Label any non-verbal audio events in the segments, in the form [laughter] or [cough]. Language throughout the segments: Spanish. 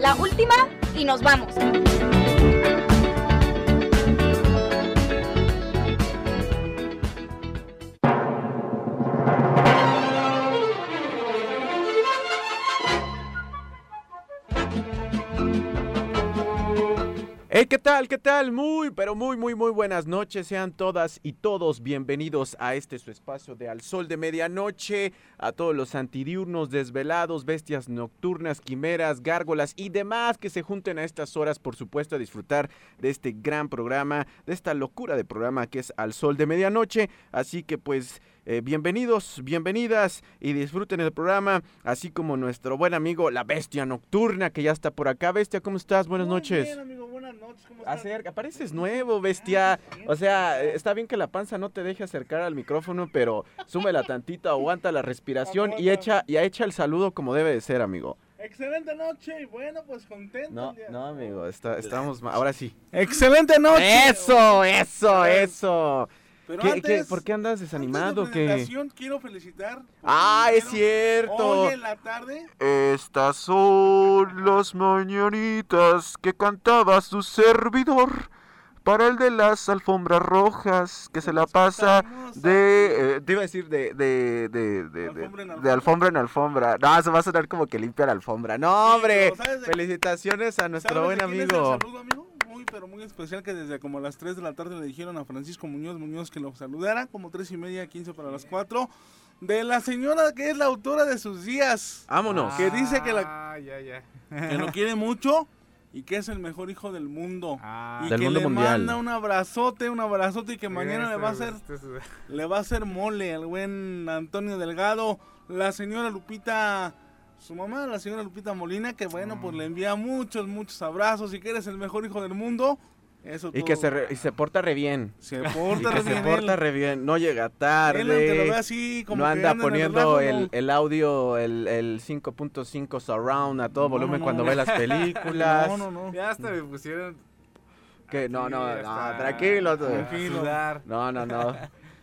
La última y nos vamos. Hey, ¿qué tal? ¿Qué tal? Muy, pero muy, muy, muy buenas noches. Sean todas y todos bienvenidos a este su espacio de Al Sol de Medianoche. A todos los antidiurnos, desvelados, bestias nocturnas, quimeras, gárgolas y demás que se junten a estas horas, por supuesto, a disfrutar de este gran programa, de esta locura de programa que es Al Sol de Medianoche. Así que, pues. Eh, bienvenidos, bienvenidas y disfruten el programa, así como nuestro buen amigo La Bestia Nocturna, que ya está por acá. Bestia, ¿cómo estás? Buenas Muy noches. Bien, amigo, buenas noches. ¿cómo estás? Acerca, pareces nuevo, bestia. O sea, eh, está bien que la panza no te deje acercar al micrófono, pero súmela tantito, aguanta la respiración y echa, y echa el saludo como debe de ser, amigo. Excelente noche y bueno, pues contento. No, el día- no, amigo, está- estamos, ahora sí. Excelente noche. Eso, eso, eso. Pero ¿Qué, antes, qué- ¿Por qué andas antes de desanimado? la ¿Qué? presentación, quiero felicitar. Ah, es Hoy cierto. en la tarde, Estas son las mañanitas que cantaba su servidor para el de las alfombras rojas que se la pasa de... eh, te iba a decir de... de, de, de, de- Alfombra en de alfombra. en alfombra. No, se va a sonar como que limpia la alfombra. No, hombre. pero ¿sabes de- Felicitaciones a nuestro ¿sabes buen de quién es el amigo. saludo, amigo? Muy, pero muy especial que desde como las 3 de la tarde le dijeron a Francisco Muñoz Muñoz que lo saludara, como 3 y media, 15 para las 4, de la señora que es la autora de sus días, Vámonos. que dice que, la, Ah, ya, ya. [laughs] que lo quiere mucho y que es el mejor hijo del mundo. Ah, y Del que mundo le mundial. manda un abrazote, un abrazote y que mañana le va a hacer Este es- le va a hacer mole al buen Antonio Delgado, la señora Lupita, su mamá, la señora Lupita Molina, que bueno, pues le envía muchos, muchos abrazos y que eres el mejor hijo del mundo. Eso Y que todo. se, re- y se porta re bien. se Y porta que re se bien porta él. re bien. No llega Él, aunque lo ve tarde. así, como No que anda anda en el poniendo el, no. el audio, el, el 5.5 surround a todo No, volumen no, cuando no. ve las películas. [laughs] No, no, no. Ya hasta me pusieron Que no, no, no, tranquilo. Tranquilo. No, no, no.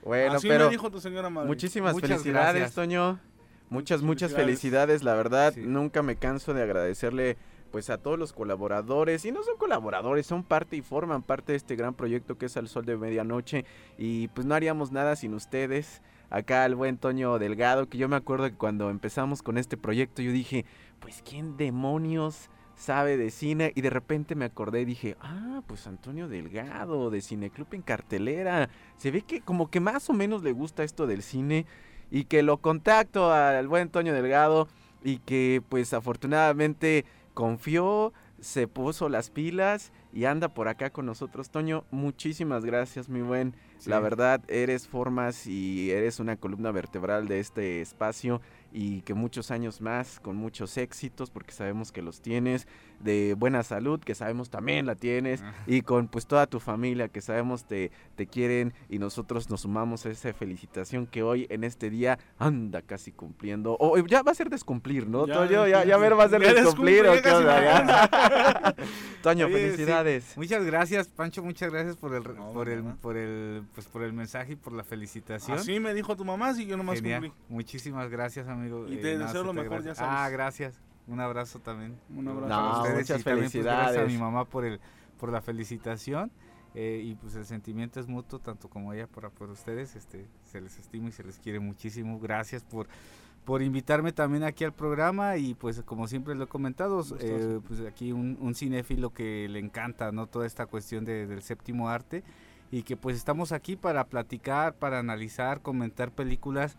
Bueno, así pero me dijo tu señora madre. muchísimas Muchas felicidades, gracias. Toño. Muchas, muchas felicidades. La verdad, Sí. nunca me canso de agradecerle pues a todos los colaboradores y no son colaboradores, son parte y forman parte de este gran proyecto que es Al Sol de Medianoche y pues no haríamos nada sin ustedes. Acá el buen Toño Delgado, que yo me acuerdo que cuando empezamos con este proyecto yo dije, pues quién demonios sabe de cine y de repente me acordé y dije, ah, pues Antonio Delgado de Cineclub en cartelera. Se ve que como que más o menos le gusta esto del cine y que lo contacto al buen Antonio Delgado y que pues afortunadamente confió, se puso las pilas y anda por acá con nosotros. Toño, muchísimas gracias, mi buen. La verdad, eres formas y eres una columna vertebral de este espacio y que muchos años más, con muchos éxitos, porque sabemos que los tienes, de buena salud, que sabemos también la tienes, Ah. y con pues toda tu familia, que sabemos te, te quieren y nosotros nos sumamos a esa felicitación que hoy en este día anda casi cumpliendo, o ya va a ser descumplir, ¿no? Ya, Toño, ya, ya ver, va a ser descumplir, ¿o qué onda? [laughs] Toño, Oye, sí. felicidades. Muchas gracias, Pancho, muchas gracias por el No, por el por el pues por el mensaje y por la felicitación. Así me dijo tu mamá, si yo nomás Genial. cumplí. Muchísimas gracias, amigo. Y te no, deseo lo mejor, gracias. ya sabes. Ah, gracias. Un abrazo también. Un abrazo. No, para ustedes muchas y también, pues, gracias a felicidades. mi mamá por el por la felicitación. eh, y pues el sentimiento es mutuo, tanto como ella para por ustedes. Este, se les estima y se les quiere muchísimo. Gracias por por invitarme también aquí al programa y pues como siempre lo he comentado, eh, pues aquí un, un cinéfilo que le encanta no toda esta cuestión de- del séptimo arte y que pues estamos aquí para platicar, para analizar, comentar películas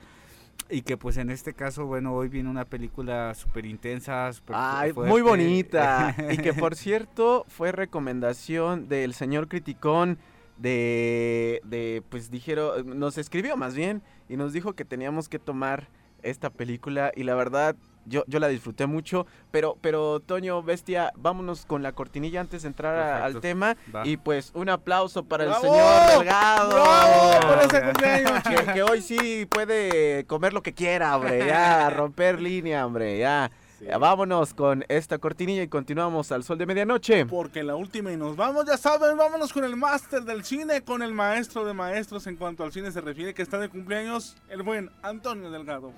y que pues en este caso, bueno, hoy viene una película súper intensa, súper Ay, fuerte. muy bonita. [laughs] y que por cierto fue recomendación del señor Criticón de, de, pues dijeron, nos escribió más bien y nos dijo que teníamos que tomar esta película y la verdad yo, yo la disfruté mucho, pero, pero Toño Bestia, vámonos con la cortinilla antes de entrar a- al tema Va. y pues un aplauso para ¡Bravo! el señor Delgado. ¡Bravo por ese cumpleaños! Que, que hoy sí puede comer lo que quiera, hombre, ya, [laughs] romper línea, hombre, ya. Sí. Ya, Vámonos con esta cortinilla y continuamos al sol de medianoche. Porque la última y nos vamos, ya saben, vámonos con el máster del cine, con el maestro de maestros en cuanto al cine se refiere, que está de cumpleaños, el buen Antonio Delgado.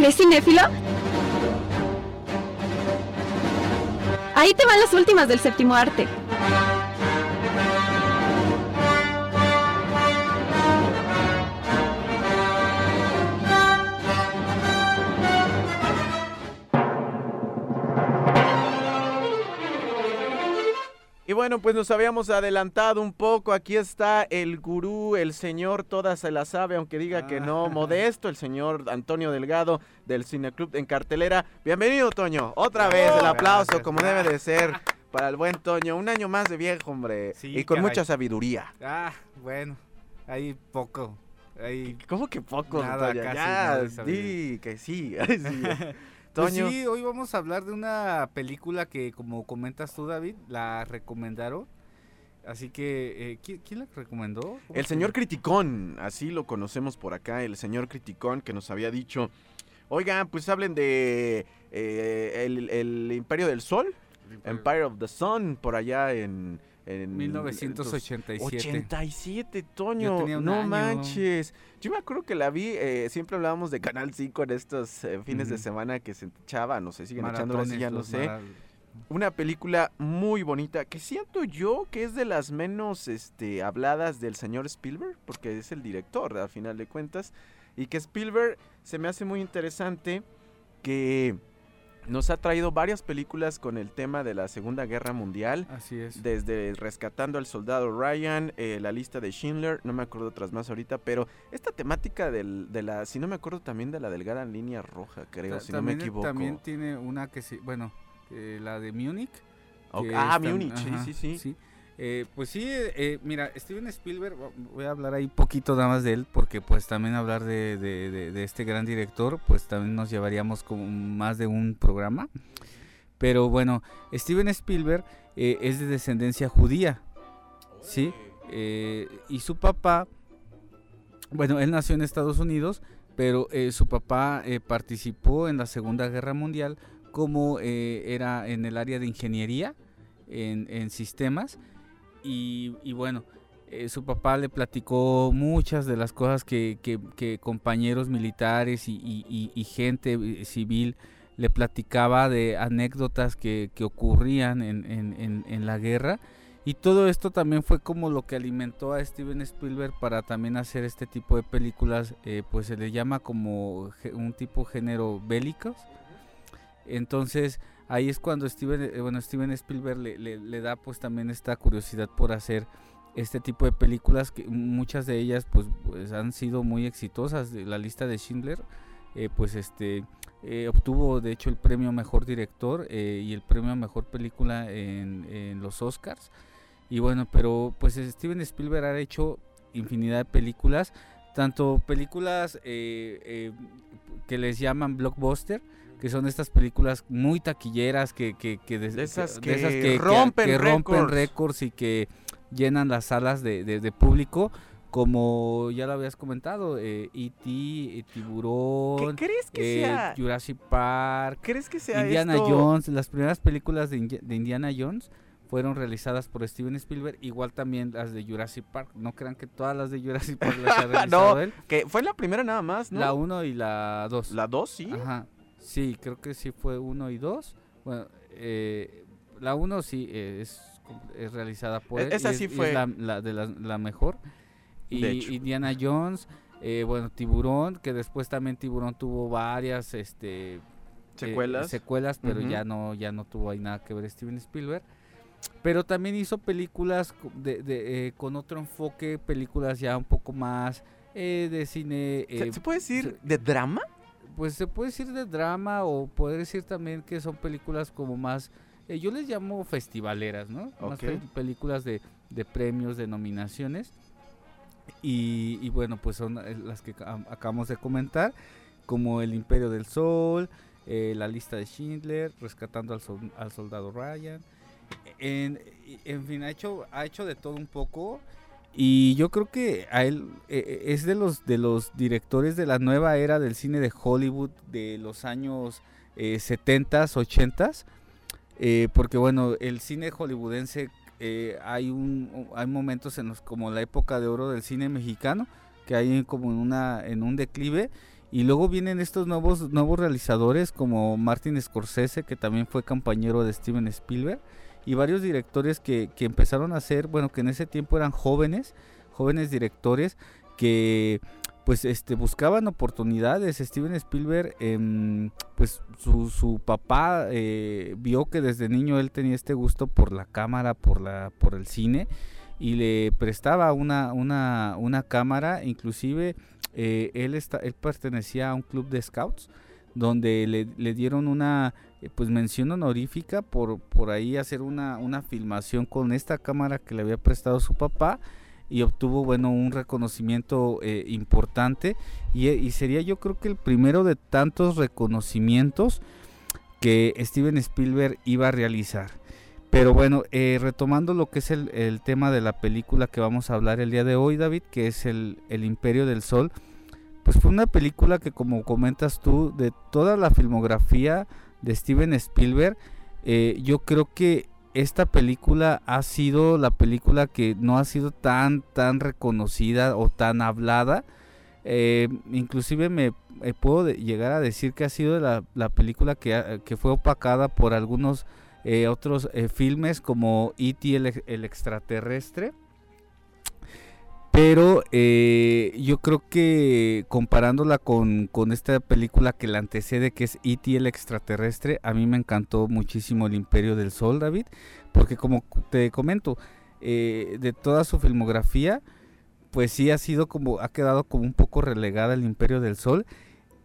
¿Crees cinéfilo? Ahí te van las últimas del séptimo arte. Y bueno, pues nos habíamos adelantado un poco. Aquí está el gurú, el señor toda se la sabe, aunque diga que no, Ah. modesto, el señor Antonio Delgado del Cineclub en cartelera. Bienvenido, Toño. Otra vez el Oh, aplauso, gracias. como debe de ser, para el buen Toño. Un año más de viejo, hombre. Sí, y con caray. mucha sabiduría. Ah, bueno, ahí poco. Ahí ¿Cómo que poco, Nada, casi Ya, nada de sabiduría. di que sí. [laughs] ay, sí. Pues sí, hoy vamos a hablar de una película que, como comentas tú, David, la recomendaron. Así que, eh, ¿quién, quién la recomendó? ¿Cómo El se señor? Criticón, así lo conocemos por acá, el señor Criticón que nos había dicho, oigan, pues hablen de eh, el, el Imperio del Sol, Empire of the Sun, por allá en... en 1987. 87, Toño, tenía un no año. manches. Yo me acuerdo que la vi, eh, siempre hablábamos de Canal 5 en estos eh, fines de semana que se echaban, no sé, siguen Maratones, y ya no sé. Una película muy bonita que siento yo que es de las menos este, habladas del señor Spielberg, porque es el director al final de cuentas, y que Spielberg se me hace muy interesante que nos ha traído varias películas con el tema de la Segunda Guerra Mundial. Así es. Desde Rescatando al Soldado Ryan, eh, la lista de Schindler, no me acuerdo otras más ahorita, pero esta temática del, de la, si no me acuerdo también de la delgada línea roja, creo, Ta- si no me también, equivoco. también tiene una que sí, bueno, eh, la de Múnich. Ah, Múnich, sí, sí, sí. Eh, pues sí, eh, mira, Steven Spielberg, vo- voy a hablar ahí poquito nada más de él, porque pues también hablar de, este gran director, pues también nos llevaríamos como más de un programa. Pero bueno, Steven Spielberg eh, es de descendencia judía, ¿sí? Eh, y su papá, bueno, él nació en Estados Unidos, pero eh, su papá participó en la Segunda Guerra Mundial como era en el área de ingeniería, en, en sistemas, y, bueno, eh, su papá le platicó muchas de las cosas que, compañeros militares y, gente eh, civil le platicaba de anécdotas que, que ocurrían en, la guerra. Y todo esto también fue como lo que alimentó a Steven Spielberg para también hacer este tipo de películas, eh, pues se le llama como un tipo género bélicos. Entonces ahí es cuando Steven, eh, bueno, Steven Spielberg le, le- da pues también esta curiosidad por hacer este tipo de películas que muchas de ellas pues, pues han sido muy exitosas. La lista de Schindler eh, pues este eh, obtuvo de hecho el premio mejor director y el premio mejor película en, los Oscars. Y bueno, pero pues Steven Spielberg ha hecho infinidad de películas, tanto películas que les llaman blockbuster, que son estas películas muy taquilleras que, que, que De esas de que rompen que rompen récords. y que llenan las salas de, de- de público, como ya lo habías comentado, E.T., eh, ¿Qué Tiburón, crees que eh, sea? Jurassic Park, ¿Crees que sea Indiana esto? Jones, las primeras películas de, Indi- de Indiana Jones fueron realizadas por Steven Spielberg, igual también las de Jurassic Park. No crean que todas las de Jurassic Park las ha [laughs] realizado No, él. Que fue la primera nada más, ¿no? La 1 y la 2. La dos, sí. Ajá. Sí, creo que sí fue 1 y 2. Bueno, eh, la 1 sí eh, es, es realizada por E- él. esa es- sí y es fue- la, la de la, la mejor. Y De hecho. Indiana Jones, eh, bueno, Tiburón, que después también Tiburón tuvo varias este, eh, Secuelas. secuelas, pero ya no ya no tuvo ahí nada que ver Steven Spielberg. Pero también hizo películas de, de, eh, con otro enfoque, películas ya un poco más eh, de cine. ¿Se, se puede decir de drama? Pues se puede decir de drama o poder decir también que son películas como más, eh, yo les llamo festivaleras, ¿no? Más pe- películas de, de premios, de nominaciones. Y, y bueno, pues son eh, las que ca- acabamos de comentar, como El Imperio del Sol, eh, La lista de Schindler, Rescatando al, sol- al Soldado Ryan. En, en fin, ha hecho, ha hecho de todo un poco. Y yo creo que a él eh, es de los de los directores de la nueva era del cine de Hollywood de los años eh, 70s, 80s. eh, porque bueno, el cine hollywoodense eh, hay un hay momentos en los como la época de oro del cine mexicano que hay como en una en un declive Y luego vienen estos nuevos, nuevos realizadores como Martin Scorsese, que también fue compañero de Steven Spielberg, y varios directores que, que empezaron a hacer, bueno, que en ese tiempo eran jóvenes, jóvenes directores que pues este buscaban oportunidades. Steven Spielberg, em, pues su, su papá eh, vio que desde niño él tenía este gusto por la cámara, por la, por el cine y le prestaba una, una, una cámara, inclusive eh, él, está, él pertenecía a un club de scouts donde le, le dieron una pues mención honorífica por, por ahí hacer una, una filmación con esta cámara que le había prestado su papá y obtuvo bueno un reconocimiento eh, importante y, y, sería yo creo que el primero de tantos reconocimientos que Steven Spielberg iba a realizar. Pero bueno, eh, retomando lo que es el, el, tema de la película que vamos a hablar el día de hoy, David, que es el, el Imperio del Sol, pues fue una película que como comentas tú, de toda la filmografía de Steven Spielberg, eh, yo creo que esta película ha sido la película que no ha sido tan tan reconocida o tan hablada. Eh, inclusive me eh, puedo llegar a decir que ha sido la, la película que, que, fue opacada por algunos eh, otros filmes como E.T. El, el, extraterrestre. Pero eh, yo creo que comparándola con, con, esta película que la antecede, que es E.T. el extraterrestre, a mí me encantó muchísimo El Imperio del Sol, David, porque como te comento, eh, de toda su filmografía, pues sí ha sido como, ha quedado como un poco relegada El Imperio del Sol.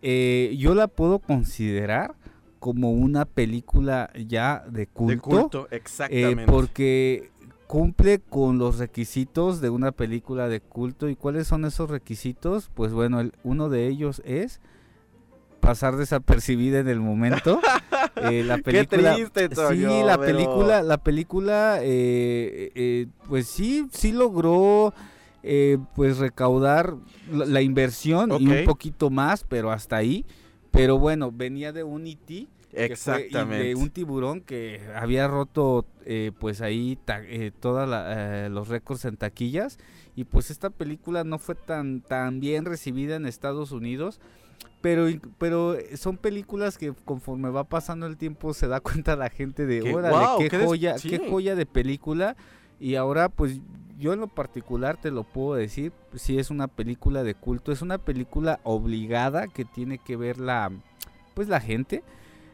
Eh, yo la puedo considerar como una película ya de culto. De culto, exactamente. Eh, porque cumple con los requisitos de una película de culto. ¿Y cuáles son esos requisitos? Pues bueno, el, uno de ellos es pasar desapercibida en el momento. [laughs] eh, la película, Qué triste, sí, la pero... película, la película, eh, eh, pues sí, sí logró, eh, pues recaudar la, la inversión okay. y un poquito más, pero hasta ahí. Pero bueno, venía de un E IT Exactamente. Fue, de un tiburón que había roto eh, pues ahí eh, todos eh, los récords en taquillas y pues esta película no fue tan, tan bien recibida en Estados Unidos. Pero, pero son películas que conforme va pasando el tiempo se da [laughs] cuenta la gente de, ¿Qué, órale, wow, qué, qué joya, sí. qué joya de película. Y ahora pues yo en lo particular te lo puedo decir, si es una película de culto, es una película obligada que tiene que ver la, pues la gente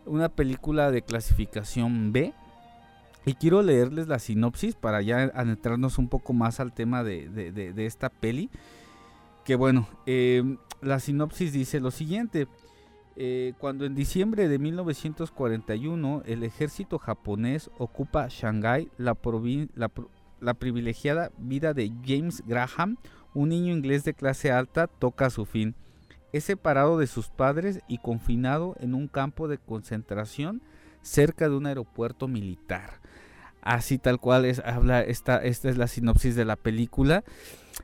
una película de clasificación B. Y quiero leerles la sinopsis para ya adentrarnos un poco más al tema de, de, esta peli. Que bueno, eh, la sinopsis dice lo siguiente. Eh, cuando en diciembre de 1941 el ejército japonés ocupa Shanghái, la, la, la privilegiada vida de James Graham, un niño inglés de clase alta, toca su fin es separado de sus padres y confinado en un campo de concentración cerca de un aeropuerto militar. Así tal cual es, habla esta, esta es la sinopsis de la película.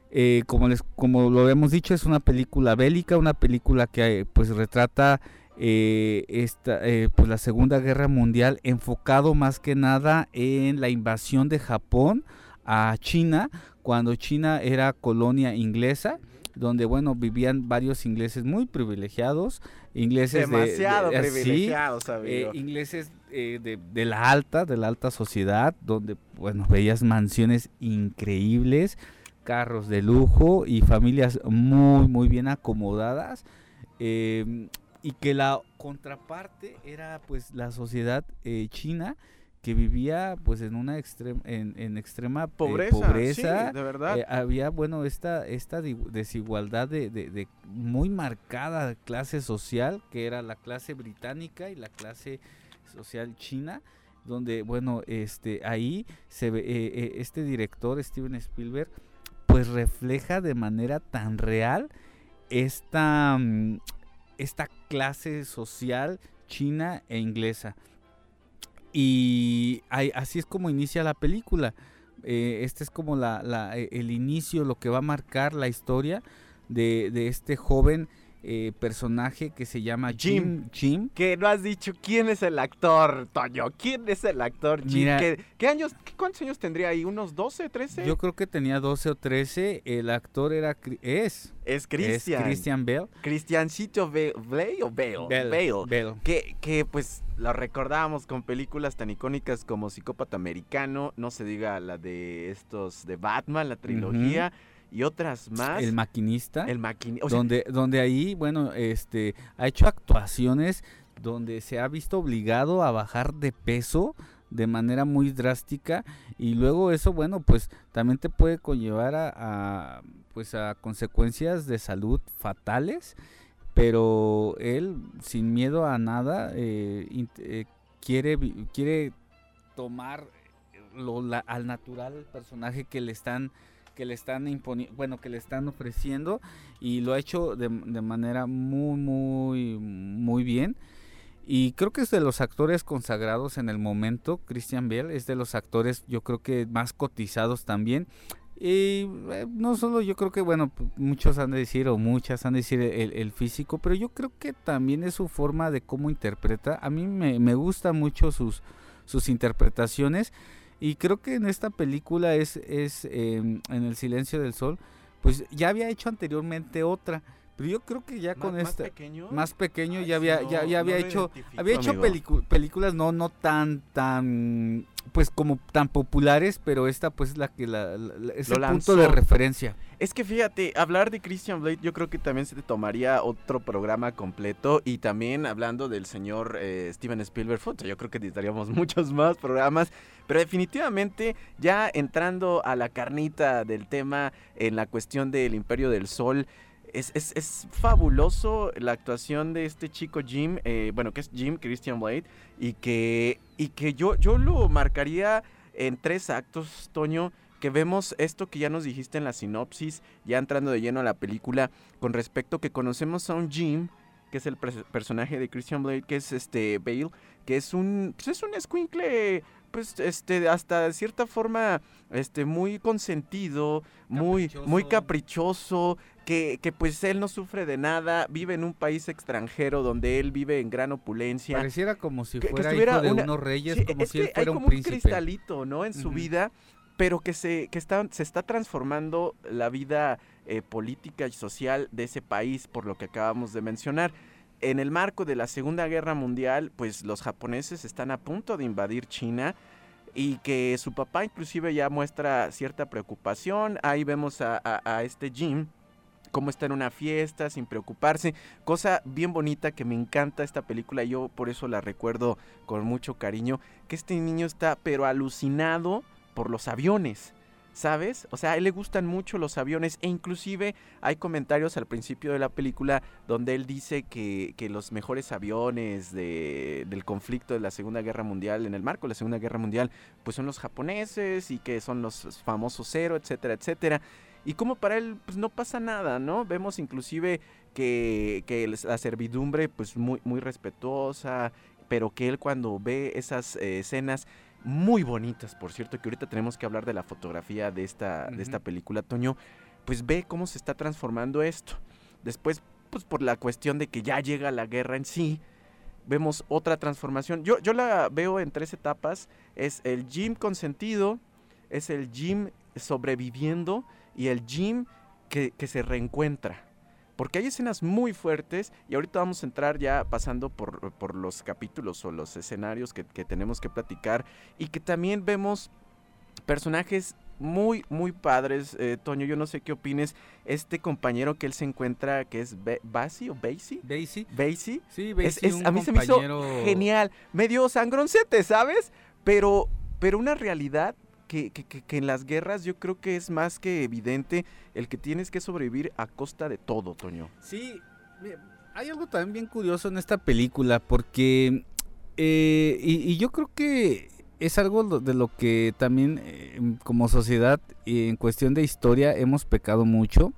Eh, como, les, como lo hemos dicho, es una película bélica, una película que pues retrata eh, esta, eh, pues, la Segunda Guerra Mundial, enfocado más que nada en la invasión de Japón a China, cuando China era colonia inglesa donde bueno vivían varios ingleses muy privilegiados, ingleses demasiado de, de, privilegiados, sí, eh, ingleses eh, de, de, la alta, de la alta sociedad, donde bueno veías mansiones increíbles, carros de lujo y familias muy muy bien acomodadas. Eh, y que la contraparte era pues la sociedad eh, china que vivía pues en una extrema en, en, extrema pobreza, eh, pobreza sí, de verdad. eh, había bueno esta esta desigualdad de, de, de, muy marcada clase social que era la clase británica y la clase social china donde bueno este ahí se ve eh, este director Steven Spielberg pues refleja de manera tan real esta esta clase social china e inglesa y así es como inicia la película. Eh, este es como la, la, el inicio, lo que va a marcar la historia de, de este joven eh, personaje que se llama Jim. Jim. Jim. Que no has dicho quién es el actor, Toño. ¿Quién es el actor? Jim? Mira- ¿Qué, qué años, qué- cuántos años tendría ahí? ¿Unos 12, 13? Yo creo que tenía 12 o 13. El actor era es, es es Christian. Christian Bell. Cristiancito Be- Bale o Bale. Bale. Bell. Que, que pues lo recordamos con películas tan icónicas como Psicópata Americano, no se diga la de estos de Batman, la trilogía, y otras más. El maquinista. El maquinista. O sea, donde, donde ahí, bueno, este, ha hecho actuaciones donde se ha visto obligado a bajar de peso de manera muy drástica y luego eso, bueno, pues también te puede conllevar a, a, pues a consecuencias de salud fatales, pero él sin miedo a nada eh, eh, quiere quiere tomar lo, la- al natural personaje que le están que le están imponiendo, bueno, que le están ofreciendo y lo ha hecho de, de manera muy, muy, muy bien. Y creo que es de los actores consagrados en el momento, Christian Bale, es de los actores yo creo que más cotizados también. Y eh, no solo yo creo que, bueno, muchos han de decir o muchas han de decir el, el físico, pero yo creo que también es su forma de cómo interpreta. A mí me, me gusta mucho sus, sus interpretaciones y creo que en esta película es, es em, en El Silencio del Sol, pues ya había hecho anteriormente otra, pero yo creo que ya con más esta pequeño. más pequeño Ay, ya había no, ya, ya había hecho había hecho películas no no tan tan pues como tan populares pero esta pues es la que la, es Lo el punto de referencia. Es que fíjate, hablar de Christian Blade yo creo que también se te tomaría otro programa completo y también hablando del señor eh, Steven Spielberg, yo creo que necesitaríamos [laughs] muchos más programas, pero definitivamente ya entrando a la carnita del tema en la cuestión del Imperio del Sol, es, es- es fabuloso la actuación de este chico Jim, eh, bueno, que es Jim Christian Blade, y que, y que yo, yo lo marcaría en tres actos, Toño, que vemos esto que ya nos dijiste en la sinopsis, ya entrando de lleno a la película, con respecto que conocemos a un Jim, que es el personaje de Christian Blade, que es este Bale, que es un, pues es un escuincle, pues este, hasta de cierta forma, este, muy consentido, muy, muy Caprichoso. que, que pues él no sufre de nada, vive en un país extranjero donde él vive en gran opulencia. pareciera como si Que- que fuera estuviera hijo de una- unos reyes Sí, como es si él que hay fuera un como príncipe un cristalito, ¿no? En su vida, pero que se que está, se está transformando la vida eh, política y social de ese país, por lo que acabamos de mencionar. En el marco de la Segunda Guerra Mundial, pues los japoneses están a punto de invadir China y que su papá inclusive ya muestra cierta preocupación. Ahí vemos a, este Jim cómo está en una fiesta sin preocuparse. Cosa bien bonita que me encanta esta película. Yo por eso la recuerdo con mucho cariño. Que este niño está pero alucinado por los aviones. ¿Sabes? O sea, a él le gustan mucho los aviones e inclusive hay comentarios al principio de la película donde él dice que, que los mejores aviones de- del conflicto de la Segunda Guerra Mundial, en el marco de la Segunda Guerra Mundial, pues son los japoneses y que son los famosos cero, etcétera, etcétera. Y como para él pues no pasa nada, ¿no? Vemos inclusive que, que la servidumbre pues muy, muy respetuosa, pero que él cuando ve esas eh, escenas muy bonitas, por cierto, que ahorita tenemos que hablar de la fotografía de esta, de esta película, Toño, pues ve cómo se está transformando esto. Después, pues por la cuestión de que ya llega la guerra en sí, vemos otra transformación. Yo, yo la veo en tres etapas. Es el Jim consentido, es el Jim sobreviviendo y el Jim que, que se reencuentra. Porque hay escenas muy fuertes y ahorita vamos a entrar ya pasando por, por los capítulos o los escenarios que, que tenemos que platicar y que también vemos personajes muy, muy padres. Eh, Toño, yo no sé qué opines. Este compañero que él se encuentra, que es Be- Basi o Basie. Daisy Basie. sí Basie, es- un a mí se me hizo genial. Medio sangroncete, ¿sabes? Pero, pero una realidad que, que- que- en las guerras yo creo que es más que evidente el que tienes que sobrevivir a costa de todo, Toño. Sí, hay algo también bien curioso en esta película porque eh, y, yo creo que es algo de lo que también eh, como sociedad y en cuestión de historia hemos pecado mucho.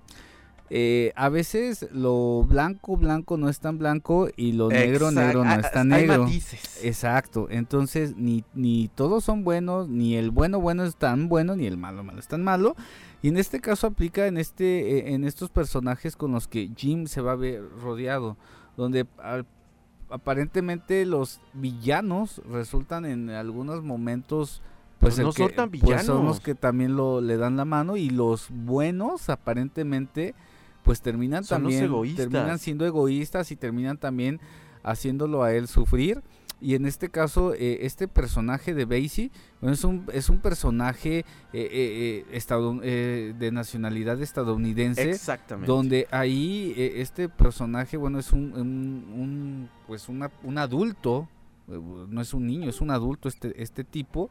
Eh, a veces lo blanco, blanco no es tan blanco y lo negro, negro no ah, es tan hay negro. matices. Exacto, entonces ni, ni todos son buenos, ni el bueno bueno es tan bueno, ni el malo malo es tan malo. Y en este caso aplica en este eh, en estos personajes con los que Jim se va a ver rodeado, donde al- aparentemente los villanos resultan en algunos momentos pues, Pues son que- tan pues son los que también lo le dan la mano y los buenos aparentemente pues terminan Son también terminan siendo egoístas y terminan también haciéndolo a él sufrir. Y en este caso, eh, este personaje de Basie bueno, es, un, es un personaje eh, eh, de nacionalidad estadounidense. Exactamente. Donde ahí este personaje, bueno, es un, un- un, pues una- un adulto, no es un niño, es un adulto este, este tipo.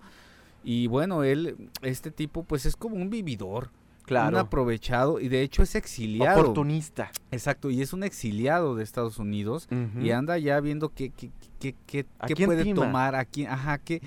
Y bueno, él, este tipo, pues es como un vividor, un claro. aprovechado, y de hecho es exiliado. Oportunista. Exacto, y es un exiliado de Estados Unidos y anda ya viendo qué, qué, qué, qué- ¿A qué quién puede tima? tomar, a quién, ajá, qué,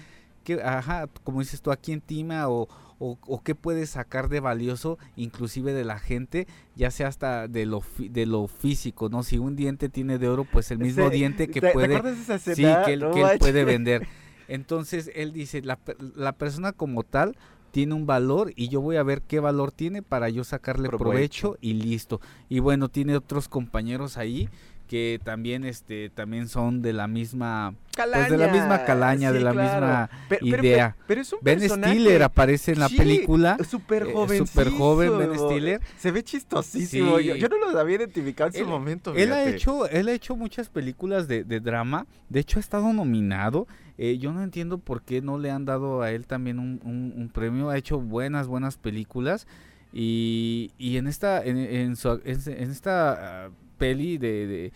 qué- ajá, como dices tú, a quién tima o, o, o qué puede sacar de valioso, inclusive de la gente, ya sea hasta de lo, fi- de lo físico, ¿no? Si un diente tiene de oro, pues el mismo Sí, diente que ¿te- ¿te puede, esa sí, que él, No que él puede vender. Entonces él dice, la, la persona como tal tiene un valor y yo voy a ver qué valor tiene para yo sacarle Provecho. provecho, y listo. Y bueno, tiene otros compañeros ahí que también este también son de la misma pues de la misma calaña, de la claro. misma Pero- idea. Pero, pero es un Ben personaje Stiller aparece en la Sí, película. Súper eh, joven. súper joven Ben Stiller. Se ve chistosísimo. Sí. Yo, yo no lo había identificado en su momento. Él ha hecho, él ha hecho muchas películas de, de drama. De hecho, ha estado nominado. Eh, yo no entiendo por qué no le han dado a él también un, un- un premio. Ha hecho buenas, buenas películas. Y, y en esta, en, en su- en- en esta ah, peli de, de,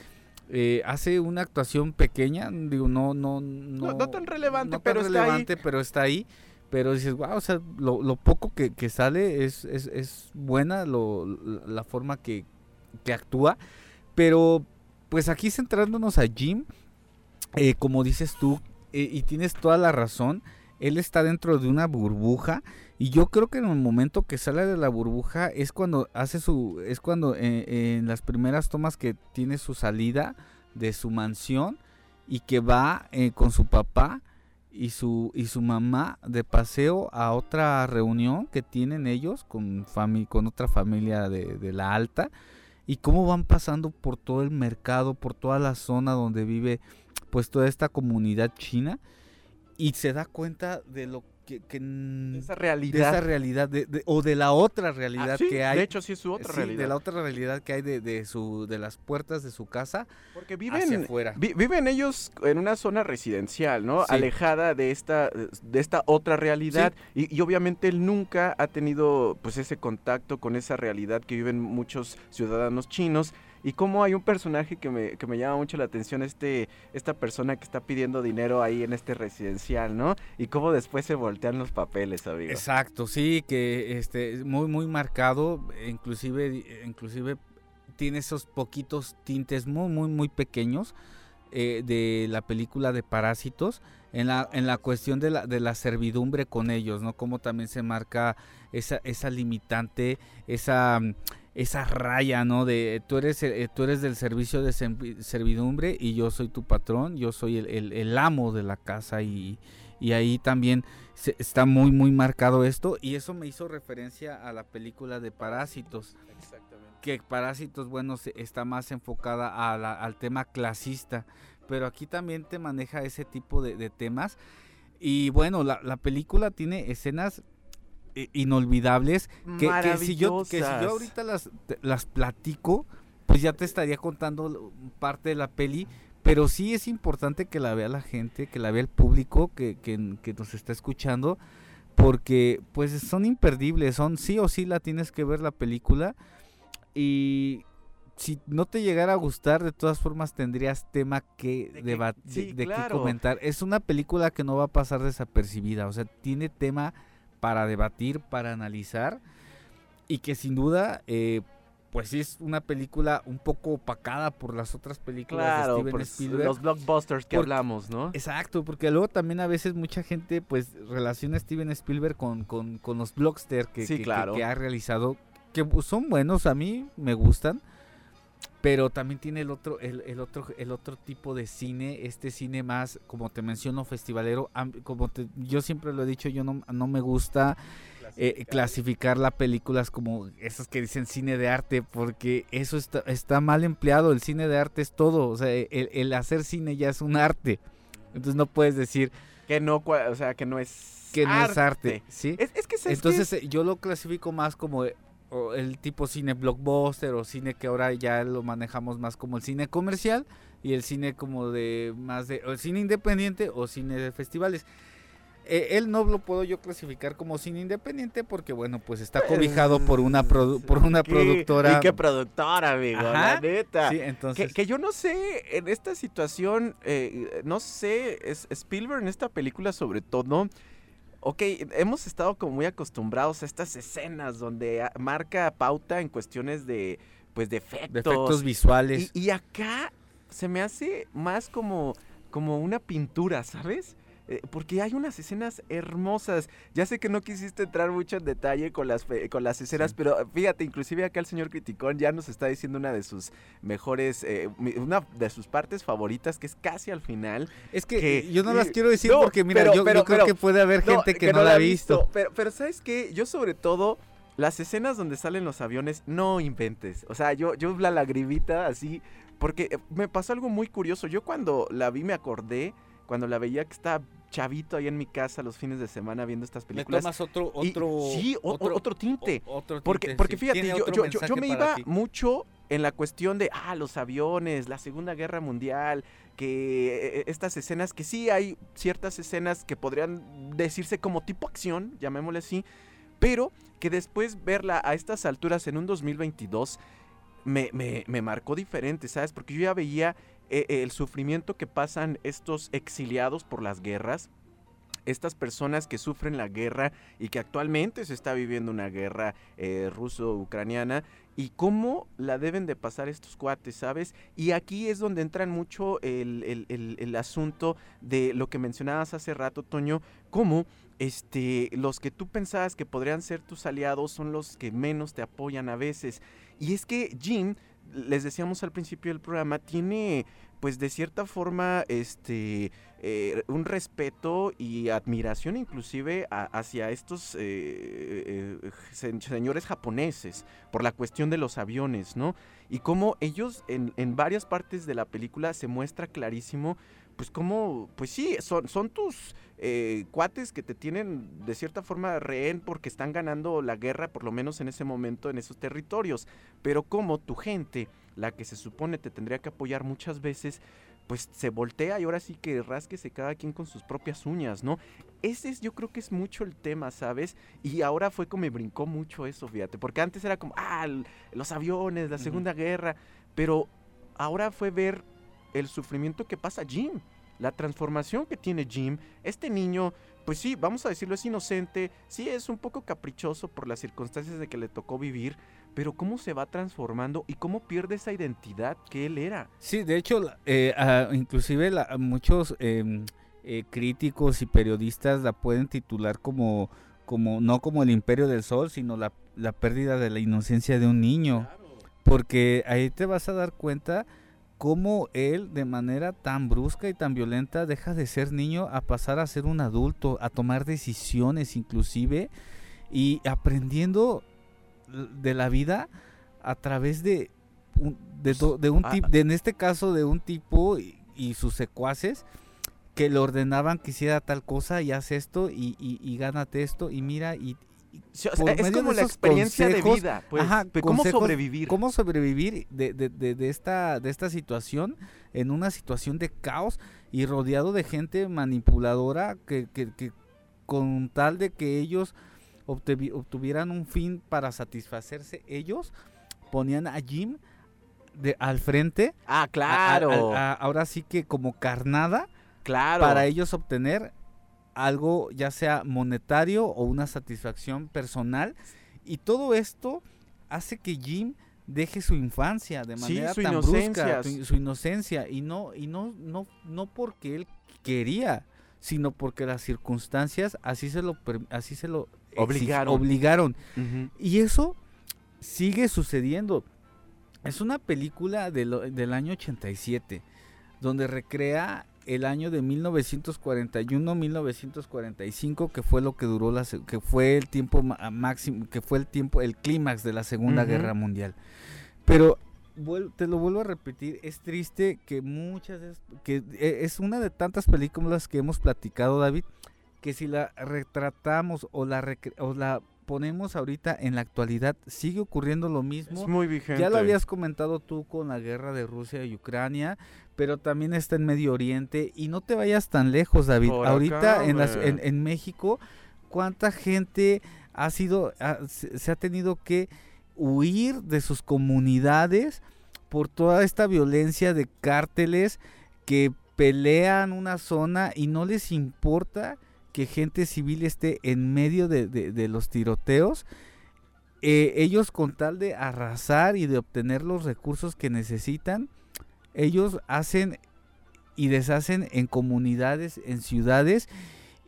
eh, hace una actuación pequeña. Digo, no, no, no, No- no tan relevante, no tan pero está ahí. pero está ahí. Pero dices, wow, o sea, lo, lo poco que, que sale es, es, es buena lo, la forma que, que actúa. Pero pues aquí centrándonos a Jim, eh, como dices tú, eh, y tienes toda la razón, él está dentro de una burbuja y yo creo que en el momento que sale de la burbuja es cuando hace su, es cuando eh, en las primeras tomas que tiene su salida de su mansión y que va eh, con su papá y su y su mamá de paseo a otra reunión que tienen ellos con fami con otra familia de, de la alta y cómo van pasando por todo el mercado, por toda la zona donde vive pues toda esta comunidad china y se da cuenta de lo que, Esa de realidad. esa realidad de- de- o de la otra Ah, realidad sí, que hay De hecho, sí es su otra sí, realidad. de la otra realidad que hay de, de su de las puertas de su casa Porque hacia viven, afuera vi- viven ellos en una zona residencial, ¿no? Sí. Alejada de esta, de esta otra realidad. Y, y obviamente él nunca ha tenido pues ese contacto con esa realidad que viven muchos ciudadanos chinos. Y cómo hay un personaje que me, que me llama mucho la atención, este, esta persona que está pidiendo dinero ahí en este residencial, ¿no? Y cómo después se voltean los papeles, amigo. Exacto, sí, que este muy muy marcado, e inclusive inclusive tiene esos poquitos tintes muy muy muy pequeños eh, de la película de Parásitos en la en la cuestión de la de la servidumbre con ellos, ¿no? Como también se marca esa esa limitante, esa esa raya, ¿no? De tú eres eh, tú eres del servicio de servi- servidumbre y yo soy tu patrón, yo soy el, el- el amo de la casa y, y ahí también se- está muy muy marcado esto y eso me hizo referencia a la película de Parásitos Exactamente. que Parásitos bueno se- está más enfocada a la- al tema clasista pero aquí también te maneja ese tipo de, de temas y bueno la, la película tiene escenas inolvidables que, que si yo que si yo ahorita las las platico pues ya te estaría contando parte de la peli pero sí es importante que la vea la gente, que la vea el público que, que, que nos está escuchando, porque pues son imperdibles, son sí o sí la tienes que ver la película y si no te llegara a gustar, de todas formas tendrías tema que De que- debatir, sí, de, qué claro. comentar. Es una película que no va a pasar desapercibida, o sea, tiene tema para debatir, para analizar y que sin duda eh, pues sí es una película un poco opacada por las otras películas de Claro, Steven por Spielberg. los blockbusters que Porque- hablamos, ¿no? Exacto, porque luego también a veces mucha gente pues relaciona a Steven Spielberg con, con, con los blocksters que, Sí, que- que- claro. que ha realizado que son buenos, a mí me gustan, pero también tiene el otro, el, el otro, el otro tipo de cine, este cine más, como te menciono, festivalero, como te- yo siempre lo he dicho, yo no, no me gusta eh, clasificar. las películas como esas que dicen cine de arte, porque eso está, está mal empleado, el cine de arte es todo, o sea, el, el hacer cine ya es un arte, entonces no puedes decir Que no, o sea, que no es que no es arte, ¿sí? Es. Entonces eh, yo lo clasifico más como eh, o el tipo cine blockbuster o cine que ahora ya lo manejamos más como el cine comercial y el cine como de más de o el cine independiente o cine de festivales. Eh, él no lo puedo yo clasificar como cine independiente porque bueno pues está cobijado por una [laughs] por una ¿Qué? productora. ¿Y qué productora, amigo? Ajá, La neta. Sí, entonces que yo no sé, en esta situación, eh, no sé, es Spielberg en esta película sobre todo, ok, hemos estado como muy acostumbrados a estas escenas donde ah, marca pauta en cuestiones de, pues, de efectos. de efectos visuales. Y, y acá se me hace más como, como una pintura, ¿sabes? Eh, porque hay unas escenas hermosas. Ya sé que no quisiste entrar mucho en detalle con las, con las escenas, Sí. pero fíjate, inclusive acá el señor Criticón ya nos está diciendo una de sus mejores, eh, una de sus partes favoritas, que es casi al final. es que, que- eh, yo no las quiero decir no, porque mira, pero- yo, creo pero- que puede haber gente que, no, la ha visto. Pero, pero ¿sabes qué? Yo sobre todo, las escenas donde salen los aviones, no inventes. O sea, yo, yo la lagrimita así, porque me pasó algo muy curioso. Yo cuando la vi me acordé, cuando la veía que estaba chavito ahí en mi casa los fines de semana viendo estas Le películas. tomas otro y- otro sí, o- o- otro, tinte. o- otro Porque, tinte, porque sí. fíjate, yo, otro yo, yo- yo mensaje me iba ti. mucho en la cuestión de, ah, los aviones, la Segunda Guerra Mundial, que eh, estas escenas, que sí hay ciertas escenas que podrían decirse como tipo acción, llamémosle así, pero que después verla a estas alturas en un 2022 me, me- me marcó diferente, ¿sabes? Porque yo ya veía eh, el sufrimiento que pasan estos exiliados por las guerras, estas personas que sufren la guerra y que actualmente se está viviendo una guerra eh, ruso-ucraniana y cómo la deben de pasar estos cuates, ¿sabes? Y aquí es donde entran mucho el, el- el- el asunto de lo que mencionabas hace rato, Toño, cómo este, los que tú pensabas que podrían ser tus aliados son los que menos te apoyan a veces. Y es que Jim, les decíamos al principio del programa, tiene pues de cierta forma este eh, un respeto y admiración inclusive hacia estos eh, eh, se- señores japoneses por la cuestión de los aviones, ¿no? Y cómo ellos en varias partes de la película se muestra clarísimo, pues cómo, pues sí, son, son tus eh, cuates que te tienen de cierta forma rehén porque están ganando la guerra, por lo menos en ese momento, en esos territorios. Pero como tu gente, la que se supone te tendría que apoyar muchas veces, pues se voltea y ahora sí que rasquese cada quien con sus propias uñas, ¿no? Ese es, yo creo que es mucho el tema, ¿sabes? Y ahora fue como me brincó mucho eso, fíjate, porque antes era como, ah, los aviones, la. Segunda Guerra, pero ahora fue ver el sufrimiento que pasa Jim, la transformación que tiene Jim, este niño, pues sí, vamos a decirlo, es inocente, sí es un poco caprichoso por las circunstancias de que le tocó vivir, pero cómo se va transformando y cómo pierde esa identidad que él era. Sí, de hecho, eh, inclusive la- muchos em, eh, críticos y periodistas la pueden titular como, como no como el imperio del sol, sino la, la pérdida de la inocencia de un niño. Porque ahí te vas a dar cuenta cómo él de manera tan brusca y tan violenta deja de ser niño a pasar a ser un adulto, a tomar decisiones inclusive y aprendiendo de la vida a través de un, de, de un Ah, tipo, en este caso de un tipo y, y sus secuaces que le ordenaban que hiciera tal cosa y haz esto y, y, y gánate esto y mira y Sí, o por sea, es como la experiencia de vida, pues, ajá, de cómo consejos, sobrevivir. cómo sobrevivir de, de- de- de esta, de esta situación en una situación de caos y rodeado de gente manipuladora que, que- que con tal de que ellos obtuvieran un fin para satisfacerse ellos, ponían a Jim de, al frente. Ah, a- claro, a- a- ahora sí que como carnada claro. para ellos obtener algo ya sea monetario o una satisfacción personal y todo esto hace que Jim deje su infancia de Sí, manera su tan inocencia. brusca tu- su inocencia y no y no no no porque él quería sino porque las circunstancias así se lo así se lo Obligaron. obligaron y eso sigue sucediendo. Es una película de lo- del año 87, donde recrea el año de 1941-1945, que fue lo que duró la que fue el tiempo máximo, que fue el tiempo el clímax de la Segunda. Guerra Mundial. Pero te lo vuelvo a repetir, es triste que muchas que e- es una de tantas películas que hemos platicado, David, que si la retratamos o la o la ponemos ahorita en la actualidad sigue ocurriendo lo mismo. Es muy vigente. Ya lo habías comentado tú con la guerra de Rusia y Ucrania, pero también está en Medio Oriente y no te vayas tan lejos, David. Por Ahorita acá, en, las- en, en México, ¿cuánta gente ha sido, ha- se ha tenido que huir de sus comunidades por toda esta violencia de cárteles que pelean una zona y no les importa que gente civil esté en medio de, de- de los tiroteos? eh, ellos con tal de arrasar y de obtener los recursos que necesitan, ellos hacen y deshacen en comunidades, en ciudades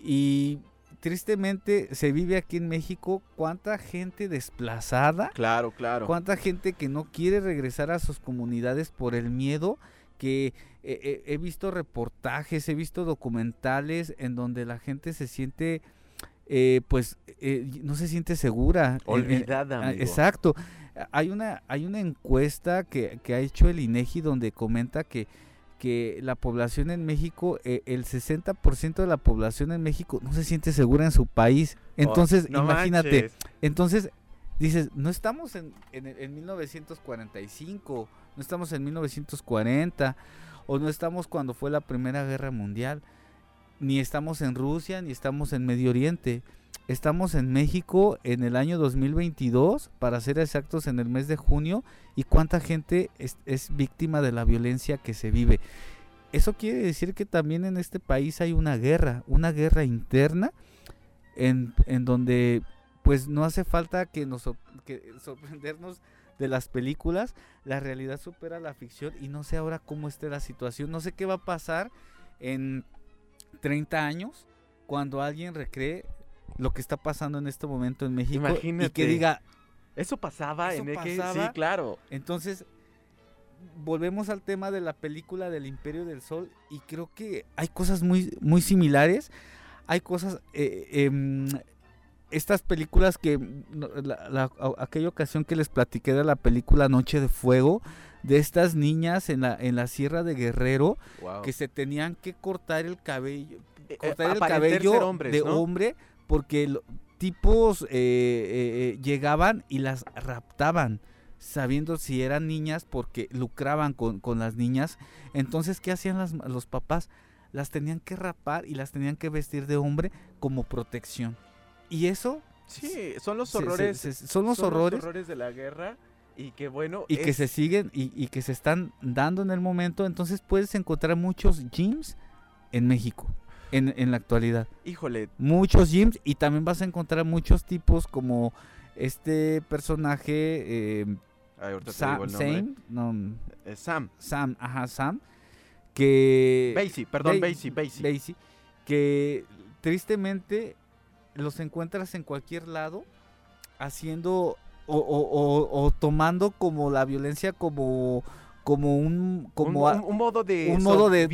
y tristemente se vive aquí en México cuánta gente desplazada, Claro, claro. cuánta gente que no quiere regresar a sus comunidades por el miedo que eh, eh, he visto reportajes, he visto documentales en donde la gente se siente eh, pues eh, no se siente segura. en- en- Olvidada, Ah, amigo. Exacto. Hay una, hay una encuesta que, que ha hecho el INEGI donde comenta que, que la población en México, eh, el 60% de la población en México no se siente segura en su país. Entonces, Oh, no imagínate, manches. entonces dices, no estamos en, en, en 1945, no estamos en 1940, o no estamos cuando fue la Primera Guerra Mundial, ni estamos en Rusia, ni estamos en Medio Oriente. Estamos en México en el año 2022, para ser exactos, en el mes de junio, y cuánta gente es, víctima de la violencia que se vive. Eso quiere decir que también en este país hay una guerra, una guerra interna, en, en donde pues no hace falta que nos que sorprendernos de las películas, la realidad supera la ficción y no sé ahora cómo esté la situación, no sé qué va a pasar en 30 años cuando alguien recree lo que está pasando en este momento en México y Imagínate. que diga, Eso pasaba Eso en X, sí, pasaba. claro. entonces volvemos al tema de la película del Imperio del Sol y creo que hay cosas muy muy similares, hay cosas eh, em, estas películas que la- la- aquella ocasión que les platiqué de la película Noche de Fuego de estas niñas en la en la Sierra de Guerrero Wow. que se tenían que cortar el cabello Eh, eh, cortar el cabello hombres, de ¿no? hombre porque lo- tipos eh, llegaban y las raptaban sabiendo si eran niñas porque lucraban con, con las niñas entonces qué hacían las- los papás las tenían que rapar y las tenían que vestir de hombre como protección y eso Sí, son los se- se- horrores. se- son los horrores de la guerra y que bueno. y que se siguen y, y que se están dando en el momento entonces puedes encontrar muchos gyms en México en, en la actualidad Híjole, muchos gyms y también vas a encontrar muchos tipos como este personaje eh, ay, ahorita te Sam. Sam, no, Eh, Sam. Sam, ajá, Sam, que Basie, perdón, Ba- Basie, Basie. Basie, que tristemente los encuentras en cualquier lado haciendo o, o- o- o tomando como la violencia como como un como un, a- un- un modo de un modo de-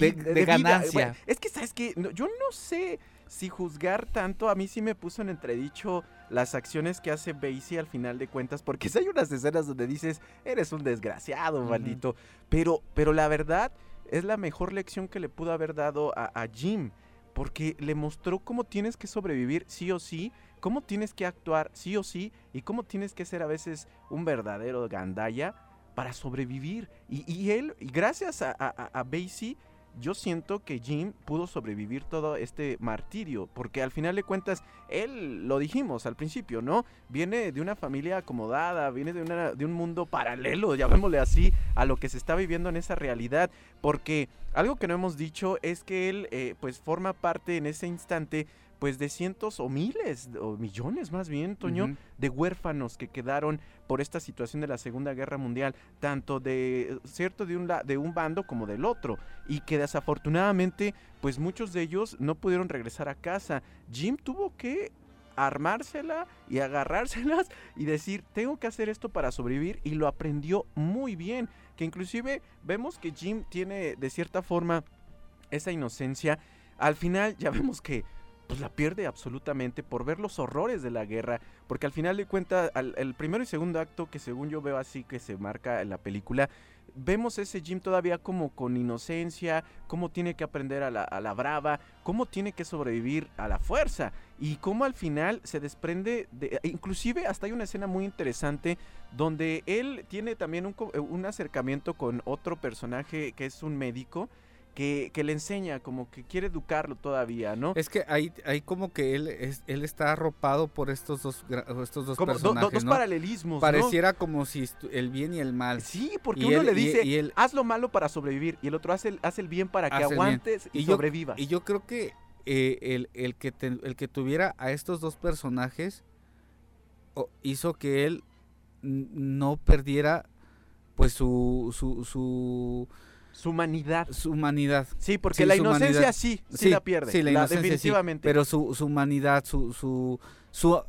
ganancia. Bueno, es que sabes que yo no sé si juzgar tanto a mí sí me puso en entredicho las acciones que hace Basie al final de cuentas porque sí hay unas escenas donde dices eres un desgraciado maldito pero pero la verdad es la mejor lección que le pudo haber dado a, a Jim porque le mostró cómo tienes que sobrevivir sí o sí cómo tienes que actuar sí o sí y cómo tienes que ser a veces un verdadero gandaya para sobrevivir. Y, él, y gracias a, a- a Basie, yo siento que Jim pudo sobrevivir todo este martirio, porque al final de cuentas, él, lo dijimos al principio, ¿no? Viene de una familia acomodada, viene de, una, de un mundo paralelo, llamémosle así, a lo que se está viviendo en esa realidad, porque algo que no hemos dicho es que él, eh, pues, forma parte en ese instante, pues, de cientos o miles, o millones más bien, Toño, de huérfanos que quedaron por esta situación de la Segunda Guerra Mundial, tanto de cierto de un la- de un bando como del otro, y que desafortunadamente pues muchos de ellos no pudieron regresar a casa. Jim tuvo que armársela y agarrárselas [laughs] y decir, tengo que hacer esto para sobrevivir y lo aprendió muy bien, que inclusive vemos que Jim tiene de cierta forma esa inocencia, al final ya [laughs] vemos que pues la pierde absolutamente por ver los horrores de la guerra, porque al final de cuentas, el primero y segundo acto que según yo veo así que se marca en la película, vemos ese Jim todavía como con inocencia, cómo tiene que aprender a la, a la, brava, cómo tiene que sobrevivir a la fuerza y cómo al final se desprende de... Inclusive hasta hay una escena muy interesante donde él tiene también un, un acercamiento con otro personaje que es un médico que, que, le enseña, como que quiere educarlo todavía, ¿no? Es que ahí, ahí como que él es, él está arropado por estos dos, estos dos como personajes, do, dos ¿no? paralelismos, Pareciera ¿no? como si el bien y el mal. Sí, porque y uno él, le dice, y, y él, haz lo malo para sobrevivir, y el otro hace el, hace el bien para que aguantes y, y yo, sobrevivas. Y yo creo que eh, el, el, que te, el que tuviera a estos dos personajes oh, hizo que él no perdiera pues su, su, su su humanidad. Su humanidad. Sí, porque sí, la inocencia humanidad. sí, sí, sí, la pierde. Sí, la, la inocencia definitivamente. Sí, pero su, su humanidad, su, su, su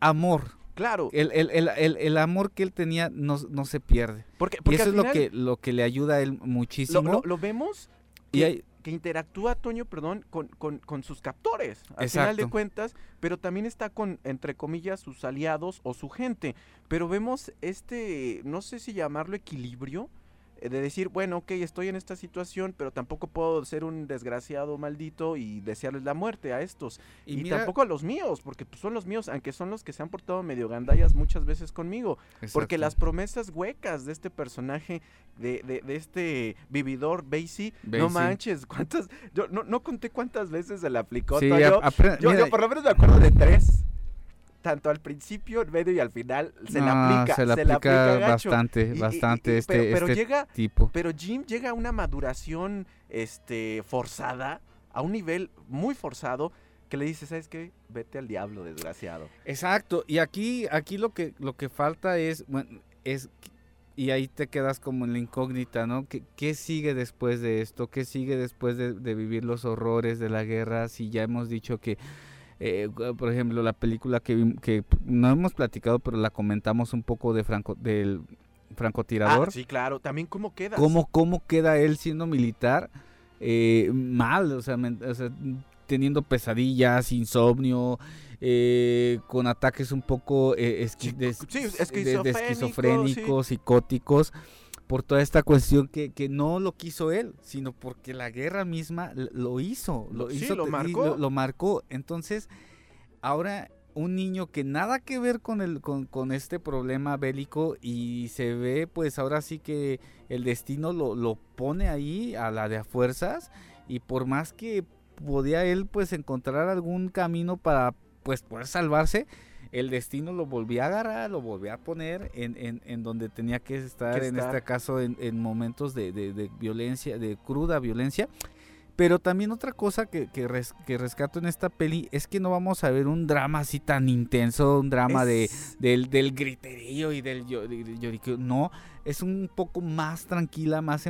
amor. Claro. El, el, el, el, amor que él tenía no, no se pierde. Porque, porque y eso es final, lo que, lo que le ayuda a él muchísimo. Lo, lo, lo vemos y que, hay, que interactúa Toño, perdón, con, con, con sus captores, al Exacto. final de cuentas, pero también está con, entre comillas, sus aliados o su gente. Pero vemos este, no sé si llamarlo equilibrio, de decir, bueno, ok, estoy en esta situación, pero tampoco puedo ser un desgraciado maldito y desearles la muerte a estos. Y, y mira, tampoco a los míos, porque pues, son los míos, aunque son los que se han portado medio gandallas muchas veces conmigo. Exacto. Porque las promesas huecas de este personaje, de, de, de este vividor Basie, no manches, cuántas, yo no, no, conté cuántas veces se le aplicó. Sí, yo, yo, yo, por lo menos me acuerdo de tres tanto al principio, en medio y al final se no, la aplica. Se la se aplica, la aplica bastante, y, bastante y, y, este, pero, pero este llega, tipo. Pero Jim llega a una maduración este, forzada, a un nivel muy forzado, que le dice, ¿sabes qué? Vete al diablo, desgraciado. Exacto, y aquí, aquí lo que, lo que falta es, bueno, es y ahí te quedas como en la incógnita, ¿no? ¿Qué, qué sigue después de esto? ¿Qué sigue después de, de, vivir los horrores de la guerra? Si ya hemos dicho que eh, por ejemplo, la película que, que, no hemos platicado, pero la comentamos un poco de Franco, del francotirador. Ah, sí, claro. También cómo queda. ¿Cómo, cómo queda él siendo militar? Eh, mal, o sea, me, o sea, teniendo pesadillas, insomnio, eh, con ataques un poco esqui sí, de, sí, de, de, esquizofrénicos, sí. psicóticos por toda esta cuestión que, que, no lo quiso él, sino porque la guerra misma lo hizo, lo sí, hizo, lo marcó. Lo, lo, marcó. Entonces, ahora un niño que nada que ver con el con, con, este problema bélico y se ve pues ahora sí que el destino lo, lo pone ahí a la de a fuerzas y por más que podía él pues encontrar algún camino para pues poder salvarse, el destino lo volvía a agarrar, lo volvía a poner en, en, en donde tenía que estar, que en estar. este caso en, en momentos de, de, de, violencia, de cruda violencia. Pero también otra cosa que, que, res, que, rescato en esta peli es que no vamos a ver un drama así tan intenso, un drama es... de, del, del griterío y del lloriqueo. No, es un poco más tranquila, más,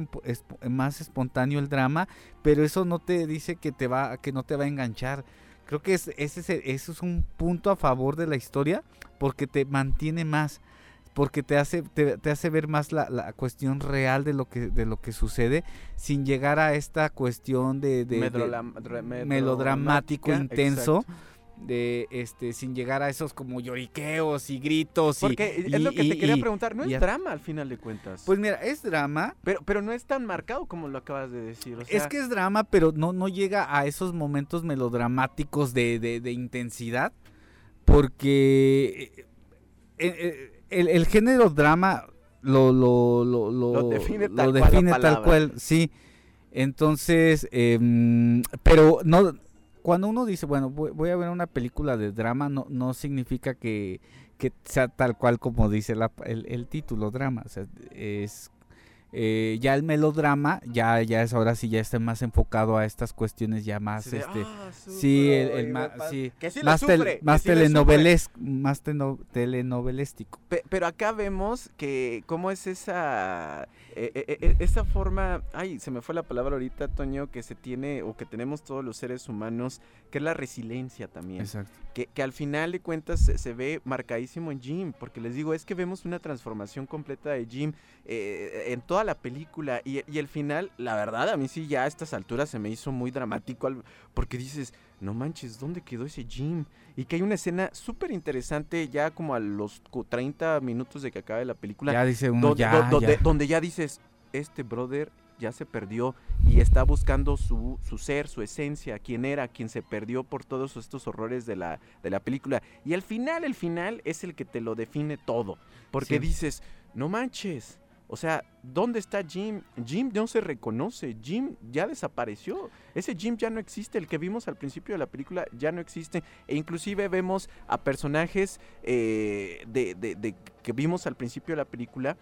más espontáneo el drama, pero eso no te dice que, te va, que no te va a enganchar. Creo que es, ese, es, eso es un punto a favor de la historia porque te mantiene más, porque te hace, te, te hace ver más la, la, cuestión real de lo que, de lo que sucede sin llegar a esta cuestión de, de, melodramático intenso. Exacto de este sin llegar a esos como lloriqueos y gritos porque y, es lo que y, te quería preguntar no es drama al final de cuentas pues mira es drama. Pero pero no es tan marcado como lo acabas de decir o sea, es que es drama pero no no llega a esos momentos melodramáticos de, de, de intensidad porque eh, el, el, género drama lo lo, lo, lo, lo define tal, lo define cual, tal cual sí. Entonces eh, pero no cuando uno dice, bueno, voy, voy, a ver una película de drama, no, no significa que, que sea tal cual como dice la, el, el, título, drama. O sea, es, eh, ya el melodrama ya ya es ahora sí ya está más enfocado a estas cuestiones ya más de, este "Ah, sí el, sufro", el y ma- va- sí, sí más sufre, más sí telenoveles más telenovelístico. Pe- Pero acá vemos que cómo es esa eh, eh, eh, esa forma, ay, se me fue la palabra ahorita, Toño, que se tiene o que tenemos todos los seres humanos, que es la resiliencia también. exacto Que, que al final de cuentas se, se ve marcadísimo en Jim, porque les digo, es que vemos una transformación completa de Jim eh, en toda la película y, y el final, la verdad, a mí sí ya a estas alturas se me hizo muy dramático, al- porque dices, no manches, ¿dónde quedó ese Jim? Y que hay una escena súper interesante ya como a los cu- 30 minutos de que acabe la película, ya dice uno donde, ya, do- donde, ya. donde ya dices, este brother ya se perdió y está buscando su, su ser, su esencia, quién era, quien se perdió por todos estos horrores de la, de la película. Y al final, el final es el que te lo define todo. Porque Sí. dices, no manches. O sea, ¿dónde está Jim? Jim no se reconoce, Jim ya desapareció. Ese Jim ya no existe, el que vimos al principio de la película ya no existe. E inclusive vemos a personajes eh, de, de- de- que vimos al principio de la película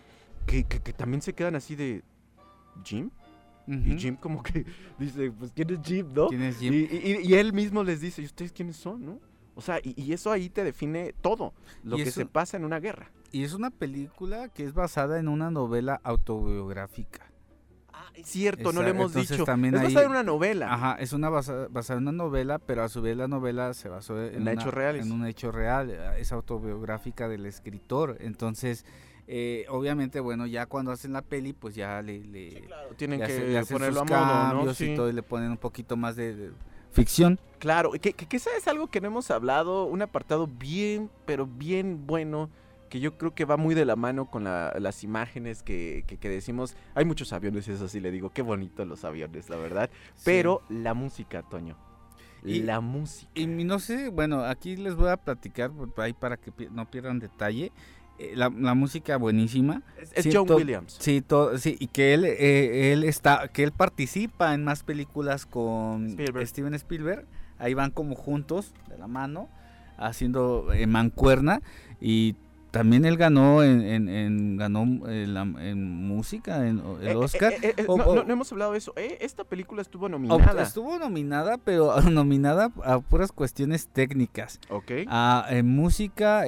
que, que- que también se quedan así de Jim. Y. Jim como que [laughs] dice, pues ¿quién es Jim, no? ¿Quién es Jim? Y, y- y él mismo les dice, ¿y ustedes quiénes son, no? O sea, y, y eso ahí te define todo lo que eso- se pasa en una guerra. Y es una película que es basada en una novela autobiográfica. Ah, es cierto, no lo hemos entonces dicho. también es ahí- basada en una novela. Ajá, es una basa- basada en una novela, pero a su vez la novela se basó en, En una- hechos reales. En un hecho real, eh, es autobiográfica del escritor. Entonces, eh, obviamente, bueno, ya cuando hacen la peli, pues ya le, le, Tienen le que hace- le hacen ponerlo sus a modo, ¿no? cambios Sí. y todo y le ponen un poquito más de, de ficción. Claro, que, que, que eso es algo que no hemos hablado, un apartado bien, pero bien bueno, que yo creo que va muy de la mano con la- las imágenes que, que- que decimos. Hay muchos aviones, eso sí le digo, qué bonitos los aviones, la verdad. Pero la música, Toño. Y- la música. Y no sé, bueno, aquí les voy a platicar ahí para que no pierdan detalle. Eh, la, la música buenísima. Es, es sí, John to- Williams. Sí, to- sí, y que él, eh, él está, que él participa en más películas con Spielberg. Steven Spielberg. Ahí van como juntos, de la mano, haciendo eh, mancuerna. Y también él ganó en, en- en- ganó eh, la- en música, en el Eh, Oscar. eh, eh, eh, O- no, no- no hemos hablado de eso. Eh, esta película estuvo nominada. estuvo nominada, pero [laughs] nominada a puras cuestiones técnicas. Ok. a música,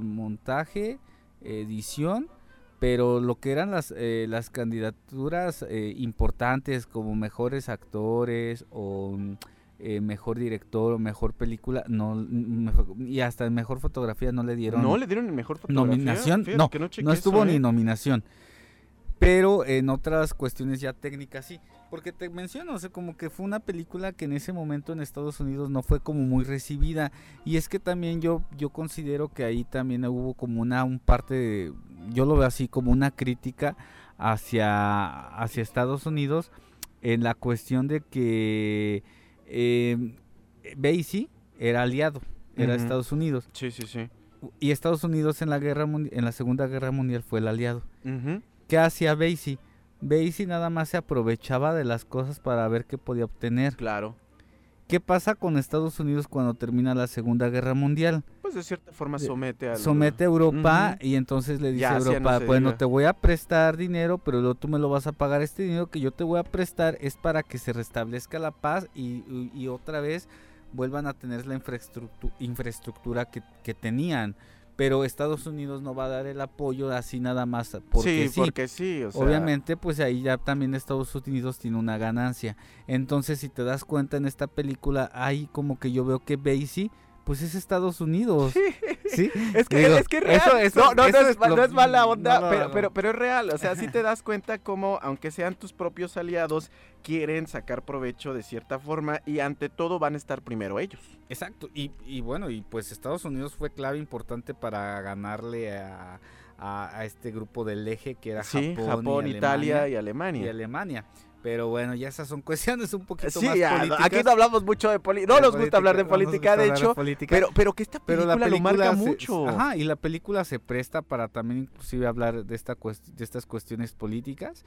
montaje, edición, pero lo que eran las, eh, las candidaturas eh, importantes como mejores actores o mm, eh, mejor director o mejor película, no mejor- y hasta mejor fotografía no le dieron no le dieron el mejor fotografía. nominación, Fíjate no, no estuvo eso, ni ¿eh? nominación. Pero en otras cuestiones ya técnicas sí. Porque te menciono, o sea, como que fue una película que en ese momento en Estados Unidos no fue como muy recibida. Y es que también yo, yo considero que ahí también hubo como una un parte de, yo lo veo así como una crítica hacia, hacia Estados Unidos en la cuestión de que eh, Basie era aliado, era. Estados Unidos. Sí, sí, sí. Y Estados Unidos en la guerra en la Segunda Guerra Mundial fue el aliado. ¿Qué hacía Basie? Basie nada más se aprovechaba de las cosas para ver qué podía obtener. Claro. ¿Qué pasa con Estados Unidos cuando termina la Segunda Guerra Mundial? Pues de cierta forma somete a... Somete a Europa y entonces le dice Ya, a no Europa, bueno, diga. te voy a prestar dinero, pero luego tú me lo vas a pagar. Este dinero que yo te voy a prestar es para que se restablezca la paz y, y- y otra vez vuelvan a tener la infraestructu- infraestructura que, que tenían. Pero Estados Unidos no va a dar el apoyo así nada más porque sí, sí. porque sí, o sea... Obviamente, pues ahí ya también Estados Unidos tiene una ganancia. Entonces, si te das cuenta en esta película, ahí como que yo veo que Basie, pues es Estados Unidos. ¿Sí? Es que, Digo, es que es real. eso- eso- no, no, eso no es, es ma- lo- no es mala onda, no, no, pero, no. Pero, pero es real. O sea, sí te [laughs] das cuenta cómo, aunque sean tus propios aliados, quieren sacar provecho de cierta forma y ante todo van a estar primero ellos. Exacto. Y, y bueno, y pues Estados Unidos fue clave importante para ganarle a, a- a este grupo del eje que era sí, Japón, Japón, y Italia Alemania, y Alemania. y Alemania. Pero bueno, ya esas son [laughs] cuestiones un poquito Sí, más ya, políticas. aquí no hablamos mucho de política. No nos gusta hablar de política, de hecho. política. Pero, pero que esta Pero película, la película lo marca se- mucho. Ajá, y la película se presta para también inclusive hablar de esta de estas cuestiones políticas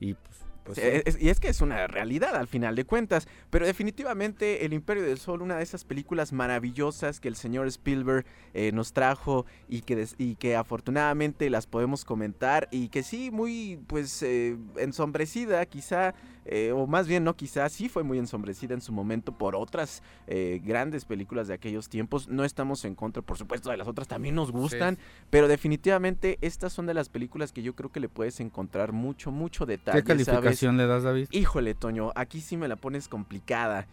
y pues Pues Sí, sí. es- y es que es una realidad al final de cuentas. Pero definitivamente El Imperio del Sol, una de esas películas maravillosas que el señor Spielberg eh, nos trajo y que, des- y que afortunadamente las podemos comentar y que sí, muy pues eh, ensombrecida quizá, eh, o más bien no quizá, sí fue muy ensombrecida en su momento por otras eh, grandes películas de aquellos tiempos. No estamos en contra, por supuesto, de las otras también nos gustan, pero definitivamente estas son de las películas que yo creo que le puedes encontrar mucho, mucho detalle. ¿Qué calificación le das, David? Híjole, Toño, aquí sí me la pones complicada.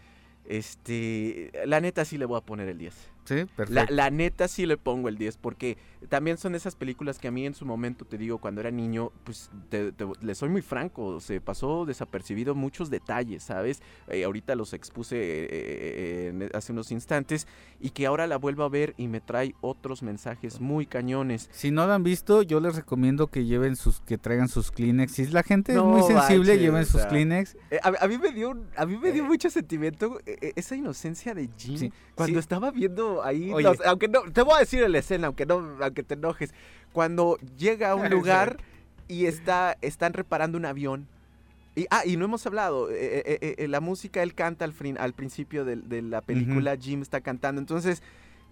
Este, la neta sí le voy a poner el 10. Sí, La, perfecto. la neta sí le pongo el 10 porque también son esas películas que a mí en su momento, te digo, cuando era niño, pues te- te- le soy muy franco, se pasó desapercibido muchos detalles, ¿sabes? Eh, ahorita los expuse eh, eh, hace unos instantes y que ahora la vuelvo a ver y me trae otros mensajes muy cañones. Si no la han visto, yo les recomiendo que lleven sus, que traigan sus Kleenex. Si la gente es muy sensible, lleven o sus sea, Kleenex. Eh, a, a mí me dio, a mí me dio mucho sentimiento esa inocencia de Jim Sí, cuando sí. estaba viendo ahí, Oye. los- aunque no, te voy a decir la escena, aunque no, aunque te enojes, cuando llega a un [laughs] lugar y está, están reparando un avión. Y, ah, y no hemos hablado, eh, eh, eh, la música él canta al, frin- al principio de, la película, Jim está cantando, entonces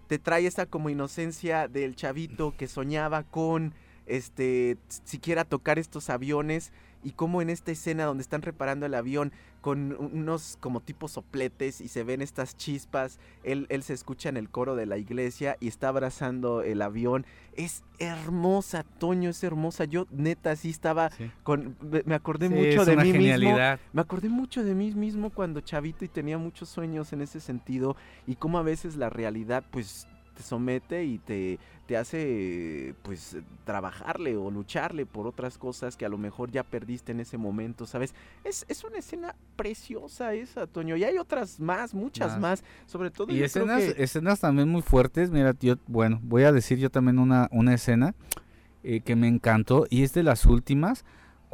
te trae esa como inocencia del chavito que soñaba con, este, siquiera tocar estos aviones y como en esta escena donde están reparando el avión con unos como tipos sopletes y se ven estas chispas, él, él se escucha en el coro de la iglesia y está abrazando el avión. Es hermosa, Toño, es hermosa. Yo neta sí estaba Sí. con, me- acordé Sí, mucho es de una mí mismo. genialidad. Me acordé mucho de mí mismo cuando chavito y tenía muchos sueños en ese sentido y cómo a veces la realidad pues te somete y te, te hace pues trabajarle o lucharle por otras cosas que a lo mejor ya perdiste en ese momento, ¿sabes? Es, es una escena preciosa esa, Toño, y hay otras más, muchas Más. más, sobre todo Y escenas, que- escenas también muy fuertes. Mira, yo, bueno, voy a decir yo también una, una escena eh, que me encantó y es de las últimas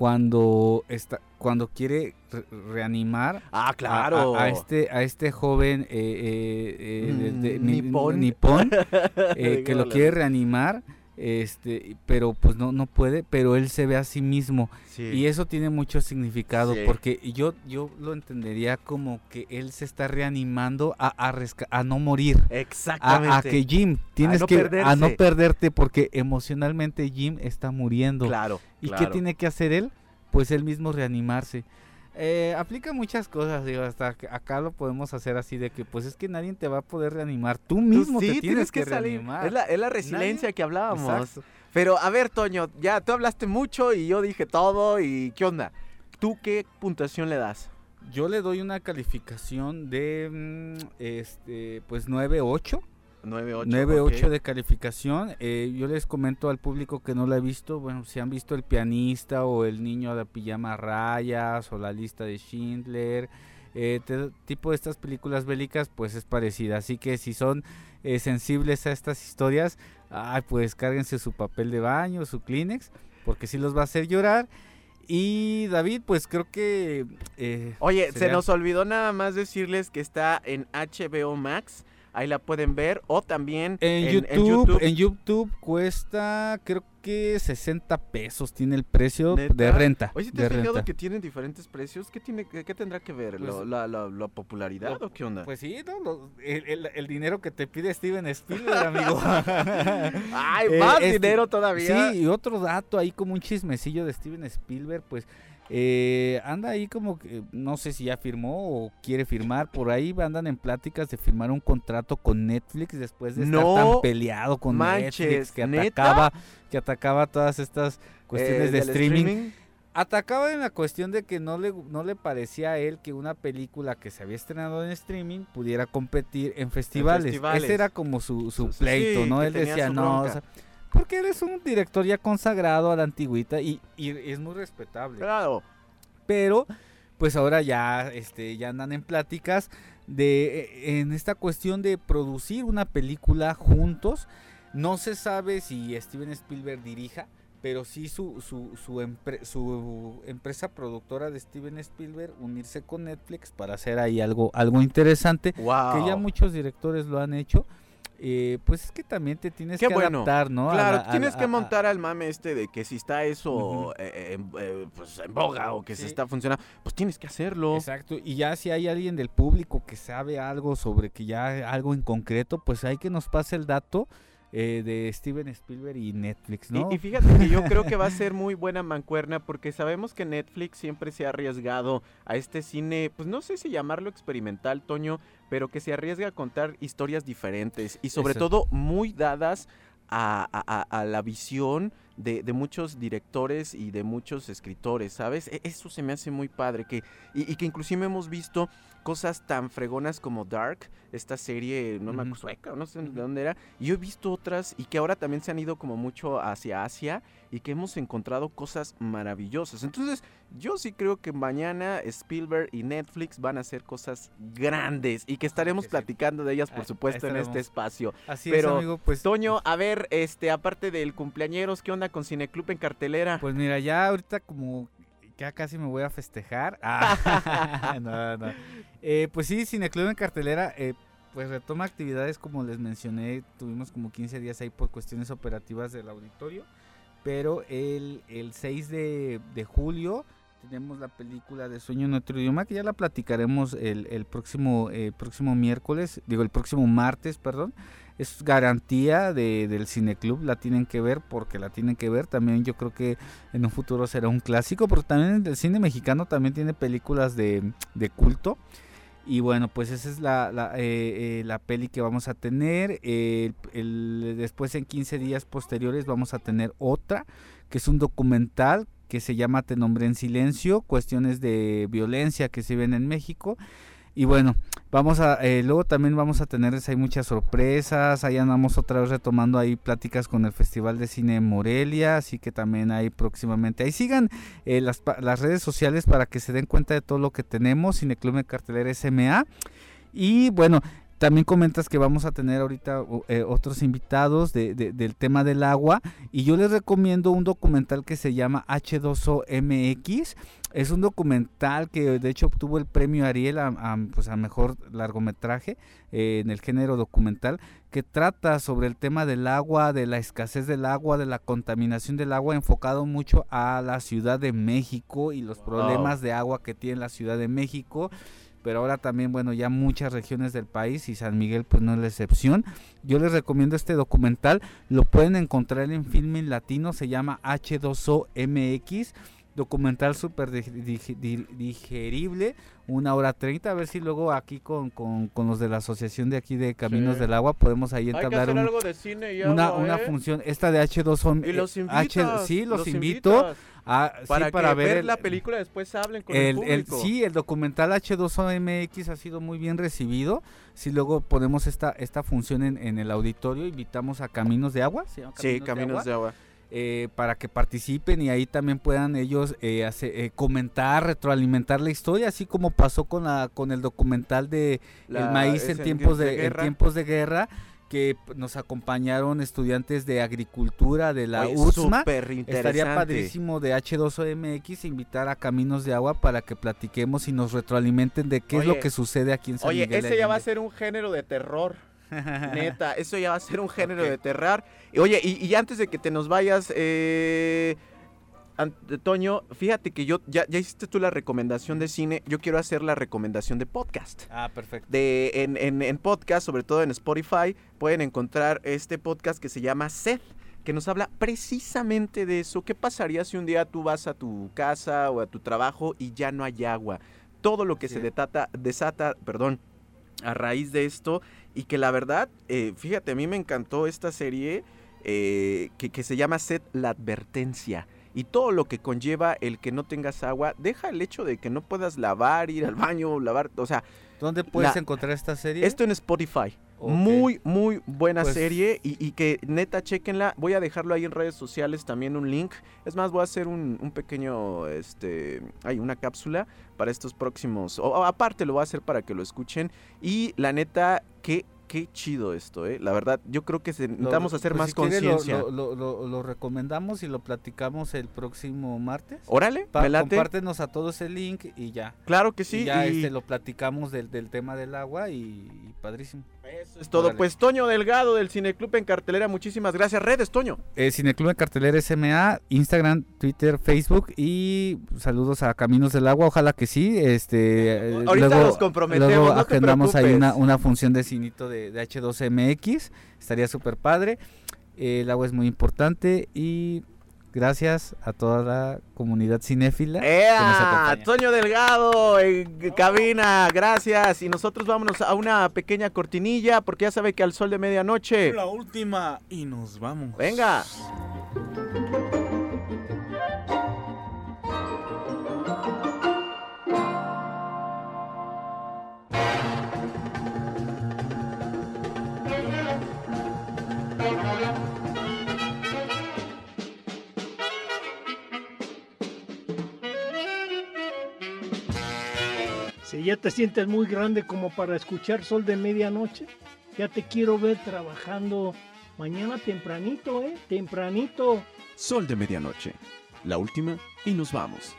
cuando está, cuando quiere re- reanimar Ah, a- claro. a, a este a este joven eh, eh, eh, de- de- Mm, ni- nipón. nipón, [laughs] eh, que lo quiere reanimar este pero pues no no puede pero él se ve a sí mismo Sí. y eso tiene mucho significado Sí. porque yo yo lo entendería como que él se está reanimando a a, a no morir Exactamente. a, a que Jim tienes no que a no perderte porque emocionalmente Jim está muriendo Claro. y claro. qué tiene que hacer él pues él mismo reanimarse Eh, aplica muchas cosas, digo, hasta que acá lo podemos hacer así de que pues es que nadie te va a poder reanimar, tú Tú mismo sí, te tienes que, reanimar. Es la, es la resiliencia Nadie- que hablábamos. Exacto. Pero a ver, Toño, ya tú hablaste mucho y yo dije todo y ¿qué onda? ¿Tú qué puntuación le das? Yo le doy una calificación de mm, este pues 9.8 9-8. 9.8 de calificación. Eh, yo les comento al público que no la he visto, bueno, si han visto El pianista o El niño de pijama a rayas o La lista de Schindler, eh, te- tipo de estas películas bélicas, pues es parecida. Así que si son eh, sensibles a estas historias, ay, pues cárguense su papel de baño, su Kleenex, porque sí los va a hacer llorar. Y David, pues creo que... eh, Oye, se nos olvidó nada más decirles que está en HBO Max. Ahí la pueden ver. O también En, en, en YouTube, en YouTube cuesta, creo que 60 pesos tiene el precio de renta. Oye, ¿te has fijado que tienen diferentes precios? ¿Qué, tiene, qué, tendrá que ver? ¿Lo- Pues- la, la- la popularidad lo- o qué onda? Pues sí, ¿no? Lo- el, el- el dinero que te pide Steven Spielberg, amigo. [laughs] ¡Ay, Eh, más este- dinero todavía! Sí, y otro dato ahí como un chismecillo de Steven Spielberg, pues eh, anda ahí como que no sé si ya firmó o quiere firmar, por ahí andan en pláticas de firmar un contrato con Netflix después de estar No tan peleado con manches, Netflix que ¿neta? atacaba, que atacaba todas estas cuestiones Eh, de streaming. Atacaba en la cuestión de que no le, no le parecía a él que una película que se había estrenado en streaming pudiera competir en festivales. festivales. Ese era como su, su pleito, sí, ¿no? Él decía, no, bronca". o sea, porque él es un director ya consagrado a la antigüita y, y es muy respetable. Claro. Pero, pues ahora ya, este, ya andan en pláticas de, eh, en esta cuestión de producir una película juntos. No se sabe si Steven Spielberg dirija, pero sí su, su, su, empre- su empresa productora de Steven Spielberg unirse con Netflix para hacer ahí algo, algo interesante, Wow. que ya muchos directores lo han hecho. Eh, pues es que también te tienes Qué que bueno. adaptar, ¿no? Claro, la- tienes que a- a- montar al mame este de que si está eso eh, en, eh, pues en boga o que se Sí. está funcionando, pues tienes que hacerlo. Exacto, y ya si hay alguien del público que sabe algo sobre que ya algo en concreto, pues hay que nos pase el dato eh, de Steven Spielberg y Netflix, ¿no? Y, fíjate que yo creo que va a ser muy buena mancuerna porque sabemos que Netflix siempre se ha arriesgado a este cine, pues no sé si llamarlo experimental, Toño, pero que se arriesga a contar historias diferentes y sobre Eso. todo muy dadas a, a- a- a la visión de, de muchos directores y de muchos escritores, ¿sabes? E- Eso se me hace muy padre que, y, y que inclusive hemos visto cosas tan fregonas como Dark, esta serie, no me sueca, no sé de dónde era, y yo he visto otras y que ahora también se han ido como mucho hacia Asia y que hemos encontrado cosas maravillosas. Entonces, yo sí creo que mañana Spielberg y Netflix van a hacer cosas grandes y que estaremos que sí. platicando de ellas, Ah, por supuesto, en este espacio. Así pero, es, amigo, pues Toño, a ver, este, aparte del cumpleañeros, ¿qué onda con Cineclub en cartelera? Pues mira, ya ahorita como ya casi me voy a festejar. Ah, [laughs] no, no. Eh, pues sí, Cineclub en cartelera, eh, pues retoma actividades como les mencioné, tuvimos como 15 días ahí por cuestiones operativas del auditorio, pero el, el 6 de, de julio tenemos la película de Sueño en otro idioma, que ya la platicaremos el, el próximo, eh, próximo miércoles, digo el próximo martes, perdón. Es garantía de, del cineclub, la tienen que ver porque la tienen que ver. También yo creo que en un futuro será un clásico, porque también el cine mexicano también tiene películas de, de culto. Y bueno, pues esa es la, la, eh, eh, peli que vamos a tener. Después en 15 días posteriores vamos a tener otra, que es un documental que se llama Te nombré en silencio, cuestiones de violencia que se ven en México. Y bueno, vamos a, eh, luego también vamos a tener hay muchas sorpresas, ahí andamos otra vez retomando ahí pláticas con el Festival de Cine Morelia, así que también hay próximamente, ahí sigan eh, las, las redes sociales para que se den cuenta de todo lo que tenemos, Cineclub de Cartelera SMA, y bueno, también comentas que vamos a tener ahorita eh, otros invitados de- de- del tema del agua y yo les recomiendo un documental que se llama H2O MX. Es un documental que de hecho obtuvo el premio Ariel a, a, pues, a mejor largometraje eh, en el género documental que trata sobre el tema del agua, de la escasez del agua, de la contaminación del agua, enfocado mucho a la Ciudad de México y los Wow. problemas de agua que tiene la Ciudad de México pero ahora también, bueno, ya muchas regiones del país y San Miguel pues no es la excepción. Yo les recomiendo este documental, lo pueden encontrar en Filmin Latino, se llama H2O MX, documental súper dig- dig- di- digerible, una hora treinta, a ver si luego aquí con, con, con los de la asociación de aquí de Caminos Sí. del Agua podemos ahí entablar un- una, agua, una función, esta de H2O Y los eh, invitas. sí, los, invito invitas a, sí, para, que ver, la película después hablen con el, el, el- público. sí, el documental H2OMX ha sido muy bien recibido. Si luego ponemos esta, esta función en, en el auditorio, invitamos a Caminos de Agua, ¿se llama Sí? Caminos de Agua. eh, para que participen y ahí también puedan ellos eh, eh, comentar, retroalimentar la historia, así como pasó con la con el documental de La- El maíz en tiempos de, en tiempos de guerra que nos acompañaron estudiantes de agricultura de la Oye, súper Estaría padrísimo de H2OMX invitar a Caminos de Agua para que platiquemos y nos retroalimenten de qué es lo Oye, que sucede aquí en San Oye, Miguel ese ya va a ser un género de terror. [laughs] Neta, eso ya va a ser un género de terror. Y, oye, y, y antes de que te nos vayas, eh, An- Toño, fíjate que yo ya, ya hiciste tú la recomendación de cine, yo quiero hacer la recomendación de podcast. Ah, perfecto. De, en, en- en podcast, sobre todo en Spotify, pueden encontrar este podcast que se llama Sed, que nos habla precisamente de eso. ¿Qué pasaría si un día tú vas a tu casa o a tu trabajo y ya no hay agua? Todo lo que Sí. se detata, desata, perdón, a raíz de esto y que la verdad, eh, fíjate, a mí me encantó esta serie eh, que, que se llama Sed la advertencia. Y todo lo que conlleva el que no tengas agua, deja el hecho de que no puedas lavar, ir al baño, lavar, o sea, ¿Dónde puedes la- encontrar esta serie? esto en Spotify. Muy, muy buena Pues- serie y, y que neta, chequenla. Voy a dejarlo ahí en redes sociales también un link. Es más, voy a hacer un, un pequeño, este, hay una cápsula para estos próximos, o, aparte lo voy a hacer para que lo escuchen. Y la neta, qué, qué chido esto, ¿eh? La verdad, yo creo que Lo- necesitamos hacer pues más si conciencia. Lo, lo- lo- lo recomendamos y lo platicamos el próximo martes. Órale, Pa- me late. compártenos a todos el link y ya. Claro que y sí. ya y- este, lo platicamos del, del tema del agua y, y padrísimo. Eso es todo. Pues Toño Delgado del Cineclub en cartelera, muchísimas gracias. Redes, Toño. Eh, Cineclub en Cartelera SMA, Instagram, Twitter, Facebook y saludos a Caminos del Agua, ojalá que sí. Este, eh, Ahorita luego, nos comprometemos, luego no agendamos ahí una, una función de cinito de, de H2MX, estaría súper padre. Eh, el agua es muy importante y gracias a toda la comunidad cinéfila ¡Ea! Toño Delgado en cabina, gracias. Y nosotros vámonos a una pequeña cortinilla porque ya sabe que al sol de medianoche. La última y nos vamos. Venga. Si ya te sientes muy grande como para escuchar sol de medianoche, ya te quiero ver trabajando mañana tempranito, ¿eh? Tempranito. Sol de medianoche. La última y nos vamos.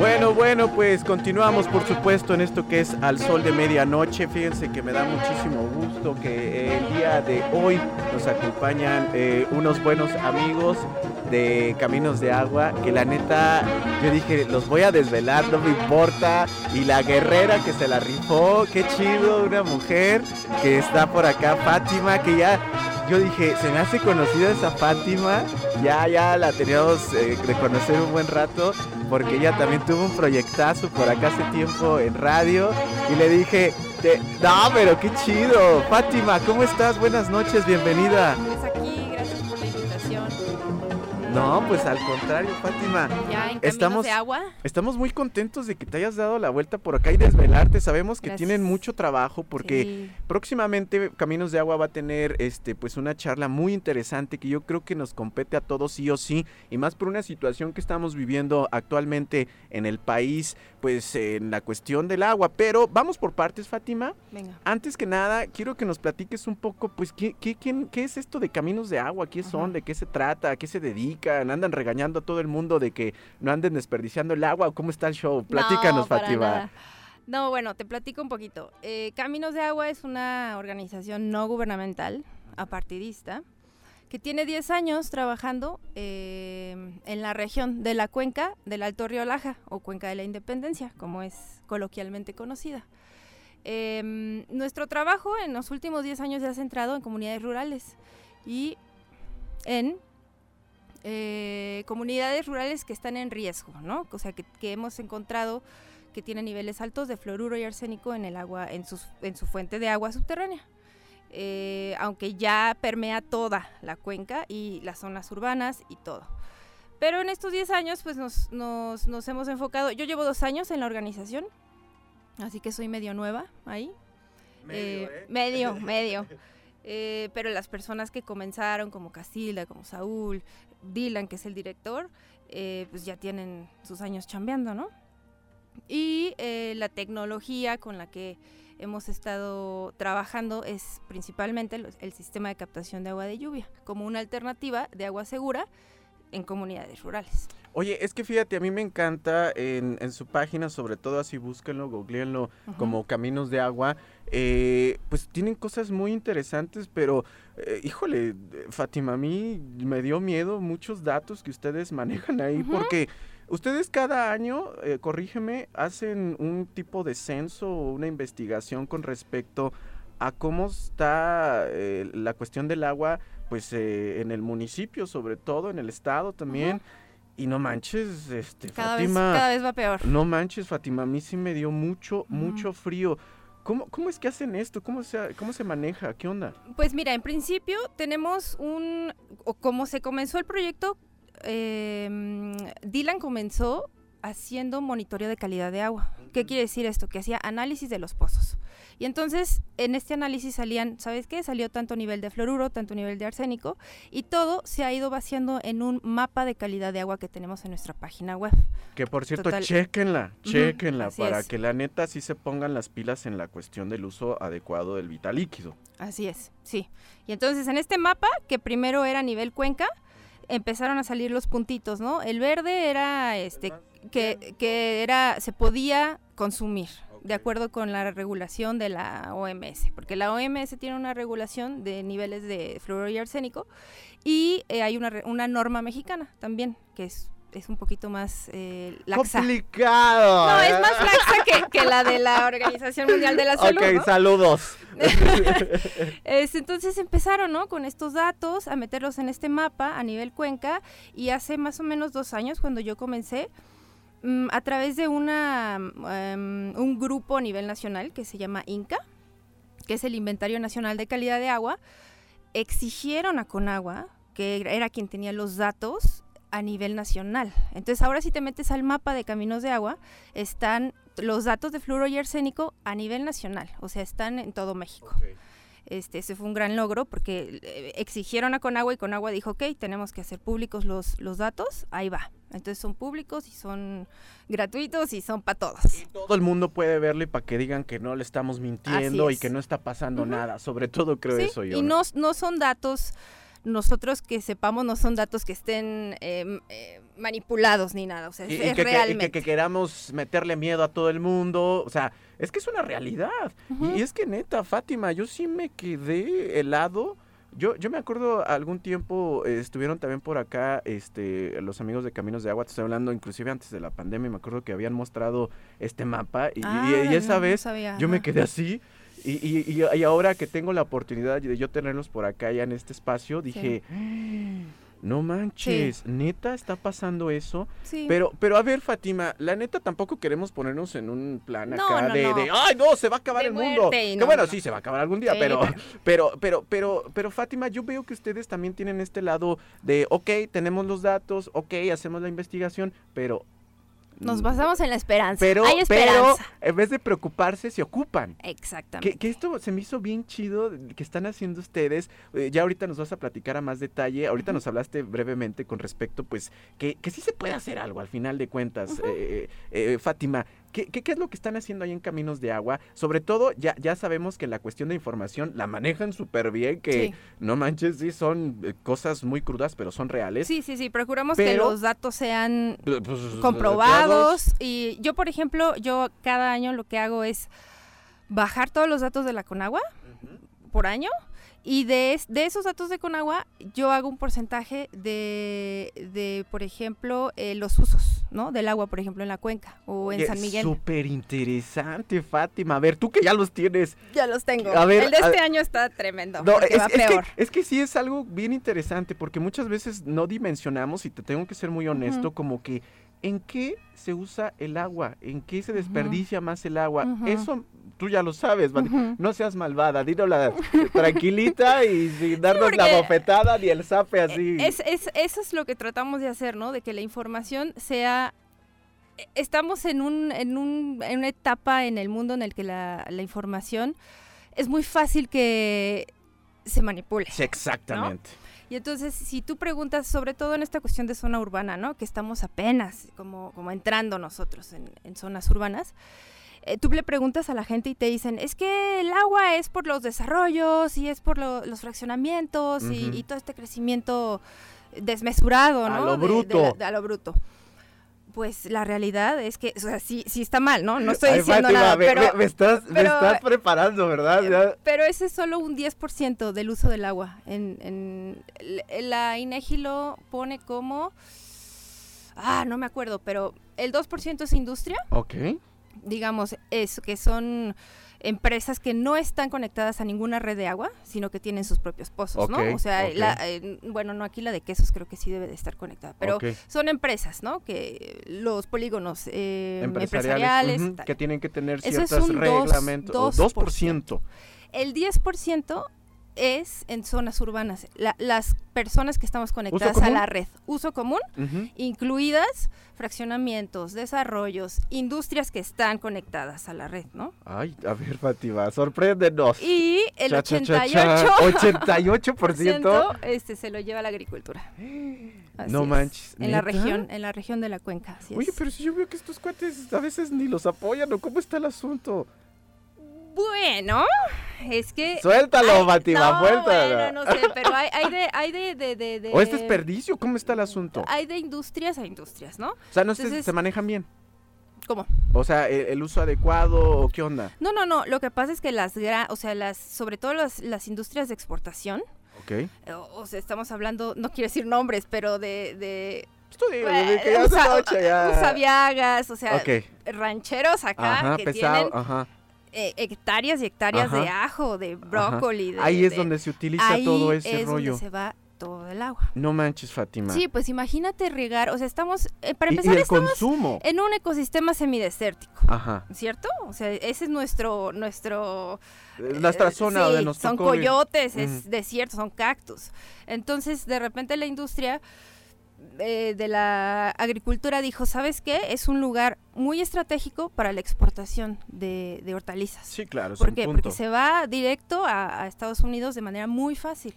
Bueno, bueno, pues continuamos por supuesto en esto que es al sol de medianoche. Fíjense que me da muchísimo gusto que el día de hoy nos acompañan eh, unos buenos amigos de Caminos de Agua, que la neta yo dije, los voy a desvelar, no me importa. Y la guerrera que se la rifó, qué chido, una mujer que está por acá, Fátima, que ya yo dije, se me hace conocida esa Fátima, ya, ya la teníamos eh, de conocer un buen rato, porque ella también tuvo un proyectazo por acá hace tiempo en radio, y le dije, te- no, pero qué chido, Fátima, ¿cómo estás? Buenas noches, bienvenida. No, pues al contrario, Fátima. Ya en Estamos- de Agua. Estamos muy contentos de que te hayas dado la vuelta por acá y desvelarte. Sabemos que Gracias. tienen mucho trabajo porque Sí. próximamente Caminos de Agua va a tener este pues una charla muy interesante que yo creo que nos compete a todos sí o sí y más por una situación que estamos viviendo actualmente en el país, pues en la cuestión del agua, pero vamos por partes, Fátima. Venga. Antes que nada, quiero que nos platiques un poco, pues, ¿qué, qué, quién- qué es esto de Caminos de Agua? ¿Qué son? ¿De qué se trata? ¿A qué se dedican? ¿Andan regañando a todo el mundo de que no anden desperdiciando el agua? ¿O cómo está el show? Platícanos, No, Fátima. nada. No, bueno, te platico un poquito. Eh, Caminos de Agua es una organización no gubernamental, apartidista, que tiene 10 años trabajando eh, en la región de la cuenca del Alto Río Laja, o Cuenca de la Independencia, como es coloquialmente conocida. Eh, nuestro trabajo en los últimos 10 años se ha centrado en comunidades rurales y en eh, comunidades rurales que están en riesgo, ¿no? O sea, que, que hemos encontrado que tienen niveles altos de fluoruro y arsénico en el agua, en, sus, en su fuente de agua subterránea. Eh, aunque ya permea toda la cuenca y las zonas urbanas y todo. Pero en estos 10 años, pues nos, nos, nos hemos enfocado. Yo llevo dos años en la organización, así que soy medio nueva ahí. Eh, medio, medio. [laughs] Eh, pero las personas que comenzaron, como Casilda, como Saúl, Dylan, que es el director, eh, pues ya tienen sus años chambeando, ¿no? Y eh, la tecnología con la que hemos estado trabajando es principalmente el, el sistema de captación de agua de lluvia, como una alternativa de agua segura en comunidades rurales. Oye, es que fíjate, a mí me encanta en, en su página, sobre todo así búsquenlo, googleenlo Ujú. como Caminos de Agua, eh, pues tienen cosas muy interesantes, pero eh, híjole, Fátima, a mí me dio miedo muchos datos que ustedes [laughs] manejan ahí, porque ustedes cada año, eh, corrígeme, hacen un tipo de censo o una investigación con respecto a cómo está eh, la cuestión del agua, pues eh, en el municipio, sobre todo en el estado también. Y no manches, este, Cada vez, Fátima. cada vez va peor. No manches, Fátima, a mí sí me dio mucho, mucho frío. ¿Cómo, ¿Cómo es que hacen esto? ¿Cómo se, ¿Cómo se maneja? ¿Qué onda? Pues mira, en principio tenemos un, como se comenzó el proyecto, eh, Dylan comenzó haciendo monitoreo de calidad de agua. ¿Qué quiere decir esto? Que hacía análisis de los pozos. Y entonces en este análisis salían, ¿sabes qué? Salió tanto nivel de fluoruro, tanto nivel de arsénico, y todo se ha ido vaciando en un mapa de calidad de agua que tenemos en nuestra página web. Que por cierto, Total. chequenla, Ujú, chequenla, así para es. que la neta sí se pongan las pilas en la cuestión del uso adecuado del vital líquido. Así es, sí. Y entonces en este mapa, que primero era nivel cuenca, empezaron a salir los puntitos, ¿no? El verde era este que, que era, se podía consumir de acuerdo con la regulación de la OMS, porque la OMS tiene una regulación de niveles de fluoruro y arsénico y eh, hay una, una norma mexicana también, que es, es un poquito más eh, laxa. Complicado. No, es más laxa que, que la de la Organización Mundial de la Salud. Ok, ¿no? saludos. [laughs] Es, entonces empezaron, ¿no? Con estos datos a meterlos en este mapa a nivel cuenca y hace más o menos dos años cuando yo comencé, mm, a través de una, mm, un grupo a nivel nacional que se llama INCA, que es el Inventario Nacional de Calidad de Agua, exigieron a Conagua, que era quien tenía los datos a nivel nacional. Entonces ahora si te metes al mapa de caminos de agua, están los datos de fluoro y arsénico a nivel nacional, o sea, están en todo México. Este, ese fue un gran logro porque eh, exigieron a Conagua y Conagua dijo, ok, tenemos que hacer públicos los, los datos, ahí va. Entonces son públicos y son gratuitos y son para todos. Todo el mundo puede verlo y para que digan que no le estamos mintiendo y que no está pasando nada. Sobre todo creo Sí, eso yo. y no, no son datos, nosotros que sepamos, no son datos que estén eh, m- eh, manipulados ni nada, o sea, Y, es, y que, que- y realmente. que- que queramos meterle miedo a todo el mundo. O sea, es que es una realidad. Y es que neta, Fátima, yo sí me quedé helado. Yo, yo me acuerdo algún tiempo eh, estuvieron también por acá este, los amigos de Caminos de Agua, te estoy hablando inclusive antes de la pandemia, me acuerdo que habían mostrado este mapa y, y- Ah, y esa no, no vez sabía, yo me quedé así y, y- y- y ahora que tengo la oportunidad de yo tenerlos por acá ya en este espacio, dije, no manches, neta está pasando eso. Sí. Pero, pero a ver, Fátima, la neta tampoco queremos ponernos en un plan No, acá no, de, no. de, ay, no, se va a acabar De el mundo. que no, bueno, no. sí, se va a acabar algún día, Sí, pero, pero- pero, pero, pero, pero, pero, Fátima, yo veo que ustedes también tienen este lado de, ok, tenemos los datos, ok, hacemos la investigación, pero... Nos mm, basamos en la esperanza. Pero, Hay pero, esperanza. en vez de preocuparse, se ocupan. Exactamente. Que, que esto se me hizo bien chido que están haciendo ustedes. eh, ya ahorita nos vas a platicar a más detalle. Ahorita nos hablaste brevemente con respecto, pues, que, que sí se puede hacer algo al final de cuentas. Eh, eh, Fátima, ¿qué, qué, qué es lo que están haciendo ahí en Caminos de Agua? Sobre todo, ya, ya sabemos que la cuestión de información la manejan súper bien, que Sí. no manches, sí, son eh, cosas muy crudas, pero son reales. Sí, sí, sí, procuramos que los datos sean Pues, comprobados y yo por ejemplo yo cada año lo que hago es bajar todos los datos de la Conagua por año y de, es- de esos datos de Conagua yo hago un porcentaje de, de por ejemplo eh, los usos ¿no? del agua por ejemplo en la cuenca o en Oye, San Miguel. Súper interesante, Fátima. A ver, tú que ya los tienes, ya los tengo. A ver, el de a- este año está tremendo No, porque es, va es que, peor. es que sí es algo bien interesante porque muchas veces no dimensionamos y te tengo que ser muy honesto como que en qué se usa el agua, en qué se desperdicia más el agua. Eso tú ya lo sabes, no seas malvada, dínosla tranquilita y [laughs] sin darnos la bofetada ni el zape así. Eh, Es, es- eso es lo que tratamos de hacer, ¿no? De que la información sea... eh, Estamos en, un, en, un, en una etapa en el mundo en el que la, la información es muy fácil que se manipule. Sí, exactamente. Y entonces, si tú preguntas, sobre todo en esta cuestión de zona urbana, ¿no? Que estamos apenas como, como entrando nosotros en, en zonas urbanas, eh, tú le preguntas a la gente y te dicen, es que el agua es por los desarrollos y es por lo- los fraccionamientos y- todo este crecimiento desmesurado, A ¿no? lo De- de bruto. la- de a lo bruto. Pues la realidad es que, o sea, sí, sí está mal, ¿no? No estoy Ay, diciendo Fátima, nada, me, pero... me- me estás, me pero- estás preparando, ¿verdad? Ya- Pero ese es solo un 10% del uso del agua. En, en- la INEGI lo pone como... Ah, no me acuerdo, pero el 2% es industria, Ok. Digamos, es que son empresas que no están conectadas a ninguna red de agua, sino que tienen sus propios pozos, ¿no? O sea, la- eh, bueno, no aquí la de quesos creo que sí debe de estar conectada, pero son empresas, ¿no? Que los polígonos eh, Empresariales, que tienen que tener es ciertos dos- reglamentos. o 2%. El 10% es en zonas urbanas, la- las personas que estamos conectadas a la red. Uso común, incluidas fraccionamientos, desarrollos, industrias que están conectadas a la red, ¿no? Ay, a ver, Fátima, sorpréndenos. Y el Cha, cha, cha, cha. 88% 88%. este, se lo lleva la agricultura. Así No es. manches. En la región, en la región de la cuenca. así Oye, es. pero si yo veo que estos cuates a veces ni los apoyan, ¿o cómo está el asunto? Bueno, Es que... Suéltalo, Fátima, no, suéltalo. Bueno, no sé, pero hay, hay de... Hay de, de, de- de- ¿O es desperdicio? ¿Cómo está el asunto? Hay de industrias a industrias, ¿no? O sea, no se, Entonces- se manejan bien. ¿Cómo? O sea, el, el uso adecuado o qué onda. No, no, no. Lo que pasa es que las, o sea, las, sobre todo las, las industrias de exportación, Ok. eh, o, o sea, estamos hablando, no quiero decir nombres, pero de, de de que ya usa- noche, ya. usaviagas, o sea, Ok. rancheros acá Ajá, que pesado, tienen ajá. Eh, hectáreas y hectáreas Ajá. de ajo, de brócoli. de- Ahí es de- donde se utiliza ahí todo ese es rollo. donde se va todo el agua. No manches, Fátima. Sí, pues imagínate regar, o sea, estamos, eh, para empezar, estamos consumo. en un ecosistema semidesértico. Ajá. ¿Cierto? O sea, ese es nuestro, nuestro Eh, Nuestra eh, zona sí, donde nos son coyotes, es desierto, son cactus. Entonces, de repente la industria eh, de la agricultura dijo, ¿sabes qué? Es un lugar muy estratégico para la exportación de, de hortalizas. Sí, claro, es ¿Por qué? Porque se va directo a, a Estados Unidos de manera muy fácil.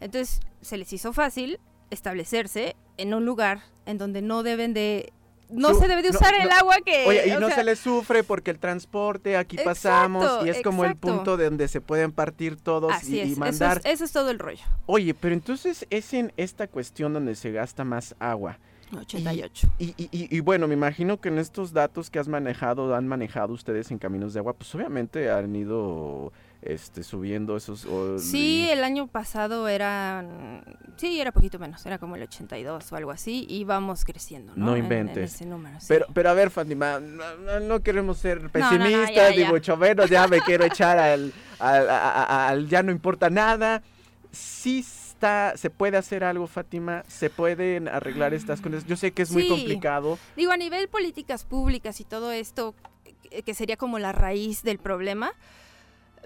Entonces, se les hizo fácil establecerse en un lugar en donde no deben de... No Su- se debe de usar no. el agua que... Oye, y o no sea, se les sufre porque el transporte, aquí Exacto, pasamos y es como el punto de donde se pueden partir todos Así y, y es, eso mandar. es, eso es todo el rollo. Oye, pero entonces es en esta cuestión donde se gasta más agua. 88. Y, y, y- y bueno, me imagino que en estos datos que has manejado, han manejado ustedes en Caminos de Agua, pues obviamente han ido este, subiendo esos... o- Sí, el año pasado era, sí, era poquito menos, era como el 82 o algo así, y vamos creciendo, ¿no? No En- en inventes. ese número, sí. Pero, pero a ver, Fátima, no, no- queremos ser no, pesimistas, ya, ni ya. mucho menos, ya me quiero echar al, [laughs] al, al ya no importa nada. Sí está, se puede hacer algo, Fátima, se pueden arreglar estas cosas. Yo sé que es muy complicado. Digo, a nivel políticas públicas y todo esto, que sería como la raíz del problema,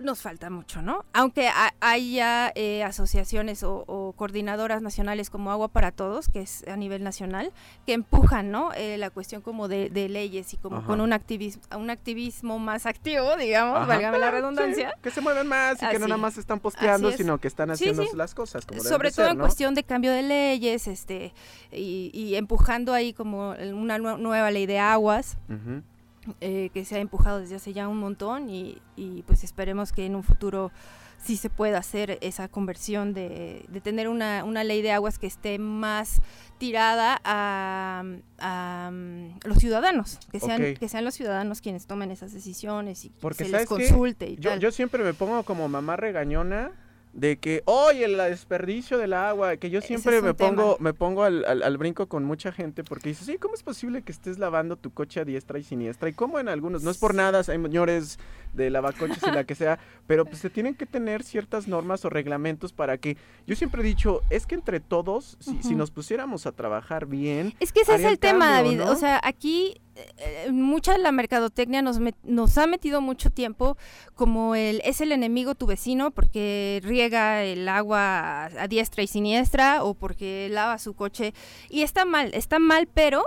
nos falta mucho, ¿no? Aunque ha- haya eh, asociaciones o, o coordinadoras nacionales como Agua para Todos, que es a nivel nacional, que empujan, ¿no? Eh, la cuestión como de, de leyes y como Ajá. con un activismo, un activismo más activo, digamos, Ajá. válgame la redundancia. sí, que se muevan más y que no nada más están posteando, es. sino que están haciendo sí. las cosas como sobre todo ser, en ¿no? cuestión de cambio de leyes, este, y, y empujando ahí como una nue- nueva ley de aguas, Ujú. Eh, que se ha empujado desde hace ya un montón y, y, pues esperemos que en un futuro sí se pueda hacer esa conversión de, de tener una, una ley de aguas que esté más tirada a, a, mm, los ciudadanos, que sean, que sean los ciudadanos quienes tomen esas decisiones y Porque, se les consulte y Yo, tal. yo siempre me pongo como mamá regañona de que, oye, el desperdicio del agua, que yo Ese siempre es me pongo, me pongo al, al- al brinco con mucha gente porque dices, sí, ¿cómo es posible que estés lavando tu coche a diestra y siniestra? Y como en algunos, no es por nada, hay señores de lavacoches y la que sea, pero pues se tienen que tener ciertas normas o reglamentos para que, yo siempre he dicho, es que entre todos, si, si nos pusiéramos a trabajar bien, Es que ese es el el tema, cambio, David. ¿no? O sea, aquí eh, mucha de la mercadotecnia nos, met- nos ha metido mucho tiempo como el es el enemigo tu vecino porque riega el agua a, a diestra y siniestra o porque lava su coche. Y está mal, está mal, pero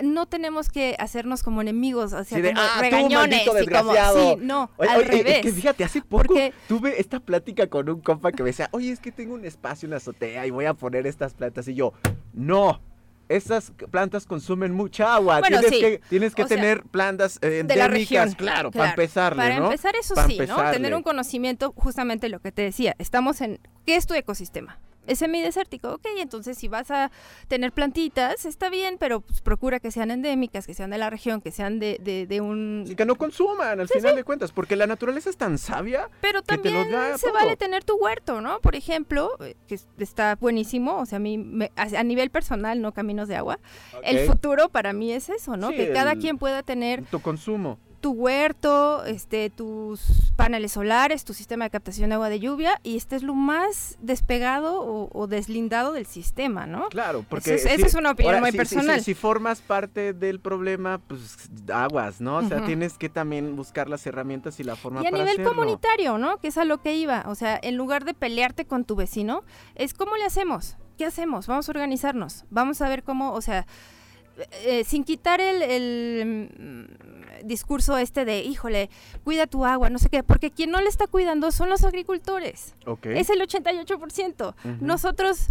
no tenemos que hacernos como enemigos, o sea, Sí, de, como "Ah, tú, regañones maldito y como desgraciado". sí, no, Oye, al oye, revés. Es que fíjate, hace poco Porque- tuve esta plática con un compa que me decía, oye, es que tengo un espacio en la azotea y voy a poner estas plantas. Y yo, no, esas plantas consumen mucha agua. Bueno, tienes, sí. que, tienes que O sea, tener plantas eh, de la endémicas, región, claro, para empezarle, Para ¿no? empezar, eso Pa' sí, ¿no? empezarle. Tener un conocimiento, justamente lo que te decía, estamos en, ¿qué es tu ecosistema? Es semidesértico, ok, entonces si vas a tener plantitas, está bien, pero pues, procura que sean endémicas, que sean de la región, que sean de, de, de un... Y que no consuman, al final de cuentas, porque la naturaleza es tan sabia. Pero que te lo también da se todo. vale tener tu huerto, ¿no? Por ejemplo, eh, que es- está buenísimo, o sea, a mí, me- a, nivel personal, no caminos de agua, el Ok, futuro para mí es eso, ¿no? Sí, que cada el- quien pueda tener Tu consumo. Tu huerto, este, tus paneles solares, tu sistema de captación de agua de lluvia y estés lo más despegado o, o deslindado del sistema, ¿no? Claro, porque... Eso es- esa es una opinión muy si- personal. Si, si formas parte del problema, pues aguas, ¿no? O sea, tienes que también buscar las herramientas y la forma Y a para nivel hacerlo. comunitario, ¿no? Que es a lo que iba. O sea, en lugar de pelearte con tu vecino, es cómo le hacemos. ¿Qué hacemos? Vamos a organizarnos. Vamos a ver cómo, o sea, eh, sin quitar el, el, mm, discurso este de, híjole, cuida tu agua, no sé qué, porque quien no le está cuidando son los agricultores. Ok. Es el 88%. Ujú. Nosotros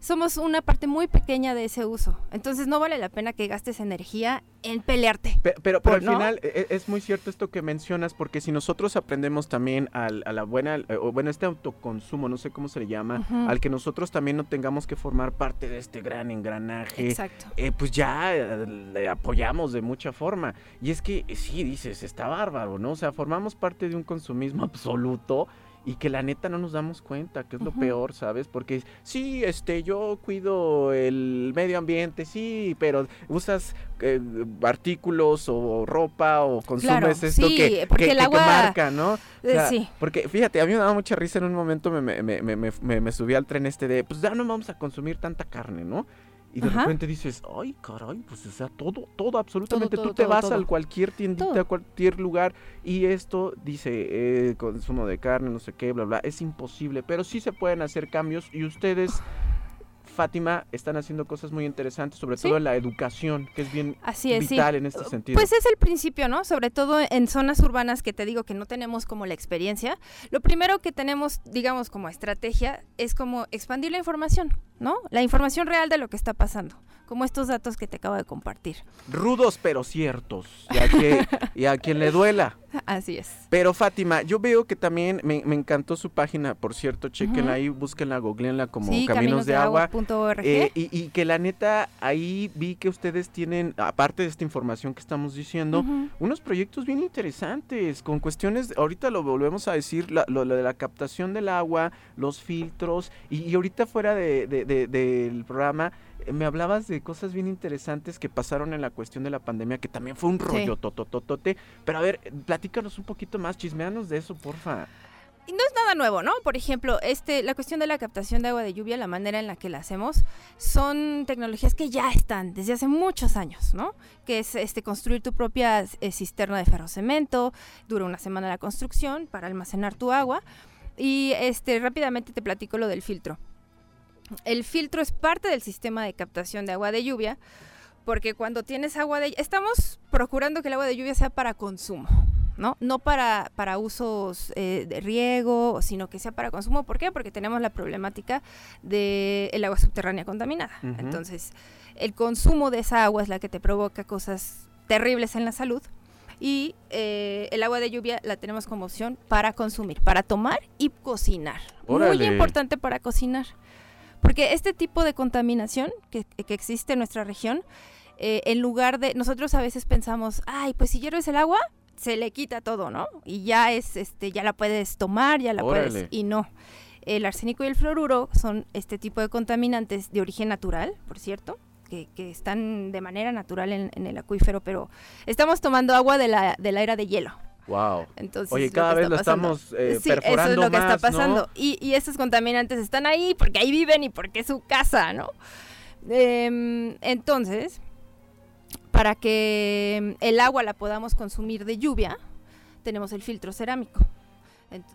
somos una parte muy pequeña de ese uso. Entonces no vale la pena que gastes energía en pelearte. Pe- Pero, pero, Por- al ¿no? final e- e- es muy cierto esto que mencionas, porque si nosotros aprendemos también al- a la buena, eh, o bueno, este autoconsumo, no sé cómo se le llama, al que nosotros también no tengamos que formar parte de este gran engranaje, Exacto. eh, pues ya eh, le apoyamos de mucha forma. Y es que eh, sí, dices, está bárbaro, ¿no? O sea, formamos parte de un consumismo [laughs] absoluto y que la neta no nos damos cuenta, que es lo peor, ¿sabes? Porque sí, este, yo cuido el medio ambiente, sí, pero usas eh, artículos o ropa o consumes Claro, esto sí, que, porque que- el que- que agua- marca, ¿no? O Eh, sea, sí. Porque fíjate, a mí me daba mucha risa en un momento, me, me, me, me, me- me subí al tren este de, pues ya no vamos a consumir tanta carne, ¿no? Y de Ajá. repente dices, ay, caray, pues o sea, todo, todo, absolutamente. todo, Tú te todo, vas todo. a cualquier tiendita, a cualquier lugar y esto dice, eh, consumo de carne, no sé qué, bla, bla. Es imposible, pero sí se pueden hacer cambios y ustedes, Fátima, están haciendo cosas muy interesantes, sobre Sí. todo en la educación, que es bien Así es, sí. vital en este sentido. Pues es el principio, ¿no? Sobre todo en zonas urbanas que te digo que no tenemos como la experiencia. Lo primero que tenemos, digamos, como estrategia es como expandir la información, ¿no? La información real de lo que está pasando, como estos datos que te acabo de compartir. Rudos pero ciertos, y a, que- y a quien le duela. [laughs] Así es. Pero Fátima, yo veo que también me, me encantó su página, por cierto, chequenla ahí, búsquenla, googleenla como sí, Caminos de Agua. caminosdeagua.org. eh, y, y que la neta, ahí vi que ustedes tienen, aparte de esta información que estamos diciendo, unos proyectos bien interesantes, con cuestiones, ahorita lo volvemos a decir, la- lo, lo de la captación del agua, los filtros, y, y ahorita fuera de, de- de- del programa, eh, me hablabas de cosas bien interesantes que pasaron en la cuestión de la pandemia, que también fue un rollo totototote, pero a ver, platícanos un poquito más, chismeanos de eso, porfa. No es nada nuevo, ¿no? Por ejemplo, este, la cuestión de la captación de agua de lluvia, la manera en la que la hacemos, son tecnologías que ya están desde hace muchos años, ¿no? Que es este, construir tu propia eh, cisterna de ferrocemento, dura una semana la construcción para almacenar tu agua. Y este, rápidamente te platico lo del filtro. El filtro es parte del sistema de captación de agua de lluvia, porque cuando tienes agua de... Estamos procurando que el agua de lluvia sea para consumo, ¿no? No para, para usos eh, de riego, sino que sea para consumo. ¿Por qué? Porque tenemos la problemática del agua subterránea contaminada. Entonces, el consumo de esa agua es la que te provoca cosas terribles en la salud. Y eh, el agua de lluvia la tenemos como opción para consumir, para tomar y cocinar. Órale. Muy importante para cocinar. Porque este tipo de contaminación que, que existe en nuestra región, eh, en lugar de, nosotros a veces pensamos, ay, pues si hierves el agua, se le quita todo, ¿no? Y ya es, este, ya la puedes tomar, ya la Órale. puedes, y no. El arsénico y el fluoruro son este tipo de contaminantes de origen natural, por cierto, que, que están de manera natural en, en el acuífero, pero estamos tomando agua de la, de la era de hielo. Wow. Entonces, Oye, cada vez lo pasando. estamos eh, Sí, eso es perforando lo que está pasando. Y, y estos contaminantes están ahí porque ahí viven y porque es su casa, ¿no? Em, entonces, para que el agua la podamos consumir de lluvia, tenemos el filtro cerámico.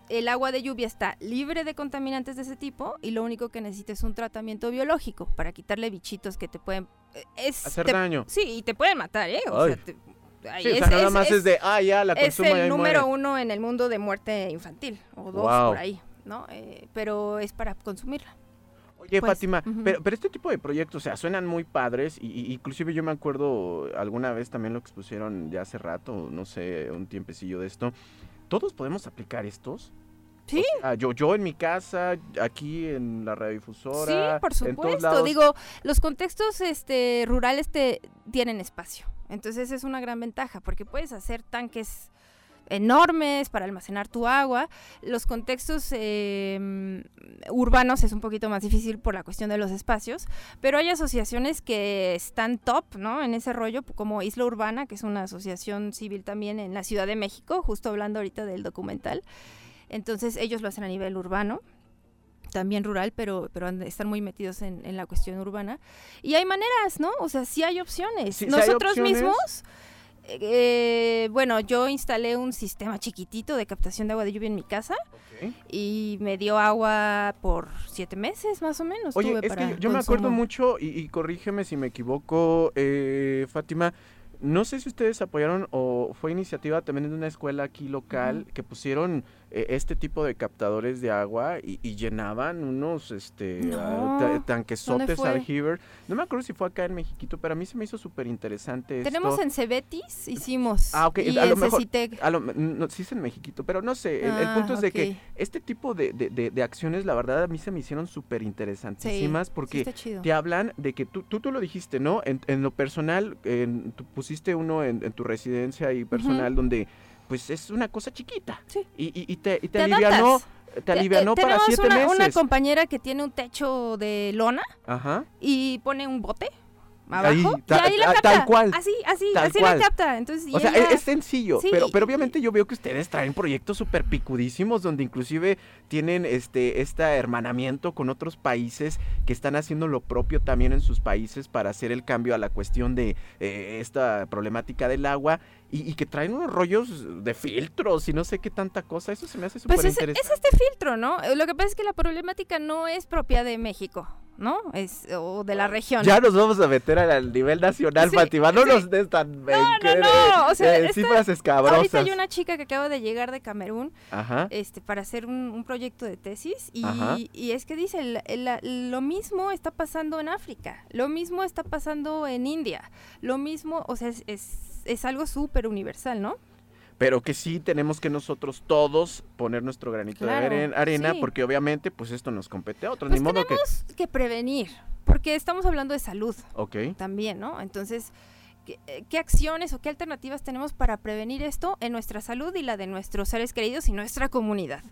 El agua de lluvia está libre de contaminantes de ese tipo y lo único que necesita es un tratamiento biológico para quitarle bichitos que te pueden... eh, Es, Hacer te- daño. Sí, y te pueden matar, ¿eh? O Ay. sea, te- Sí, o es- sea, nada es- más es, es- de, ah, ya, la es consumo el número muere. uno en el mundo de muerte infantil, o dos Wow. por ahí, ¿no? Eh, pero es para consumirla. Oye, Pues, Fátima, pero, pero este tipo de proyectos, o sea, suenan muy padres y, y inclusive yo me acuerdo alguna vez también lo expusieron ya hace rato, no sé, un tiempecillo de esto. ¿Todos podemos aplicar estos? Sí. O sea, yo, yo en mi casa, aquí en la radiodifusora, Sí, por supuesto. Digo, los contextos este, rurales te tienen espacio. Entonces es una gran ventaja porque puedes hacer tanques enormes para almacenar tu agua. Los contextos eh, urbanos es un poquito más difícil por la cuestión de los espacios, pero hay asociaciones que están top, ¿no? En ese rollo, como Isla Urbana, que es una asociación civil también en la Ciudad de México, justo hablando ahorita del documental. Entonces ellos lo hacen a nivel urbano también rural, pero, pero están muy metidos en, en la cuestión urbana. Y hay maneras, ¿no? O sea, sí hay opciones. Sí, sí hay Nosotros opciones. mismos, eh, bueno, yo instalé un sistema chiquitito de captación de agua de lluvia en mi casa y me dio agua por siete meses más o menos. Oye, tuve es que para yo, yo me acuerdo mucho, y, y corrígeme si me equivoco, eh, Fátima, no sé si ustedes apoyaron o fue iniciativa también de una escuela aquí local que pusieron este tipo de captadores de agua y, y llenaban unos este No. ah, ta- tanquesotes fue? aljiber. No me acuerdo si fue acá en Mexiquito, pero a mí se me hizo súper interesante Tenemos en Cebetis, hicimos. Ah, ok, Y a lo mejor-. A lo, no, sí es en Mexiquito, pero no sé, el, el Ah, punto es de que este tipo de, de- de- de acciones, la verdad, a mí se me hicieron súper interesantísimas Sí, porque sí está chido. te hablan de que tú, tú, tú lo dijiste, ¿no? En, en lo personal, en- tú pusiste uno en, en tu residencia y personal donde pues es una cosa chiquita. Sí. Y, y- y te, y te Te alivianó, te alivianó para siete una, meses. una compañera que tiene un techo de lona Ajá. y pone un bote Ahí, abajo ta- y ahí la ta- capta. tal cual, Así, así, tal así cual. la capta. Entonces, O sea, ella- es, es sencillo, Sí, pero, pero obviamente yo veo que ustedes traen proyectos súper picudísimos donde inclusive tienen este, este hermanamiento con otros países que están haciendo lo propio también en sus países para hacer el cambio a la cuestión de eh, esta problemática del agua y, y que traen unos rollos de filtros y no sé qué tanta cosa. Eso se me hace súper Pues es, interesante. es este filtro, ¿no? Eh, Lo que pasa es que la problemática no es propia de México, ¿no? Es o de la región. Ya nos vamos a meter al, nivel nacional, Sí, Fátima. No sí. nos des tan no, no, o sea, esta- cifras escabrosas. Ahorita hay una chica que acaba de llegar de Camerún Ajá. este, para hacer un, un proyecto de tesis y, y es que dice, el- el- lo mismo está pasando en África, lo mismo está pasando en India, lo mismo, o sea, es, es, es algo súper universal, ¿no? pero que sí tenemos que nosotros todos poner nuestro granito Claro, de aren- arena, sí. porque obviamente pues esto nos compete a otros, Pues ni modo que... tenemos que prevenir, porque estamos hablando de salud Ok, también, ¿no? Entonces, ¿qué, eh, qué acciones o qué alternativas tenemos para prevenir esto en nuestra salud y la de nuestros seres queridos y nuestra comunidad?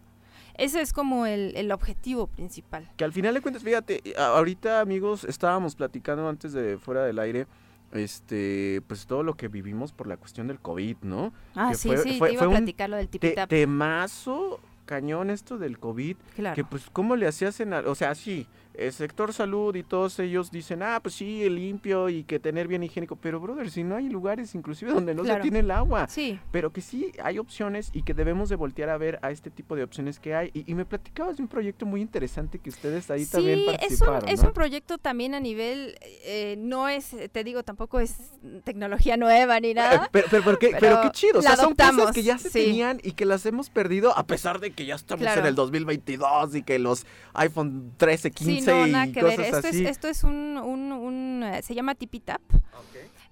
Ese es como el, el objetivo principal. que al final de cuentas, fíjate, ahorita amigos, estábamos platicando antes de fuera del aire, este, pues todo lo que vivimos por la cuestión del COVID, ¿no? Ah, Que sí, fue- sí, fue- te iba fue a platicar lo del Te- tipitap. temazo cañón esto del COVID, claro. que pues cómo le hacías en, o sea, sí, el sector salud y todos ellos dicen, ah, pues sí, limpio y que tener bien higiénico, pero brother, si no hay lugares inclusive [laughs] donde no Claro. se tiene el agua. Sí, pero que sí hay opciones y que debemos de voltear a ver a este tipo de opciones que hay. Y, y me platicabas de un proyecto muy interesante que ustedes ahí también sí, es un, participaron, es un proyecto también a nivel, eh, no es, te digo, tampoco es tecnología nueva ni Eh, nada. [laughs] Pero, pero, pero qué, pero pero qué chido, o sea, son cosas que ya se sí. tenían y que las hemos perdido a pesar de que ya estamos Claro. en el 2022 y que los iPhone 13, 15 Sí, no, nada y que cosas ver. Esto es, esto es un, un, un, eh, se llama Tipitap.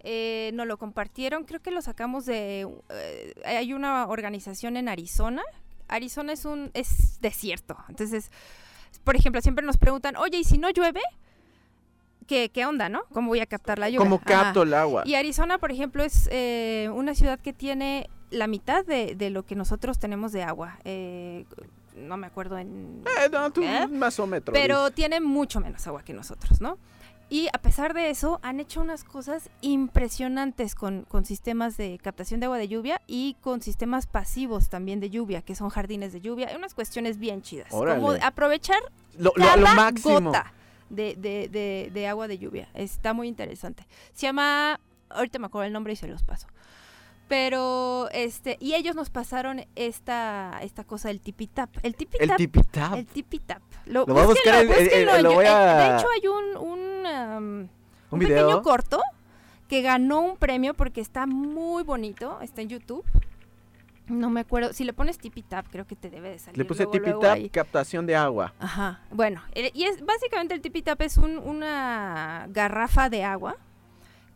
Eh, nos lo compartieron, creo que lo sacamos de, eh, hay una organización en Arizona. Arizona es un, es desierto. Entonces, por ejemplo, siempre nos preguntan, oye, ¿y si no llueve? ¿Qué, qué onda, no? ¿Cómo voy a captar la lluvia? Ajá. capto el agua. Y Arizona, por ejemplo, es eh, una ciudad que tiene la mitad de, de lo que nosotros tenemos de agua. Eh, no me acuerdo en... Eh, no, tú ¿Eh? masómetro. Pero tiene mucho menos agua que nosotros, ¿no? Y a pesar de eso, han hecho unas cosas impresionantes con, con sistemas de captación de agua de lluvia y con sistemas pasivos también de lluvia, que son jardines de lluvia. Hay unas cuestiones bien chidas. Como aprovechar lo, lo- cada lo máximo. gota de, de- de- de agua de lluvia. Está muy interesante. Se llama, ahorita me acuerdo el nombre y se los paso. Pero, este, y ellos nos pasaron esta, esta cosa del tipitap. El El tipitap. tipitap. El tipitap. Lo, Lo voy a buscar lo voy Yo- eh, a- De hecho, hay un, un, um, ¿Un un video? pequeño corto que ganó un premio porque está muy bonito. Está en YouTube. No me acuerdo. Si le pones tipitap, creo que te debe de salir. Le puse tipitap, captación de agua. Ajá. Bueno, el- y es básicamente el tipitap es un- una garrafa de agua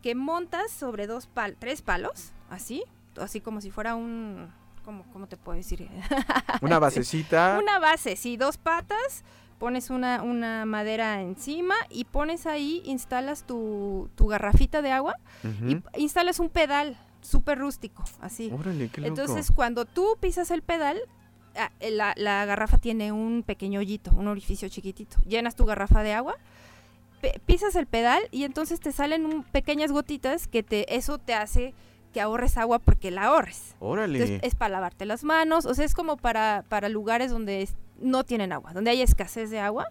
que montas sobre dos pal tres palos, así, así como si fuera un ¿cómo, cómo te puedo decir? [laughs] Una basecita. [laughs] Una base, sí, dos patas, pones una, una madera encima y pones ahí, instalas tu, tu garrafita de agua y instalas un pedal súper rústico, así. Órale, qué loco. Entonces, cuando tú pisas el pedal, eh, la, la garrafa tiene un pequeño hoyito, un orificio chiquitito. Llenas tu garrafa de agua, pisas el pedal y entonces te salen un- pequeñas gotitas que te eso te hace que ahorres agua porque la ahorres. Órale. Entonces, es para lavarte las manos, o sea, es como para, para lugares donde no tienen agua, donde hay escasez de agua.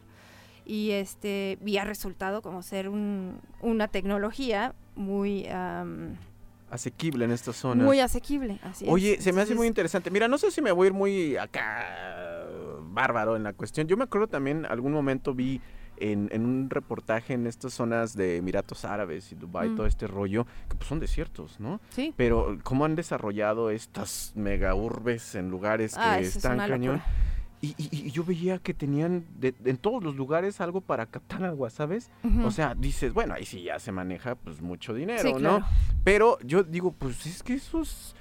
Y este y ha resultado como ser un- una tecnología muy, Asequible en esta zona. muy asequible. Así Oye, es. se me hace muy interesante. Mira, no sé si me voy a ir muy acá bárbaro en la cuestión. Yo me acuerdo también, algún momento vi en, en un reportaje en estas zonas de Emiratos Árabes y Dubái, Mm. todo este rollo, que pues son desiertos, ¿no? Sí. Pero cómo han desarrollado estas mega urbes en lugares que Ah, es están una cañón. Y, y- y yo veía que tenían de- en todos los lugares algo para captar agua, ¿sabes? O sea, dices, bueno, ahí sí ya se maneja pues mucho dinero, Sí, ¿no? claro. Pero yo digo, pues es que eso es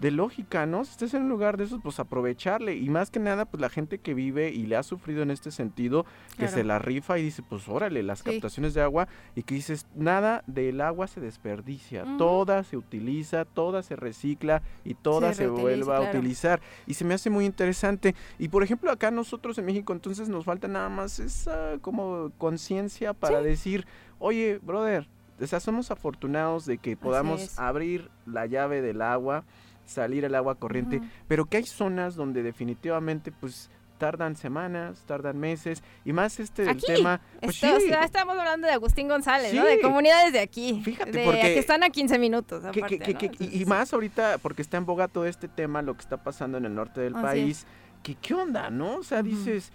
de lógica, ¿no? Si estás en un lugar de esos, pues aprovecharle. Y más que nada, pues la gente que vive y le ha sufrido en este sentido, que Claro. se la rifa y dice, pues órale, las Sí. captaciones de agua. Y que dices, nada del agua se desperdicia. Toda se utiliza, toda se recicla y toda se, vuelve a utilizar. Y se me hace muy interesante. Y por ejemplo, acá nosotros en México, entonces nos falta nada más esa como conciencia para decir, oye, brother, o sea, somos afortunados de que podamos abrir la llave del agua, salir el agua corriente, pero que hay zonas donde definitivamente pues tardan semanas, tardan meses y más este del Aquí, tema, pues Esto- o sí, sea, estamos hablando de Agustín González, ¿no? De comunidades de aquí. Fíjate, de, porque- que están a 15 minutos. que- Aparte, que- ¿no? y- más ahorita porque está en boga todo este tema, lo que está pasando en el norte del país, que qué onda, ¿no? O sea, dices,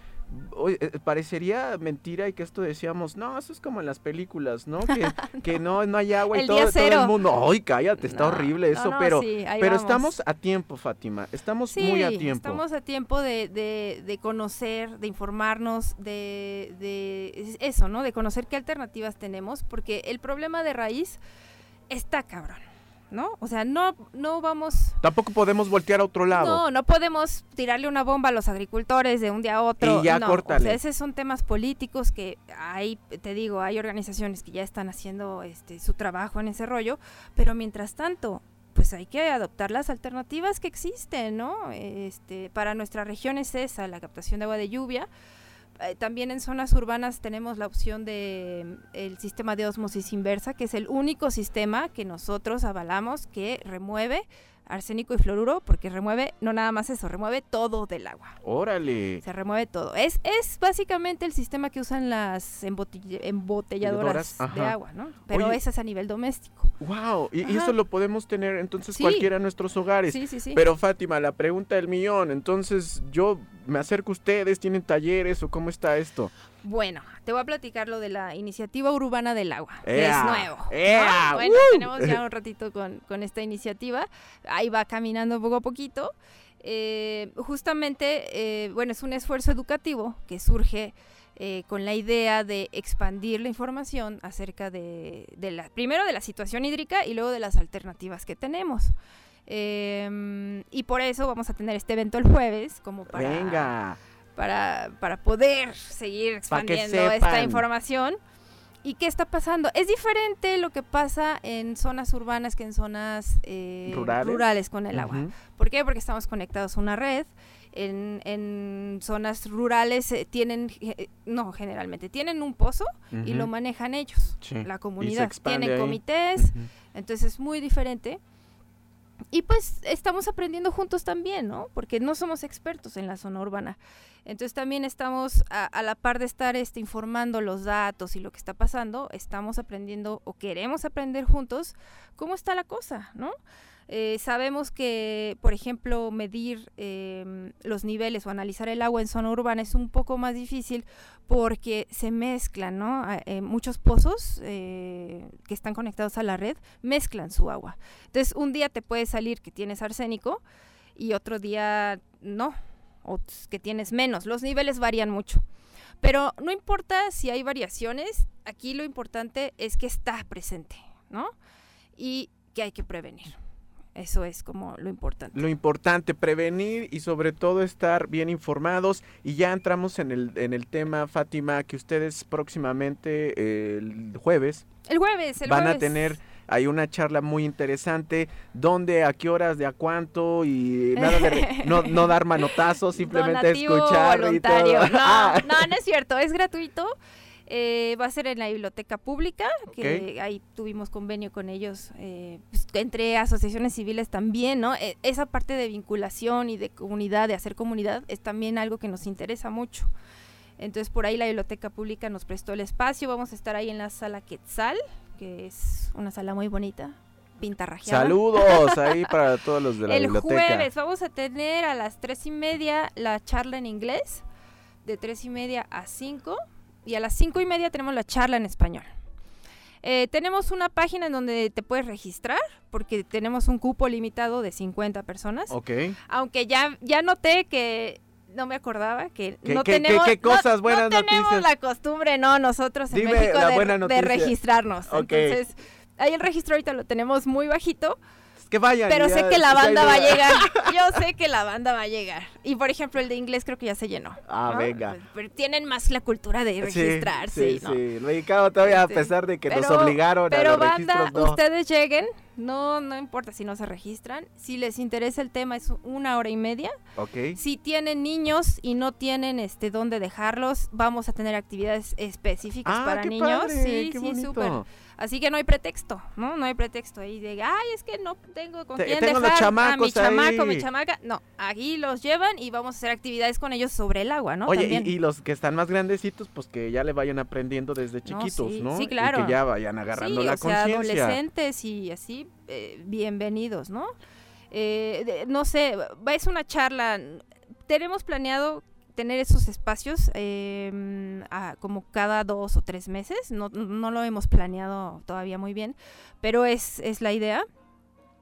oye, eh, parecería mentira y que esto decíamos, no, eso es como en las películas, ¿no? Que, [laughs] [laughs] que no, no hay agua y El todo, el mundo, ay, cállate, está no, horrible eso, no, pero, sí, pero vamos. estamos a tiempo, Fátima, estamos Sí, muy a tiempo. estamos a tiempo de, de- de conocer, de informarnos, de, de es- eso, ¿no? De conocer qué alternativas tenemos, porque el problema de raíz está cabrón, ¿no? O sea, no, no vamos... Tampoco podemos voltear a otro lado. No, no podemos tirarle una bomba a los agricultores de un día a otro. Y ya no. O sea, esos son temas políticos que hay, te digo, hay organizaciones que ya están haciendo este su trabajo en ese rollo, pero mientras tanto, pues hay que adoptar las alternativas que existen, ¿no? Este, para nuestra región es esa, la captación de agua de lluvia. Eh, también en zonas urbanas tenemos la opción de mm, el sistema de osmosis inversa, que es el único sistema que nosotros avalamos que remueve arsénico y fluoruro, porque remueve, no nada más eso, remueve todo del agua. Órale. Se remueve todo. Es, es básicamente el sistema que usan las embotell- embotelladoras de agua, ¿no? Pero Oye. ese es a nivel doméstico. Wow, y, eso lo podemos tener entonces Sí. cualquiera en nuestros hogares. Sí, sí, sí. Pero Fátima, la pregunta del millón, entonces yo me acerco a ustedes, ¿tienen talleres o cómo está esto? Bueno, te voy a platicar lo de la iniciativa urbana del agua, es nuevo. Bueno, ¡Woo! tenemos ya un ratito con, con esta iniciativa. Ahí va caminando poco a poquito. Eh, justamente, eh, bueno, es un esfuerzo educativo que surge eh, con la idea de expandir la información acerca de, de la, primero de la situación hídrica y luego de las alternativas que tenemos. Eh, y por eso vamos a tener este evento el jueves, como para, Venga. para, para poder seguir expandiendo esta información. ¿Y qué está pasando? Es diferente lo que pasa en zonas urbanas que en zonas eh, ¿Rurales? con el agua. Ujú. ¿Por qué? Porque estamos conectados a una red. En, en zonas rurales eh, tienen, eh, no generalmente, tienen un pozo y lo manejan ellos, Sí. la comunidad. Tienen ahí. comités, entonces es muy diferente. Y pues estamos aprendiendo juntos también, ¿no? Porque no somos expertos en la zona urbana. Entonces también estamos a, la par de estar este, informando los datos y lo que está pasando, estamos aprendiendo o queremos aprender juntos cómo está la cosa, ¿no? Eh, sabemos que, por ejemplo, medir em, los niveles o analizar el agua en zona urbana es un poco más difícil porque se mezclan, ¿no? A- eh, muchos pozos eh, que están conectados a la red mezclan su agua. Entonces, un día te puede salir que tienes arsénico y otro día no, o que tienes menos. Los niveles varían mucho. Pero no importa si hay variaciones, aquí lo importante es que está presente, ¿no? Y que hay que prevenir. Eso es como lo importante. Lo importante, prevenir y sobre todo estar bien informados. Y ya entramos en el, en el tema, Fátima, que ustedes próximamente, eh, el jueves, El jueves, el van a tener hay una charla muy interesante, dónde, a qué horas, de a cuánto y nada de [laughs] no, no dar manotazos, simplemente Donativo escuchar y todo. [laughs] No, Ah, no, no es cierto, es gratuito. Eh, va a ser en la biblioteca pública, que ahí tuvimos convenio con ellos, eh, pues, entre asociaciones civiles también, ¿no? Eh, esa parte de vinculación y de comunidad, de hacer comunidad, es también algo que nos interesa mucho. Entonces por ahí la biblioteca pública nos prestó el espacio, vamos a estar ahí en la sala Quetzal, que es una sala muy bonita, pintarrajeada. Saludos [laughs] ahí para todos los de la El biblioteca. jueves vamos a tener a las tres y media la charla en inglés, de tres y media a cinco. Y a las cinco y media tenemos la charla en español. Eh, tenemos una página en donde te puedes registrar porque tenemos un cupo limitado de 50 personas. Ok. Aunque ya, ya noté que no me acordaba que ¿Qué- no qué- tenemos, qué no- cosas, no, buenas tenemos noticias? la costumbre, no, nosotros en Dime México de, registrarnos. Ok. Entonces, ahí el registro ahorita lo tenemos muy bajito, Que vayan. pero ya, sé que la banda va a llegar. [laughs] Yo sé que la banda va a llegar. Y por ejemplo, el de inglés creo que ya se llenó. Ah, ¿no? venga. Pero tienen más la cultura de Sí, registrarse, Sí, ¿no? sí. El mexicano todavía, a Este, pesar de que nos pero- obligaron a Pero los banda, registros, no. ustedes lleguen, no, no importa si no se registran. Si les interesa el tema, es una hora y media. Ok. Si tienen niños y no tienen este dónde dejarlos, vamos a tener actividades específicas Ah, para qué niños. padre, sí, qué sí, súper. Así que no hay pretexto, ¿no? No hay pretexto ahí de, ay, es que no tengo con Te- quién tengo los dejar a mi chamaco, ahí". mi chamaca. No, aquí los llevan y vamos a hacer actividades con ellos sobre el agua, ¿no? Oye, También. y, y los que están más grandecitos, pues que ya le vayan aprendiendo desde No, chiquitos, sí, ¿no? sí, Y claro. que ya vayan agarrando sí, la conciencia. adolescentes y así, eh, bienvenidos, ¿no? Eh, no sé, es una charla. Tenemos planeado tener esos espacios a- como cada dos o tres meses. No, no lo hemos planeado todavía muy bien, pero es, es la idea.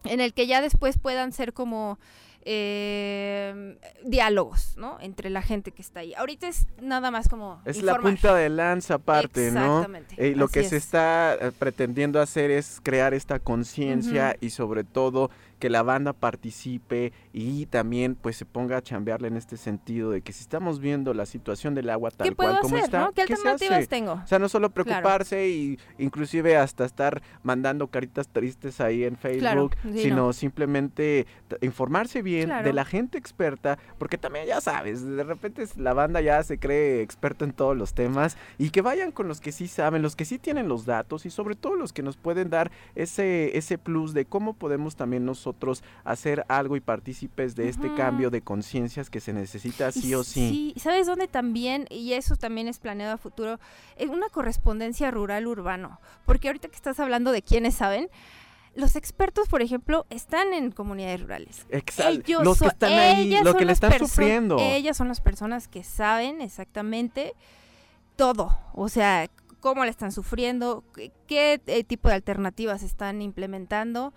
En el que ya después puedan ser como eh, diálogos, ¿no? Entre la gente que está ahí. Ahorita es nada más como Es la punta de lanza aparte, ¿no? Exactamente, Eh, lo que se es. está eh, pretendiendo hacer es crear esta conciencia y sobre todo que la banda participe y también pues se ponga a chambearle en este sentido de que si estamos viendo la situación del agua tal ¿Qué puedo cual como hacer, está, no? ¿Qué alternativas tengo? O sea, no solo preocuparse y inclusive hasta estar mandando caritas tristes ahí en Facebook, sí, sino no. simplemente informarse bien de Claro. la gente experta, porque también ya sabes, de repente la banda ya se cree experta en todos los temas y que vayan con los que sí saben, los que sí tienen los datos y sobre todo los que nos pueden dar ese ese plus de cómo podemos también nosotros hacer algo y partícipes de este cambio de conciencias que se necesita Y sí o sí. Sí, ¿sabes dónde también? Y eso también es planeado a futuro, es una correspondencia rural-urbano. Porque ahorita que estás hablando de quiénes saben, los expertos, por ejemplo, están en comunidades rurales. Exacto. Ellos Los que son- están ahí, son que le están sufriendo. Ellas son las personas que saben exactamente todo. O sea, cómo le están sufriendo, qué, qué, eh, tipo de alternativas están implementando.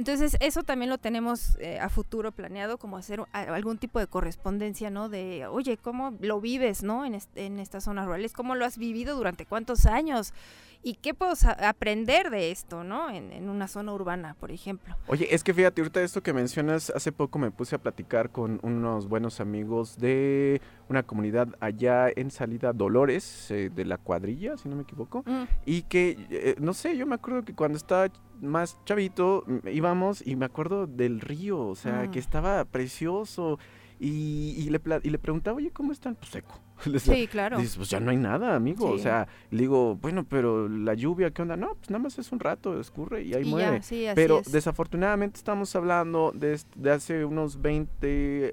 Entonces, eso también lo tenemos eh, a futuro planeado, como hacer algún tipo de correspondencia, ¿no? De, oye, ¿cómo lo vives, ¿no? En, est- en estas zonas rurales, ¿cómo lo has vivido durante cuántos años? ¿Y qué puedo aprender de esto, ¿no? En, en una zona urbana, por ejemplo. Oye, es que fíjate, ahorita esto que mencionas, hace poco me puse a platicar con unos buenos amigos de una comunidad allá en Salida Dolores, eh, de la cuadrilla, si no me equivoco, Mm. y que, eh, no sé, yo me acuerdo que cuando estaba más chavito mm, íbamos y me acuerdo del río, o sea, Mm. que estaba precioso. Y, y le, y le preguntaba, oye, ¿cómo están? Pues seco. [laughs] Sí, claro. Dices, pues ya no hay nada, amigo. O sea, le digo, bueno, pero la lluvia, ¿qué onda? No, pues nada más es un rato, escurre y ahí Y muere. ya, sí, así Pero es. desafortunadamente estamos hablando de, de hace unos 20,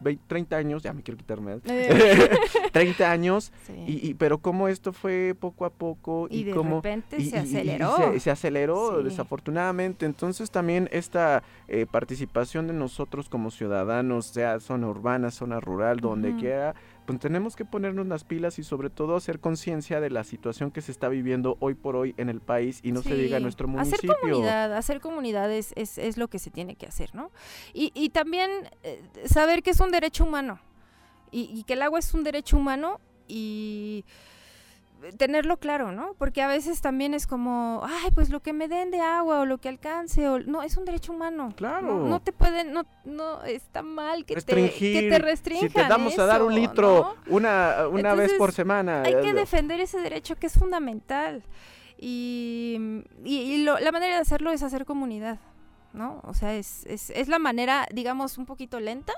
20, 30 años, ya me quiero quitarme, Eh, [laughs] 30 años, sí. y, y- pero cómo esto fue poco a poco Y y, de cómo... repente y- se aceleró. se, se aceleró Sí. desafortunadamente. Entonces también esta eh, participación de nosotros como ciudadanos, sea zona urbana, zona rural, donde Ujú. quiera, pues tenemos que ponernos las pilas y sobre todo hacer conciencia de la situación que se está viviendo hoy por hoy en el país y no se diga en nuestro municipio. Hacer comunidad, hacer comunidad es, es, es lo que se tiene que hacer, ¿no? Y, y también eh, saber que es un derecho humano y, y que el agua es un derecho humano y tenerlo claro, ¿no? Porque a veces también es como, ay, pues lo que me den de agua o lo que alcance, o no, es un derecho humano. Claro. No, no te pueden, no, no, está mal que te, que te restrinjan si te damos a dar un litro ¿no? una, una vez por semana. hay que eh, defender ese derecho que es fundamental. Y, y- y lo- la manera de hacerlo es hacer comunidad, ¿no? O sea, es, es, es la manera, digamos, un poquito lenta,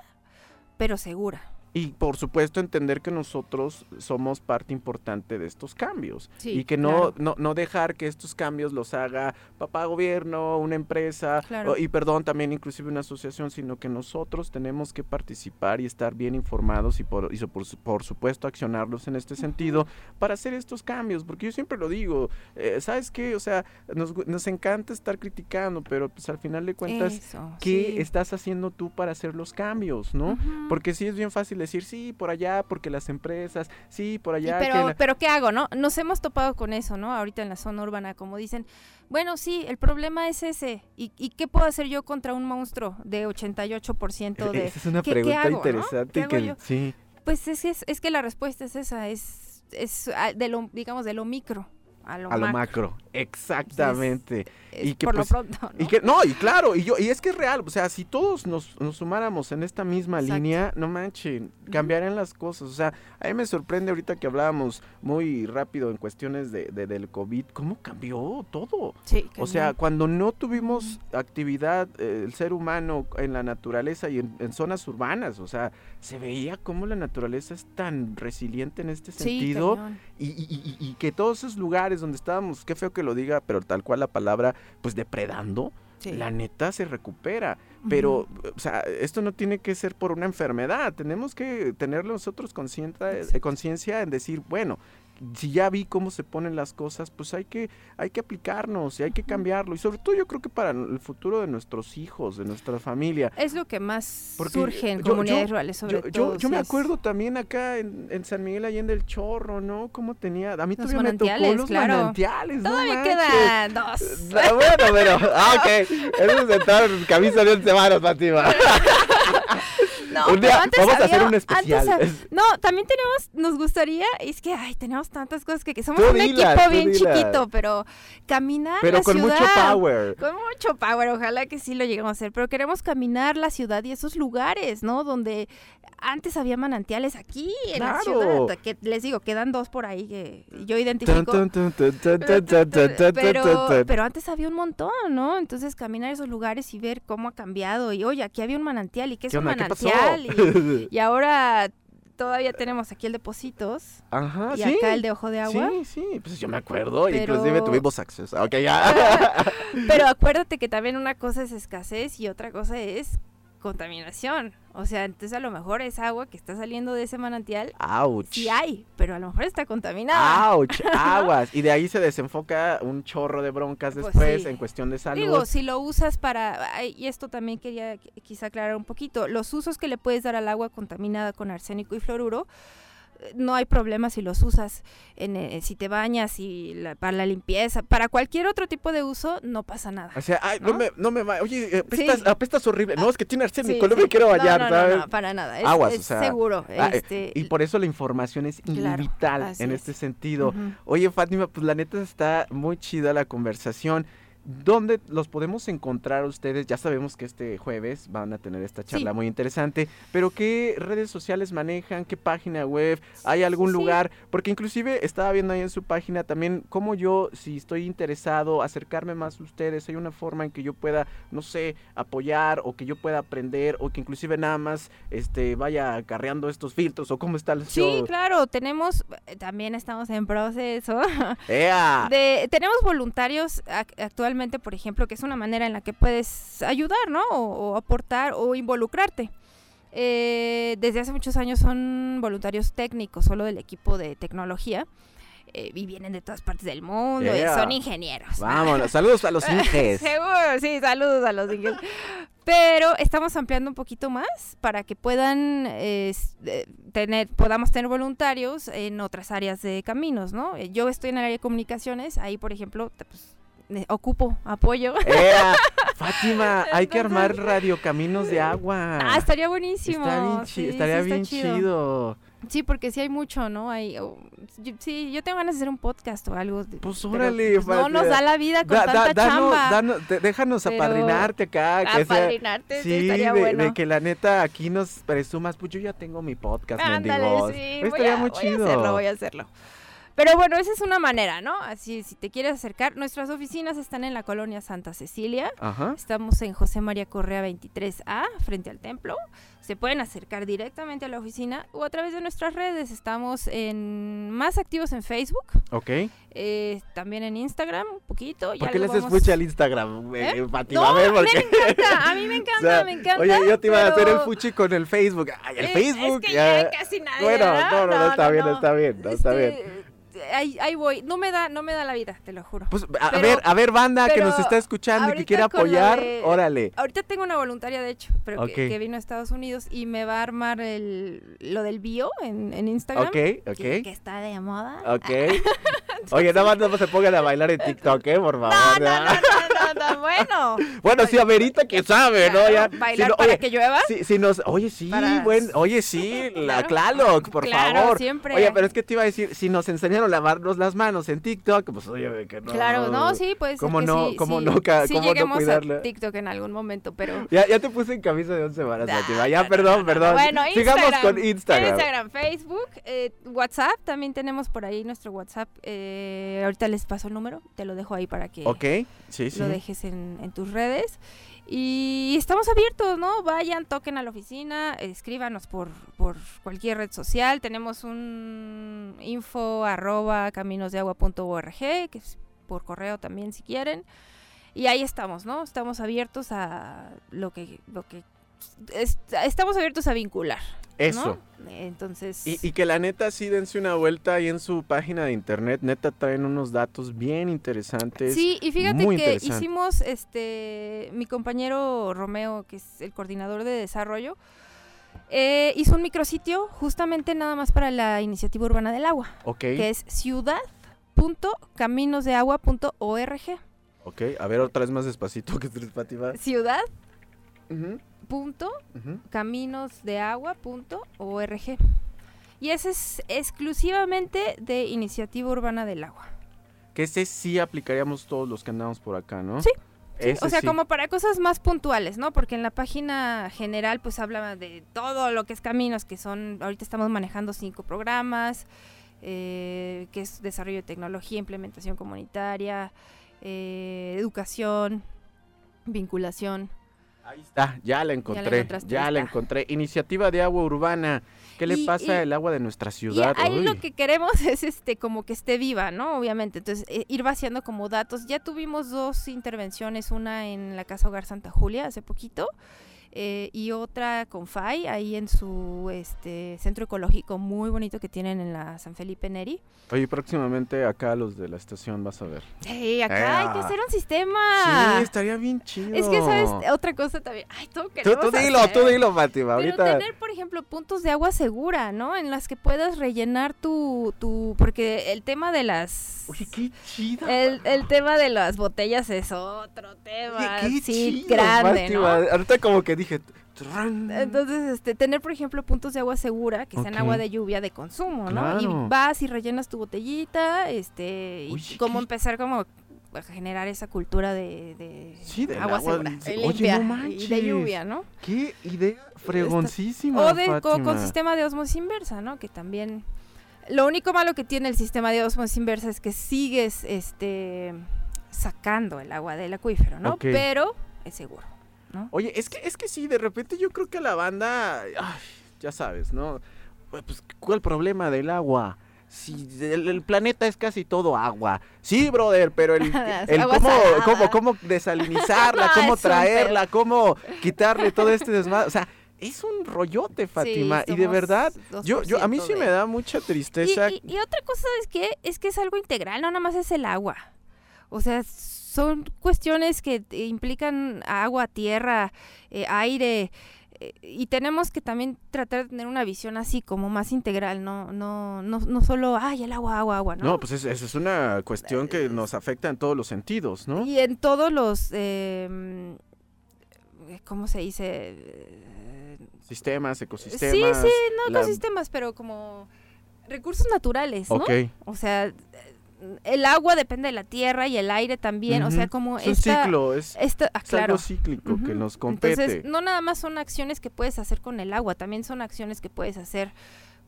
pero segura. Y por supuesto entender que nosotros somos parte importante de estos cambios Sí, y que no, claro. no, no dejar que estos cambios los haga papá gobierno, una empresa Claro. y perdón también inclusive una asociación, sino que nosotros tenemos que participar y estar bien informados y por, y por, su- por supuesto accionarlos en este sentido para hacer estos cambios, porque yo siempre lo digo, eh, ¿sabes qué? O sea, nos, nos encanta estar criticando, pero pues al final de cuentas, Eso, ¿qué sí. estás haciendo tú para hacer los cambios, no? Porque sí es bien fácil fácil decir, sí, por allá, porque las empresas, sí, por Y allá. que pero, la- pero ¿qué hago, no? Nos hemos topado con eso, ¿no? Ahorita en la zona urbana, como dicen, bueno, sí, el problema es ese. ¿Y, y qué puedo hacer yo contra un monstruo de 88% de... [laughs] Esa es una ¿qué- qué pregunta hago, no? interesante ¿Qué hago que sí. Pues es, es, es que la respuesta es esa, es, es ah, de lo, digamos, de lo micro a lo, A lo macro. Exactamente. Es y que, por pues, lo pronto, ¿no? Y que, no, y claro, y yo, y es que es real, o sea, si todos nos, nos sumáramos en esta misma Exacto. línea, no manchen, cambiarían las cosas. O sea, a mí me sorprende ahorita que hablábamos muy rápido en cuestiones de, de- del COVID, cómo cambió todo. Sí, O sea, cuando no tuvimos actividad, eh, el ser humano en la naturaleza y en, en zonas urbanas, o sea, se veía cómo la naturaleza es tan resiliente en este sentido y, y- y- y que todos esos lugares donde estábamos, qué feo que lo diga, pero tal cual la palabra, pues depredando, Sí. la neta se recupera. Pero, o sea, esto no tiene que ser por una enfermedad, tenemos que tener nosotros eh, conciencia en decir, bueno, si ya vi cómo se ponen las cosas, pues hay que, hay que aplicarnos y hay que cambiarlo. Y sobre todo yo creo que para el futuro de nuestros hijos, de nuestra familia. Es lo que más Porque surge en yo- comunidades yo- rurales, sobre Yo, todo. yo me es- acuerdo también acá en, en San Miguel Allende el Chorro, ¿no? Cómo tenía, a mí Los todavía me tocó los claro. manantiales, no Todavía manches. quedan dos. [laughs] Ah, Bueno, pero, ah, ok. [laughs] Eso es entrar en camisa de once varas, Fátima. [laughs] No, un antes vamos había, hacer un especial. Antes, no, también tenemos, nos gustaría, es que, ay, tenemos tantas cosas que, somos un equipo bien chiquito, pero caminar pero la con ciudad. mucho power. Con mucho power, ojalá que sí lo lleguemos a hacer, pero queremos caminar la ciudad y esos lugares, ¿no? Donde antes había manantiales aquí en claro. la ciudad, que les digo, quedan dos por ahí que yo identifico. Pero, pero antes había un montón, ¿no? Entonces caminar esos lugares y ver cómo ha cambiado y oye, aquí había un manantial y qué es ¿Qué un manantial y, [laughs] y ahora todavía tenemos aquí el de Positos Ajá, y sí. acá el de Ojo de Agua. Sí, sí, pues yo me acuerdo, Pero- inclusive tuvimos acceso. Ok, ya. [laughs] Pero [laughs] acuérdate que también una cosa es escasez y otra cosa es contaminación. O sea, entonces a lo mejor esa agua que está saliendo de ese manantial Ouch. sí hay, pero a lo mejor está contaminada. Ouch, [laughs] aguas. Y de ahí se desenfoca un chorro de broncas Pues después sí. en cuestión de salud. Digo, si lo usas para, y esto también quería qu- quizá aclarar un poquito, los usos que le puedes dar al agua contaminada con arsénico y fluoruro, no hay problema si los usas en, eh, si te bañas y la- para la limpieza, para cualquier otro tipo de uso no pasa nada. O sea, ay, no, ¿no? me, no me va. Oye, eh, apestas, Sí. apestas horrible. No, es que tiene arsénico, Sí, no me quiero bañar, no, no, ¿sabes? No, no, para nada. Es, Aguas, es o sea, seguro. Ah, eh, este, y por eso la información es Claro, vital en es. este sentido. Oye, Fátima, pues la neta está muy chida la conversación. ¿Dónde los podemos encontrar ustedes? Ya sabemos que este jueves van a tener esta charla Sí. muy interesante, pero ¿qué redes sociales manejan? ¿Qué página web? ¿Hay algún Sí. lugar? Porque inclusive estaba viendo ahí en su página también cómo yo, si estoy interesado, acercarme más a ustedes, hay una forma en que yo pueda, no sé, apoyar o que yo pueda aprender o que inclusive nada más este vaya acarreando estos filtros o cómo está el Sí, show. claro, tenemos, eh, también estamos en proceso. ¡Ea! De, tenemos voluntarios ac- por ejemplo, que es una manera en la que puedes ayudar, ¿no? O, o aportar o involucrarte. Eh, desde hace muchos años son voluntarios técnicos, solo del equipo de tecnología. eh, y vienen de todas partes del mundo y Yeah. son ingenieros. [laughs] Vámonos, saludos a los inges. Seguro, sí, saludos a los ingenieros. Pero estamos ampliando un poquito más para que puedan eh, eh, tener, podamos tener voluntarios en otras áreas de caminos, ¿no? Eh, Yo estoy en el área de comunicaciones, ahí por ejemplo, pues, ocupo apoyo. ¡Ea! [laughs] Fátima, hay que Entonces- armar radio caminos de agua. Ah, estaría buenísimo. Bien sí, estaría sí bien chido. Sí, porque sí hay mucho, ¿no? Hay, oh, yo- sí, yo tengo ganas de hacer un podcast o algo. de- Pues pero, órale, pues, no nos da la vida con Da- da- tanta danos- chamba. danos- de- déjanos Pero- apadrinarte acá. que sea- Apadrinarte, sí, Sí, estaría de, bueno. de que la neta aquí nos presumas, pues yo ya tengo mi podcast, Ándale, mendigos. sí, Pues voy estaría a, muy voy a chido. hacerlo, voy a hacerlo. Pero bueno, esa es una manera, ¿no? Así, si te quieres acercar, nuestras oficinas están en la colonia Santa Cecilia. Ajá. Estamos en José María Correa 23A, frente al templo. Se pueden acercar directamente a la oficina o a través de nuestras redes. Estamos en más activos en Facebook, Ok. eh, también en Instagram, un poquito. ya ¿Por qué les vamos- fuchi al Instagram, eh, ¿Eh? No, a ver, me encanta, a mí me encanta, [laughs] o sea, me encanta. Oye, yo te iba a hacer el fuchi con el Facebook. Ay, el Eh, Facebook. Es que ya- ya casi nadie. Bueno, no, no, no, está bien, está bien, no, está bien. Este, ahí, ahí voy. No me da, no me da la vida, te lo juro. Pues a, Pero- ver, a ver, banda que nos está escuchando y que quiera apoyar, de- órale. Ahorita tengo una voluntaria, de hecho, pero que- vino a Estados Unidos y me va a armar el, lo del bio en, en Instagram. Ok, Que, ok. que está de moda. Ok. [laughs] [laughs] Oye, nada más no se pongan a bailar en TikTok, ¿eh? Por favor. No, no, no, no, no, no, bueno. [laughs] Bueno, sí, amerita que sabe, ¿no? Ya. Bailar Si para que llueva. Si, si nos, oye, sí, buen, oye, sí, [laughs] la Claro. Tlaloc, por Claro, favor. siempre. Oye, pero es que te iba a decir, si nos enseñaron a lavarnos las manos en TikTok, pues oye, que no. Claro, no, sí, pues. ¿Cómo no- cómo no cómo no cuidarla? a TikTok en algún momento, pero. Ya, ya te puse en camisa de once varas. Ya, perdón, perdón. Bueno, Sigamos con Instagram. Instagram, Facebook, eh, WhatsApp, también tenemos por ahí nuestro WhatsApp. eh, ahorita les paso el número, te lo dejo ahí para que Ok, sí, sí. lo dejes en, en tus redes. Y estamos abiertos, ¿no? Vayan, toquen a la oficina, escríbanos por, por cualquier red social. Tenemos un info arroba caminosdeagua.org, que es por correo también si quieren. Y ahí estamos, ¿no? Estamos abiertos a lo que... Lo que es- estamos abiertos a vincular. ¿No? Eso. Entonces... Y, y que la neta sí dense una vuelta ahí en su página de internet. Neta traen unos datos bien interesantes. Sí, y fíjate que hicimos, este, mi compañero Romeo, que es el coordinador de desarrollo, eh, hizo un micrositio justamente nada más para la iniciativa urbana del agua, Ok, que es ciudad.caminosdeagua.org. ok. A ver, otra vez más despacito que tres Fátima. Ciudad.caminosdeagua.org. Ujú, ujú. Y ese es exclusivamente de iniciativa urbana del agua. Que ese sí aplicaríamos todos los que andamos por acá, ¿no? Sí, o sea, sí. como para cosas más puntuales, ¿no? Porque en la página general pues habla de todo lo que es caminos, que son, ahorita estamos manejando cinco programas, eh, que es desarrollo de tecnología, implementación comunitaria, eh, educación, vinculación. Ahí está, ya la encontré, ya la encontré. Iniciativa de agua urbana. ¿Qué le Y- pasa al agua de nuestra Y ciudad? ahí lo que queremos [laughs] es este como que esté viva, ¿no? Obviamente. Entonces, eh, ir vaciando como datos. Ya tuvimos dos intervenciones, una en la Casa Hogar Santa Julia hace poquito. Eh, y otra con FAI, ahí en su este centro ecológico muy bonito que tienen en la San Felipe Neri. Oye, próximamente acá los de la estación vas a ver. Sí, acá hay que hacer un sistema. Sí, estaría bien chido. es que, ¿sabes? Otra cosa también. Ay, todo Tú, queremos tú dilo, hacer. tú dilo, Fátima. Pero Ahorita. tener, por ejemplo, puntos de agua segura, ¿no? En las que puedas rellenar tu, tu porque el tema de las Oye, qué chido. el, el tema de las botellas es otro tema, Oye, qué sí, chido, grande, ¿no? Ahorita como que dije. tran. Entonces, este, tener, por ejemplo, puntos de agua segura, que sean Ok. agua de lluvia de consumo, ¿no? Claro. Y vas y rellenas tu botellita, este, y Oye, cómo qué- empezar como a generar esa cultura de, de Sí, agua, agua, segura, Oye, limpia, y manches. de lluvia, ¿no? Qué idea fregoncísima. O de co- con, sistema de osmosis inversa, ¿no? Que también lo único malo que tiene el sistema de osmosis inversa es que sigues este sacando el agua del acuífero, ¿no? Pero es seguro, ¿no? Oye, es que, es que sí, de repente yo creo que la banda, ay, ya sabes, ¿no? Pues, ¿cuál el problema del agua? Si el, el planeta es casi todo agua. Sí, brother, pero el, [laughs] el cómo, cómo, cómo desalinizarla, [laughs] cómo traerla, cómo quitarle todo este desmadre. O sea, es un rollote, Fátima. y de verdad, yo, yo, a mí 2% sí de- me da mucha tristeza. Y, y- y otra cosa es que es que es algo integral, no nada más es el agua. O sea, son cuestiones que eh, implican agua, tierra, eh, aire. eh, y tenemos que también tratar de tener una visión así como más integral, no, no, no, no solo, ay, el agua, agua, agua, ¿no? No, pues es- esa es una cuestión que nos afecta en todos los sentidos, ¿no? Y en todos los, eh, mm, ¿cómo se dice? Eh, Sistemas, Sí, ecosistemas. sí, no la- ecosistemas, pero como recursos naturales, ¿no? Ok. O sea, el agua depende de la tierra y el aire también, o sea, como Es un ciclo, es, esta- ah, es algo cíclico que nos compete. Entonces, no nada más son acciones que puedes hacer con el agua, también son acciones que puedes hacer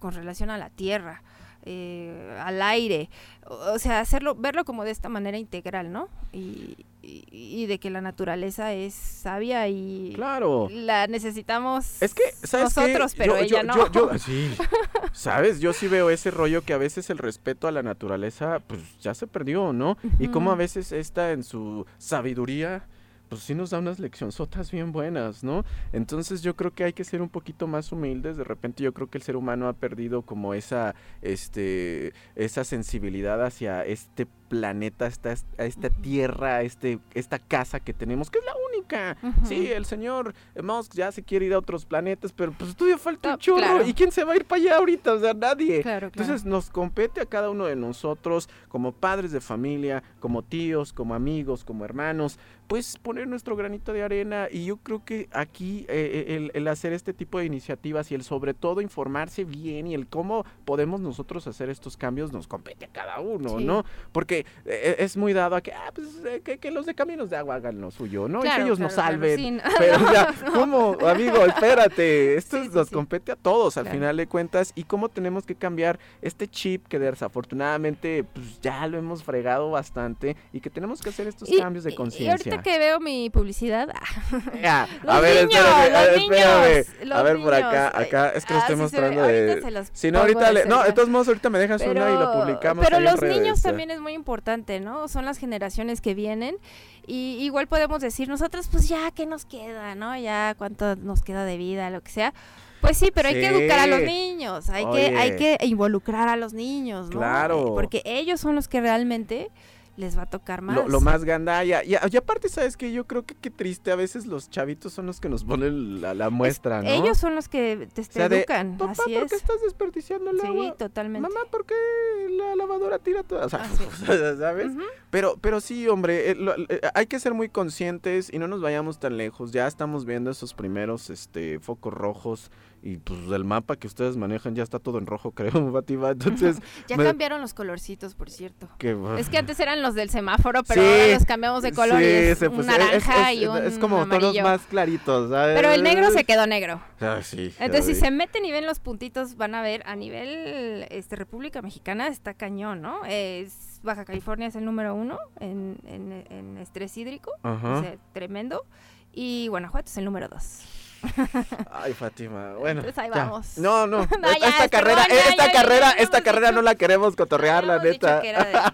con relación a la tierra, eh, al aire, o, o sea, hacerlo, verlo como de esta manera integral, ¿no? Y, y- y de que la naturaleza es sabia y Claro. la necesitamos Es que, ¿sabes qué? nosotros, pero Yo- yo- ella no. yo- [laughs] sí. ¿Sabes? Yo sí veo ese rollo que a veces el respeto a la naturaleza, pues ya se perdió, ¿no? Y como a veces esta en su sabiduría, pues sí nos da unas leccionzotas bien buenas, ¿no? Entonces yo creo que hay que ser un poquito más humildes. De repente yo creo que el ser humano ha perdido como esa, este, esa sensibilidad hacia este planeta, esta, esta tierra, este, esta casa que tenemos, que es la única. Sí, el señor Musk ya se quiere ir a otros planetas, pero pues todavía falta un chorro. ¿Y quién se va a ir para allá ahorita? O sea, nadie. Entonces nos compete a cada uno de nosotros, como padres de familia, como tíos, como amigos, como hermanos, pues poner nuestro granito de arena y yo creo que aquí eh, eh, el, hacer este tipo de iniciativas y el sobre todo informarse bien y el cómo podemos nosotros hacer estos cambios nos compete a cada uno, ¿no? Porque eh, es muy dado a que, ah, pues, que, los de caminos de agua hagan lo suyo, ¿no? y que ellos nos salven. [laughs] Pero ya, [laughs] ¿cómo, amigo? Espérate, esto nos compete a todos al final de cuentas y cómo tenemos que cambiar este chip que desafortunadamente pues, ya lo hemos fregado bastante y que tenemos que hacer estos cambios de conciencia que veo mi publicidad. [laughs] Ya, a ver, niños, espérame, A ver, por acá, acá es que lo ah, estoy mostrando de. Si no, ahorita le... No, de todos modos, ahorita me dejas una y lo publicamos. Pero los niños también es muy importante, ¿no? Son las generaciones que vienen. Y igual podemos decir, nosotros, pues ya, ¿qué nos queda, no? Ya, ¿cuánto nos queda de vida, lo que sea? Pues sí, pero hay que educar a los niños, hay que hay que involucrar a los niños, ¿no? Claro. Porque ellos son los que realmente les va a tocar más. Lo, más gandalla. Y, y, aparte, ¿sabes que Yo creo que qué triste. A veces los chavitos son los que nos ponen la, muestra, ¿no? Ellos son los que te, educan. Papá, ¿por qué estás desperdiciando el agua? Sí, totalmente. Mamá, ¿por qué la lavadora tira toda? O sea, [laughs] ¿sabes? pero, pero sí, hombre, eh, eh, hay que ser muy conscientes y no nos vayamos tan lejos. Ya estamos viendo esos primeros este, focos rojos y pues el mapa que ustedes manejan ya está todo en rojo, [laughs] creo, Bativa. Entonces. [laughs] ya cambiaron los colorcitos, por cierto. es que antes eran los del semáforo, pero ahora los cambiamos de color. Sí, un naranja y un. Es como tonos más claritos. Pero el negro se quedó negro. Ah, sí. Entonces, si se meten y ven los puntitos, van a ver a nivel este, República Mexicana está cañón, ¿no? Es Baja California es el número uno en, en, estrés hídrico. O sea, tremendo. Y Guanajuato es el número dos. [laughs] Ay, Fátima, bueno. Pues ahí vamos. No, no, esta, carrera, esta carrera, esta carrera no la queremos cotorrear, la neta. [laughs]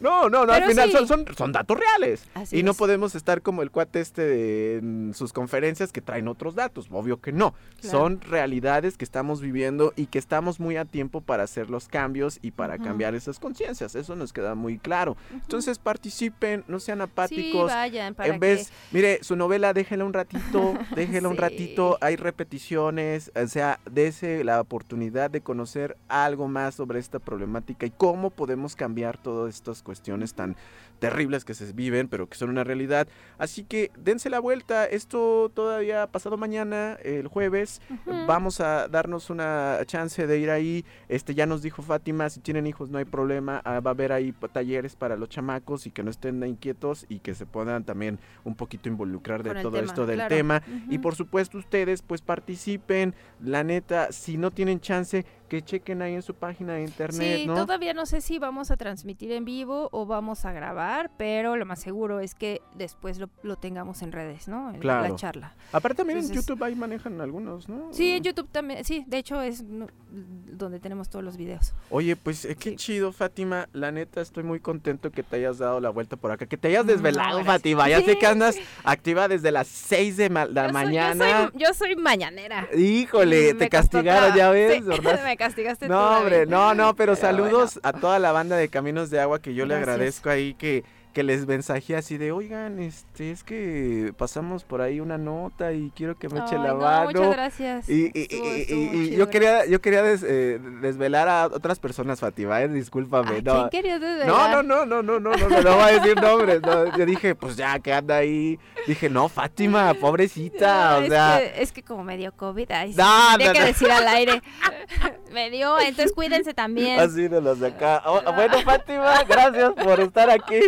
no, no, no, al final son, son, datos reales. y no podemos estar como el cuate este en sus conferencias que traen otros datos, obvio que no. Son realidades que estamos viviendo y que estamos muy a tiempo para hacer los cambios y para cambiar esas conciencias, eso nos queda muy claro. Entonces participen, no sean apáticos. vayan, en vez, mire, su novela déjenla un ratito [laughs] déjelo un ratito, hay repeticiones, o sea, dése la oportunidad de conocer algo más sobre esta problemática y cómo podemos cambiar todas estas cuestiones tan terribles que se viven, pero que son una realidad. Así que dense la vuelta, esto todavía pasado mañana, el jueves, vamos a darnos una chance de ir ahí. Este ya nos dijo Fátima, si tienen hijos no hay problema, ah, va a haber ahí talleres para los chamacos y que no estén inquietos y que se puedan también un poquito involucrar de todo esto del tema. Y por supuesto ustedes pues participen, la neta, si no tienen chance, que chequen ahí en su página de internet, sí, todavía no sé si vamos a transmitir en vivo o vamos a grabar, pero lo más seguro es que después lo, tengamos en redes, ¿no? claro. La charla. Aparte también en YouTube ahí manejan algunos, ¿no? Sí, en YouTube también, sí, de hecho es donde tenemos todos los videos. Oye, pues eh, qué chido, Fátima, la neta estoy muy contento que te hayas dado la vuelta por acá, que te hayas desvelado, Fátima, ya sé que andas activa desde las 6 de la mañana. yo, soy, mañanera. Híjole, te castigaron, ya ves, [laughs] ¿verdad? Castigaste no, hombre, no, no, pero, saludos a toda la banda de Caminos de Agua que yo le agradezco ahí que que les mensaje así de, oigan, este, es que pasamos por ahí una nota y quiero que me eche la mano. muchas gracias. Y, y, yo quería, yo quería eh, desvelar a otras personas, Fatima, eh, discúlpame. no. ¿Quién desvelar? No, no, no, no, no, no, no, no, no voy a decir nombres. yo dije, pues ya que anda ahí. Dije, no, Fátima, [laughs] pobrecita. o sea. es que como me dio COVID, ahí no, no, que decir al aire. [laughs] me dio, entonces cuídense también. [laughs] Así de los de acá. Oh, bueno, Fátima, gracias por estar aquí.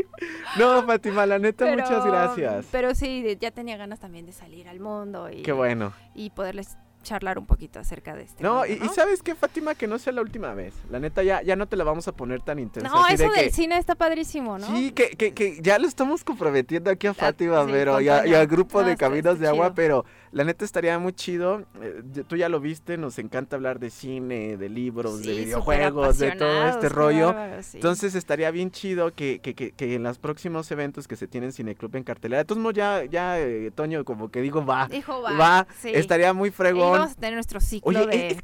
No, Fátima, la neta, muchas gracias. Pero sí, ya tenía ganas también de salir al mundo y, Qué bueno. y poderles charlar un poquito acerca de este. No, y, sabes qué, Fátima, que no sea la última vez. La neta, ya, ya no te la vamos a poner tan intensa. No, eso del cine está padrísimo, ¿no? Sí, que, que, que, ya lo estamos comprometiendo aquí a Fátima, pero y, al grupo de Caminos de Agua, pero la neta estaría muy chido. eh, tú ya lo viste, nos encanta hablar de cine, de libros, de videojuegos, de todo este rollo. sí. Entonces estaría bien chido que, que, que, que en los próximos eventos que se tienen Cineclub en cartelera. De todos modos, ya, ya eh, Toño, como que digo, va. Dijo, va. Va, sí. estaría muy Y fregón. vamos a tener nuestro ciclo Oye, de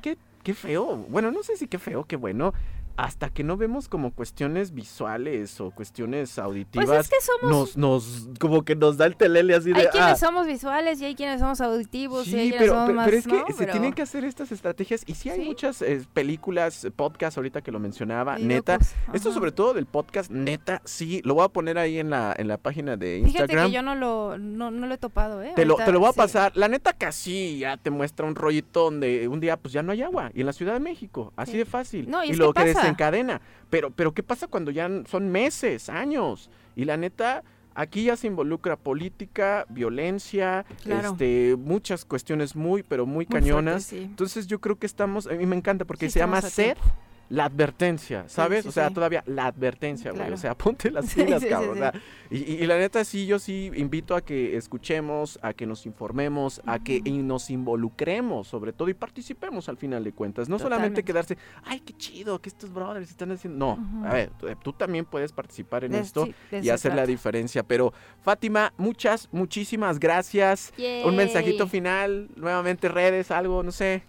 qué- qué feo. Bueno, no sé si qué feo, qué bueno. Hasta que no vemos como cuestiones visuales o cuestiones auditivas. pues es que somos... nos, nos, como que nos da el telele así de. Hay quienes ah, somos visuales y hay quienes somos auditivos y hay Sí, quienes pero, somos pero, más, pero es que ¿no? se Pero- tienen que hacer estas estrategias. Y sí hay Sí. muchas eh, películas, podcasts, ahorita que lo mencionaba, y neta. locos, Esto sobre todo del podcast, neta, sí. Lo voy a poner ahí en la, en la página de Fíjate Instagram. que yo no lo, no, no lo he topado, ¿eh? Te lo, te lo voy a sí. pasar. La neta casi ya te muestra un rollito donde un día pues ya no hay agua. Y en la Ciudad de México, así Sí. de fácil. No, y es lo que pasa. Desencadena. Pero, pero ¿qué pasa cuando ya son meses, años? Y la neta, aquí ya se involucra política, violencia, Claro. este, muchas cuestiones muy, pero muy, Muy cañonas. fuerte, sí. Entonces yo creo que estamos, a mí me encanta porque Sí, se llama SED, tiempo. La advertencia, ¿sabes? sí, o sea, sí. todavía la advertencia, güey. Claro. O sea, [laughs] ponte las pilas, cabrón. o sí. sea, y, y- la neta sí, yo sí invito a que escuchemos, a que nos informemos, a que nos involucremos sobre todo y participemos al final de cuentas. No solamente quedarse, ay, qué chido que estos brothers están haciendo. No, a ver, tú, tú también puedes participar en De- esto y hacer la diferencia. Pero Fátima, muchas, muchísimas gracias. Un mensajito final, nuevamente redes, algo, no sé.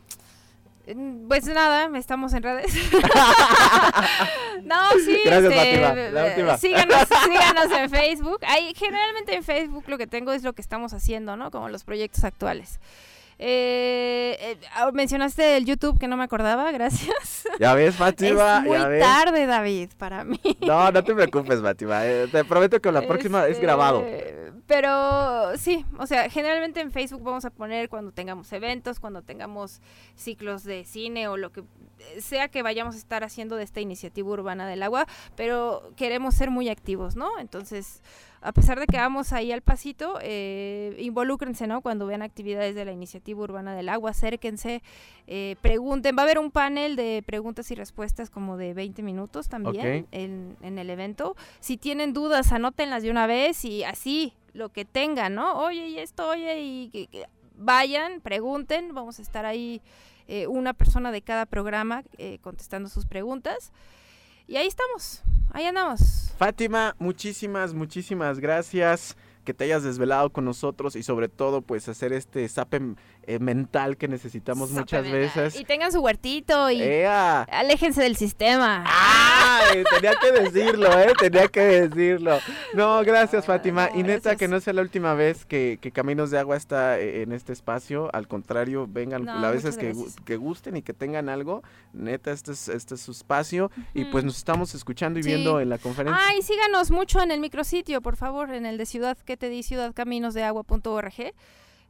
Mm, Pues nada, estamos en redes. [laughs] no, sí, Gracias, este, Fátima, la eh, última. Síganos, síganos en Facebook. Ahí, generalmente en Facebook lo que tengo es lo que estamos haciendo, ¿no? Como los proyectos actuales. Eh, eh, ah, mencionaste el YouTube que no me acordaba, [laughs] gracias. Ya ves, Fátima, es muy ya ves. tarde, David, para mí. No, no te preocupes, Fátima. eh, te prometo que la próxima es Este, grabado. Pero sí, o sea, generalmente en Facebook vamos a poner cuando tengamos eventos, cuando tengamos ciclos de cine o lo que sea que vayamos a estar haciendo de esta iniciativa urbana del agua, pero queremos ser muy activos, ¿no? Entonces, a pesar de que vamos ahí al pasito, eh, involúcrense, ¿no? Cuando vean actividades de la iniciativa urbana del agua, acérquense, eh, pregunten. Va a haber un panel de preguntas y respuestas como de 20 minutos también en, en el evento. Si tienen dudas, anótenlas de una vez y así, lo que tengan, ¿no? Oye, y esto, oye, y que, que vayan, pregunten. Vamos a estar ahí eh, una persona de cada programa eh, contestando sus preguntas. Y ahí estamos, ahí andamos. Fátima, muchísimas, muchísimas gracias que te hayas desvelado con nosotros y sobre todo pues hacer este zape eh, mental que necesitamos muchas Sápeme, veces. Y tengan su huertito y ¡Ea! aléjense del sistema. ¡Ay! Tenía que [laughs] decirlo, ¿eh? Tenía que decirlo. No, gracias, Fátima. no, y neta, gracias. que no sea la última vez que, que Caminos de Agua está eh, en este espacio. Al contrario, vengan No, las veces muchas que, que gusten y que tengan algo. Neta, este es, este es su espacio. Y pues nos estamos escuchando y Sí. viendo en la conferencia. Ay, síganos mucho en el micrositio, por favor, en el de Ciudad, que te di? ciudadcaminosdeagua.org.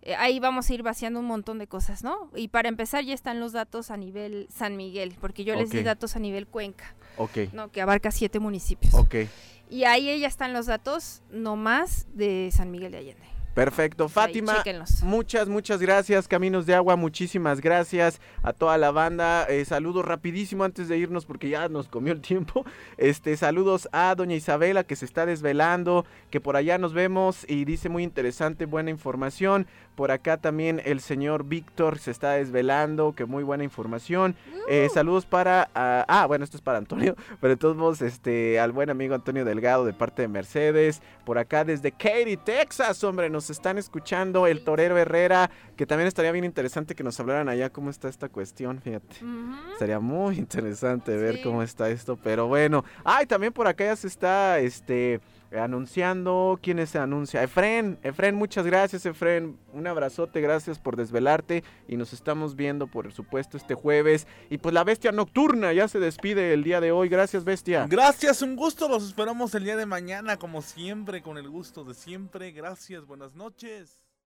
Eh, ahí vamos a ir vaciando un montón de cosas, ¿no? Y para empezar ya están los datos a nivel San Miguel, porque yo les di Ok. datos a nivel Cuenca, Ok, ¿no? Que abarca siete municipios. ok. Y ahí ya están los datos nomás de San Miguel de Allende. Perfecto. Fátima. Muchas, muchas gracias, Caminos de Agua, muchísimas gracias a toda la banda. Eh, saludos rapidísimo antes de irnos porque ya nos comió el tiempo. Este, saludos a doña Isabela que se está desvelando, que por allá nos vemos y dice muy interesante, buena información. Por acá también el señor Víctor se está desvelando, que muy buena información. Eh, saludos para, ah, ah, bueno, esto es para Antonio, [laughs] pero de todos modos, este, al buen amigo Antonio Delgado de parte de Mercedes. Por acá desde Katy, Texas, hombre, nos están escuchando el Torero Herrera, que también estaría bien interesante que nos hablaran allá cómo está esta cuestión, fíjate. Sería muy interesante ver Sí. cómo está esto, pero bueno. Ay, también por acá ya se está este anunciando. ¿Quién se anuncia? Efren, Efren, muchas gracias, Efren. Un abrazote, gracias por desvelarte. Y nos estamos viendo, por supuesto, este jueves. Y pues la bestia nocturna ya se despide el día de hoy. Gracias, bestia. Gracias, un gusto. Los esperamos el día de mañana, como siempre, con el gusto de siempre. Gracias, buenas noches.